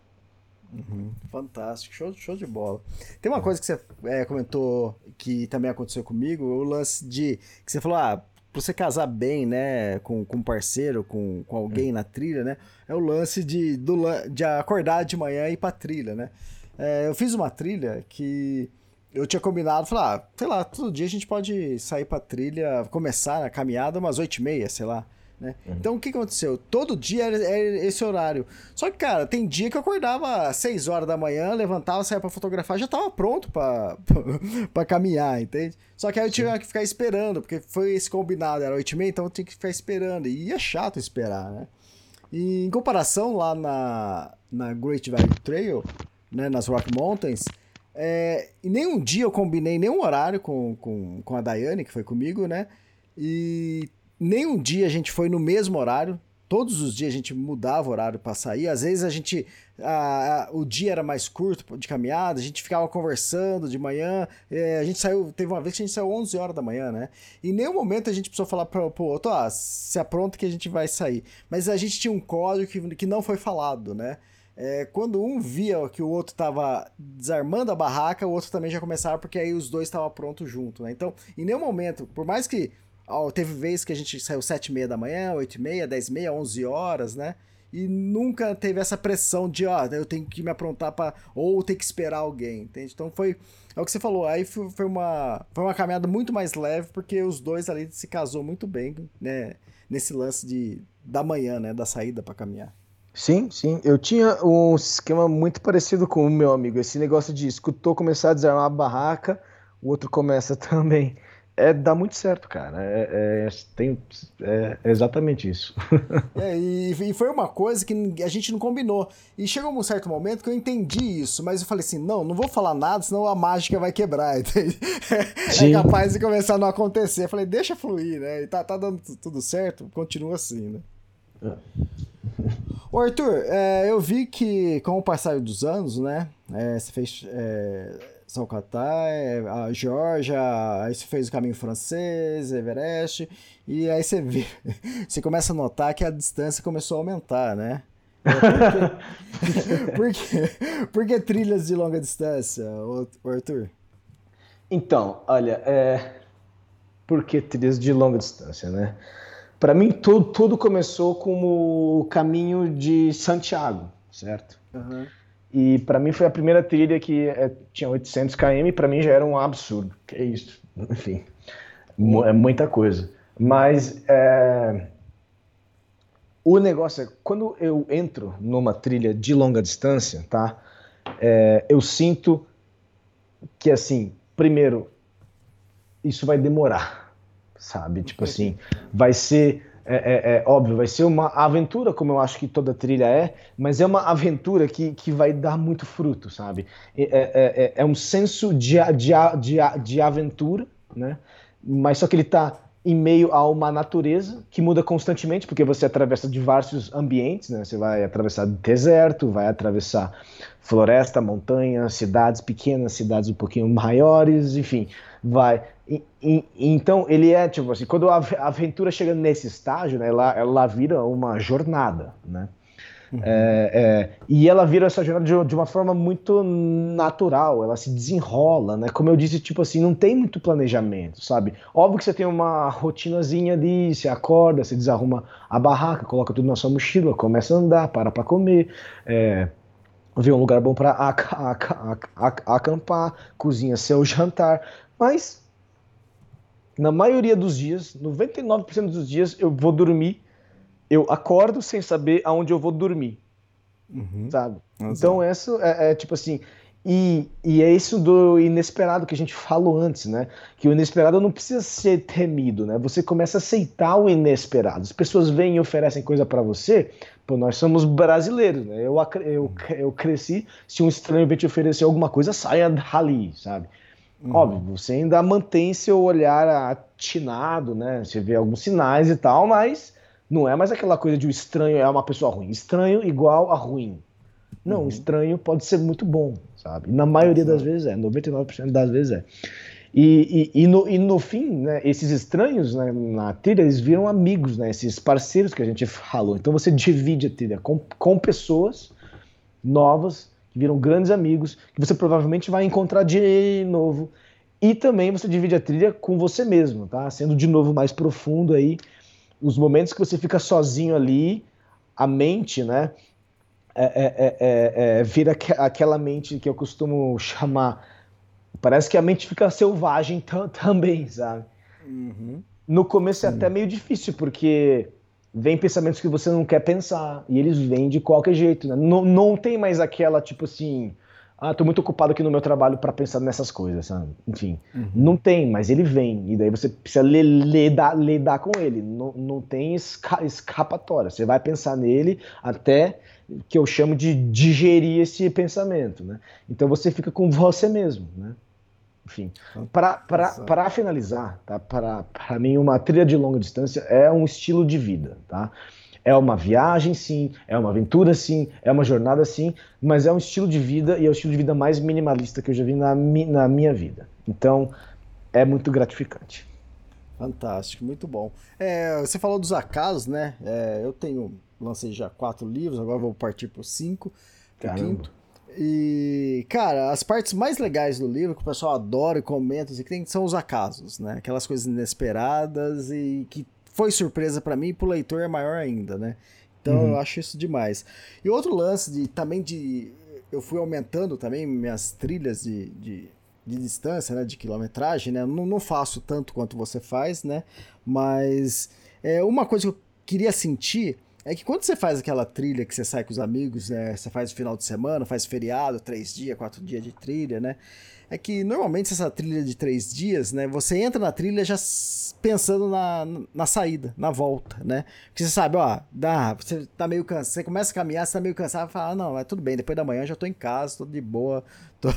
Uhum. Fantástico, show, show de bola. Tem uma coisa que você é, comentou que também aconteceu comigo, o lance de que você falou, ah, pra você casar bem, né, com, com um parceiro, com, com alguém na trilha, né, é o lance de, do, de acordar de manhã e ir pra trilha, né. É, eu fiz uma trilha que eu tinha combinado, falar, ah, sei lá, todo dia a gente pode sair pra trilha, começar a caminhada umas oito e meia, sei lá. Né? Uhum. Então o que aconteceu? Todo dia era, era, esse horário. Só que, cara, tem dia que eu acordava às 6 horas da manhã, levantava, saia para fotografar, já tava pronto para caminhar, entende? Só que aí eu tinha que ficar esperando, porque foi esse combinado, era 8 e meia, então eu tinha que ficar esperando. E é chato esperar, né? E em comparação lá na, na Great Valley Trail, né, nas Rock Mountains, é, e nenhum dia eu combinei nenhum horário com, com, com a Daiane, que foi comigo, né? E nenhum dia a gente foi no mesmo horário. Todos os dias a gente mudava o horário para sair. Às vezes a gente. A, a, o dia era mais curto de caminhada, a gente ficava conversando de manhã. É, a gente saiu. Teve uma vez que a gente saiu 11 horas da manhã, né? Em nenhum momento a gente precisou falar para o outro: ah, se apronta que a gente vai sair. Mas a gente tinha um código que, que não foi falado, né? é, quando um via que o outro estava desarmando a barraca, o outro também já começava, porque aí os dois estavam prontos junto, né? Então, em nenhum momento, por mais que teve vezes que a gente saiu sete e meia da manhã, oito e meia, dez e meia, onze horas, né? E nunca teve essa pressão de, ó, eu tenho que me aprontar para ou ter que esperar alguém, entende? Então foi, é o que você falou, aí foi uma, foi uma caminhada muito mais leve, porque os dois ali se casou muito bem, né? Nesse lance de, da manhã, né? Da saída para caminhar. Sim, sim. Eu tinha um esquema muito parecido com o meu amigo. Esse negócio de escutou começar a desarmar a barraca, o outro começa também. É, dá muito certo, cara. É, é tem, é, é exatamente isso. é, e, e, foi uma coisa que a gente não combinou. E chegou um certo momento que eu entendi isso, mas eu falei assim: não, não vou falar nada, senão a mágica vai quebrar. é capaz de começar a não acontecer. Eu falei, deixa fluir, né? E tá, tá dando tudo certo, continua assim, né? É. Ô Arthur, é, eu vi que com o passar dos anos, né? É, você fez São Catar, é, a Georgia, aí você fez o caminho francês, Everest, e aí você vê, você começa a notar que a distância começou a aumentar, né? É, por, que, por que trilhas de longa distância, Arthur? Então, olha, é, por que trilhas de longa distância, né? Para mim, tudo, tudo começou como o caminho de Santiago, certo? Uhum. E para mim foi a primeira trilha que é, tinha 800 km, para mim já era um absurdo. Que é isso? Enfim, é muita coisa. Mas é, o negócio é, quando eu entro numa trilha de longa distância, tá? É, eu sinto que, assim, primeiro, isso vai demorar sabe? Tipo assim, vai ser. É, é, é, óbvio, vai ser uma aventura, como eu acho que toda trilha é, mas é uma aventura que, que vai dar muito fruto, sabe? É, é, é, é um senso de, de, de, de aventura, né? Mas só que ele está em meio a uma natureza que muda constantemente, porque você atravessa diversos ambientes, né? Você vai atravessar deserto, vai atravessar floresta, montanha, cidades pequenas, cidades um pouquinho maiores, enfim, vai. E, e, então ele é tipo assim, quando a aventura chega nesse estágio, né, ela, ela vira uma jornada, né? Uhum. É, é, e ela vira essa jornada de, de, uma forma muito natural, ela se desenrola, né? Como eu disse, tipo assim, não tem muito planejamento, sabe? Óbvio que você tem uma rotinazinha ali, você acorda, você desarruma a barraca, coloca tudo na sua mochila, começa a andar, para para comer, é, vê um lugar bom para acampar, cozinha seu jantar, mas na maioria dos dias, 99% dos dias, eu vou dormir, eu acordo sem saber aonde eu vou dormir. Uhum. Sabe? Então, isso é, é, tipo assim. E, e é isso do inesperado que a gente falou antes, né? Que o inesperado não precisa ser temido, né? Você começa a aceitar o inesperado. As pessoas vêm e oferecem coisa para você. Pô, nós somos brasileiros, né? Eu, eu, eu cresci, se um estranho vem te oferecer alguma coisa, saia dali, sabe? Uhum. Óbvio, você ainda mantém seu olhar atinado, né? Você vê alguns sinais e tal, mas não é mais aquela coisa de o estranho é uma pessoa ruim. Estranho igual a ruim. Não, uhum. estranho pode ser muito bom, sabe? Na maioria das vezes é, 99% das vezes é. E, e, e, no, e no fim, né, esses estranhos né, na trilha, eles viram amigos, né, esses parceiros que a gente falou. Então você divide a trilha com, com pessoas novas que viram grandes amigos, que você provavelmente vai encontrar de novo. E também você divide a trilha com você mesmo, tá? Sendo de novo mais profundo aí. Os momentos que você fica sozinho ali, a mente, né? É, é, é, é, é vira aquela mente que eu costumo chamar. Parece que a mente fica selvagem também, sabe? Uhum. No começo é até meio difícil, porque vem pensamentos que você não quer pensar e eles vêm de qualquer jeito, né? Não, não tem mais aquela tipo assim, ah, tô muito ocupado aqui no meu trabalho para pensar nessas coisas, sabe? Enfim, uhum. não tem, mas ele vem e daí você precisa lidar, lidar com ele. Não, não tem esca escapatória. Você vai pensar nele até que eu chamo de digerir esse pensamento, né? Então você fica com você mesmo, né? Enfim, para finalizar, tá? para mim, uma trilha de longa distância é um estilo de vida. Tá? É uma viagem, sim, é uma aventura, sim, é uma jornada, sim, mas é um estilo de vida e é o estilo de vida mais minimalista que eu já vi na, na minha vida. Então, é muito gratificante. Fantástico, muito bom. É, você falou dos acasos, né? É, eu tenho, lancei já quatro livros, agora vou partir para cinco. O quinto. E, cara, as partes mais legais do livro, que o pessoal adora e comenta, assim, que tem, são os acasos, né? Aquelas coisas inesperadas e que foi surpresa para mim e pro leitor é maior ainda, né? Então uhum. eu acho isso demais. E outro lance de também de. Eu fui aumentando também minhas trilhas de, de, de distância, né? De quilometragem, né? Não, não faço tanto quanto você faz, né? Mas é, uma coisa que eu queria sentir é que quando você faz aquela trilha que você sai com os amigos, né? Você faz o final de semana, faz feriado, três dias, quatro dias de trilha, né? É que normalmente essa trilha de três dias, né? Você entra na trilha já pensando na, na saída, na volta, né? Porque você sabe, ó, dá, você tá meio cansado, você começa a caminhar, você tá meio cansado, fala, ah, não, é tudo bem, depois da manhã já tô em casa, tô de boa, tô,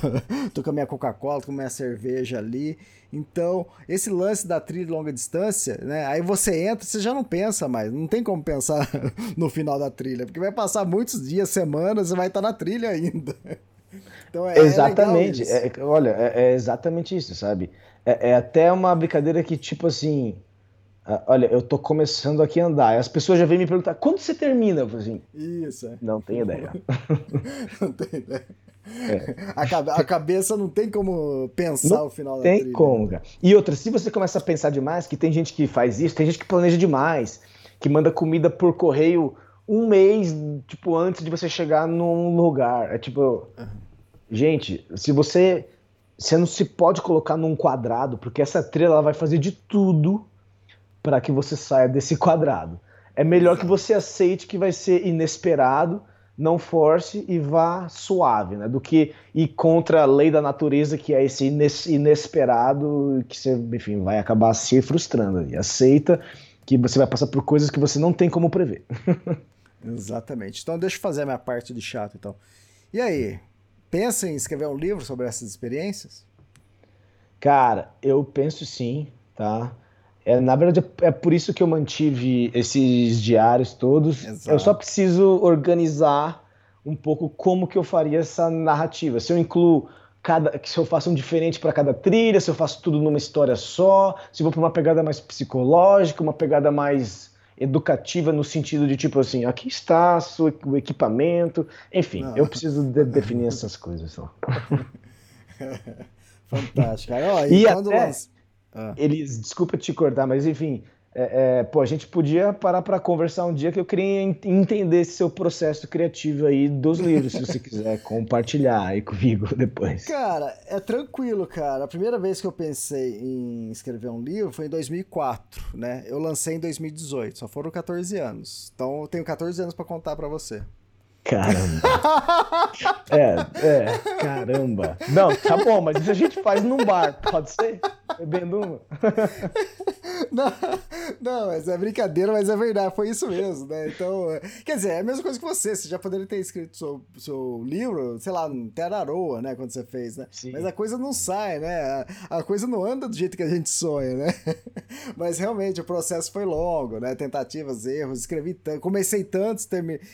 tô com a minha Coca-Cola, tô com a minha cerveja ali. Então, esse lance da trilha de longa distância, né? Aí você entra, você já não pensa mais, não tem como pensar no final da trilha, porque vai passar muitos dias, semanas, você vai estar tá na trilha ainda. Então é, é exatamente, é é, olha, é, exatamente isso, sabe? É, até uma brincadeira que, tipo assim, olha, eu tô começando aqui a andar, e as pessoas já vêm me perguntar, quando você termina? Eu falo assim, isso. Não tenho ideia. não tenho ideia. É. A, a, cabeça não tem como pensar não o final da trilha. Tem como, cara. E outra, se você começa a pensar demais, que tem gente que faz isso, tem gente que planeja demais, que manda comida por correio um mês, tipo, antes de você chegar num lugar. É tipo. Uhum. Gente, se você. Você não se pode colocar num quadrado, porque essa trilha ela vai fazer de tudo para que você saia desse quadrado. É melhor que você aceite que vai ser inesperado não force e vá suave, né? Do que ir contra a lei da natureza, que é esse inesperado, que você, enfim, vai acabar se frustrando. E aceita que você vai passar por coisas que você não tem como prever. Exatamente. Então deixa eu fazer a minha parte de chato então. E aí, pensa em escrever um livro sobre essas experiências? Cara, eu penso sim, tá? É, na verdade, é por isso que eu mantive esses diários todos. Exato. Eu só preciso organizar um pouco como que eu faria essa narrativa. Se eu incluo cada, se eu faço um diferente para cada trilha, se eu faço tudo numa história só, se eu vou para uma pegada mais psicológica, uma pegada mais educativa no sentido de tipo assim, aqui está o equipamento, enfim, Não. eu preciso de definir essas coisas só. Fantástico. e, e quando até, ah. Eles, desculpa te cortar, mas enfim, é, é, pô, a gente podia parar para conversar um dia que eu queria entender esse seu processo criativo aí dos livros, se você quiser compartilhar aí comigo depois. Cara, é tranquilo, cara. A primeira vez que eu pensei em escrever um livro foi em 2004, né? Eu lancei em 2018, só foram 14 anos. Então eu tenho 14 anos para contar para você. Caramba. é, é, caramba. Não, tá bom, mas isso a gente faz num bar, pode ser? Bebendo uma? não, não, mas é brincadeira, mas é verdade, foi isso mesmo, né? Então, quer dizer, é a mesma coisa que você, você já poderia ter escrito seu, seu livro, sei lá, Teraroa, né, quando você fez, né? Sim. Mas a coisa não sai, né? A, a coisa não anda do jeito que a gente sonha, né? mas realmente o processo foi longo, né? Tentativas, erros, escrevi tanto, comecei tantos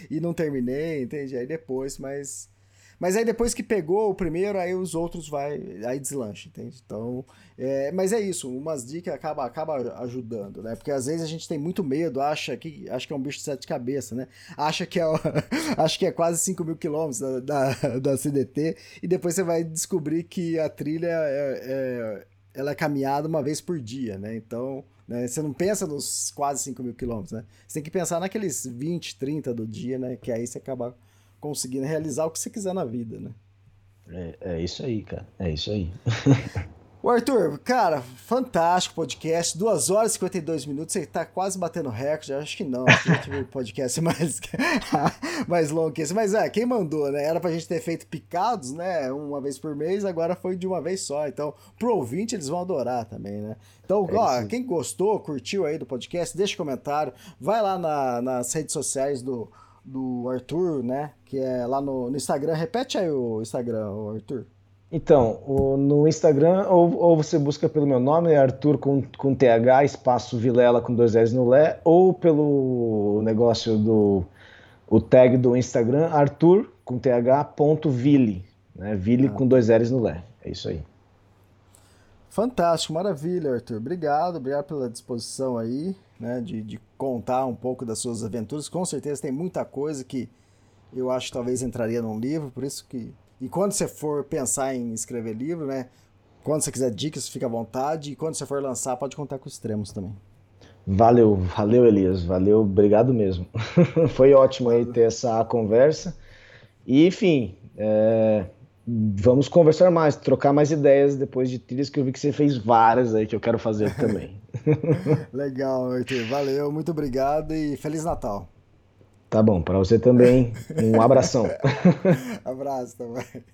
e não terminei, entende? Aí depois, mas. Mas aí depois que pegou o primeiro, aí os outros vai. Aí deslancha, entende? Então. É, mas é isso, umas dicas acaba, acaba ajudando, né? Porque às vezes a gente tem muito medo, acha que, acha que é um bicho de sete cabeças, né? Acha que é, acha que é quase 5 mil quilômetros da, da, da, CDT, e depois você vai descobrir que a trilha é, é, ela é caminhada uma vez por dia, né? Então. Né? Você não pensa nos quase 5 mil quilômetros, né? Você tem que pensar naqueles 20, 30 do dia, né? Que aí você acaba conseguindo realizar o que você quiser na vida, né? É, é isso aí, cara. É isso aí. O Arthur, cara, fantástico podcast. 2 horas e 52 minutos. Você tá quase batendo recorde. Acho que não. Acho que tive podcast mais, mais longo que esse. Mas é, quem mandou, né? Era pra gente ter feito picados, né? Uma vez por mês, agora foi de uma vez só. Então, pro ouvinte, eles vão adorar também, né? Então, é ó, quem gostou, curtiu aí do podcast, deixa um comentário. Vai lá na, nas redes sociais do, do Arthur, né? Que é lá no, no Instagram. Repete aí o Instagram, o Arthur. Então, no Instagram, ou, ou, você busca pelo meu nome, é Arthur com, com TH, espaço Vilela com dois S no Lé, ou pelo negócio do o tag do Instagram, Arthur com TH, ponto Vili, né? Vili ah. com dois L's no Lé. É isso aí. Fantástico, maravilha, Arthur. Obrigado, obrigado pela disposição aí, né, de, de contar um pouco das suas aventuras. Com certeza tem muita coisa que eu acho que talvez entraria num livro, por isso que. E quando você for pensar em escrever livro, né? Quando você quiser dicas, fica à vontade. E quando você for lançar, pode contar com os extremos também. Valeu, valeu, Elias. Valeu, obrigado mesmo. Foi ótimo aí ter essa conversa. E, enfim, é, vamos conversar mais, trocar mais ideias depois de trilhas que eu vi que você fez várias aí que eu quero fazer também. Legal, Arthur. Valeu, muito obrigado e Feliz Natal. Tá bom, para você também. Um abração. Abraço também.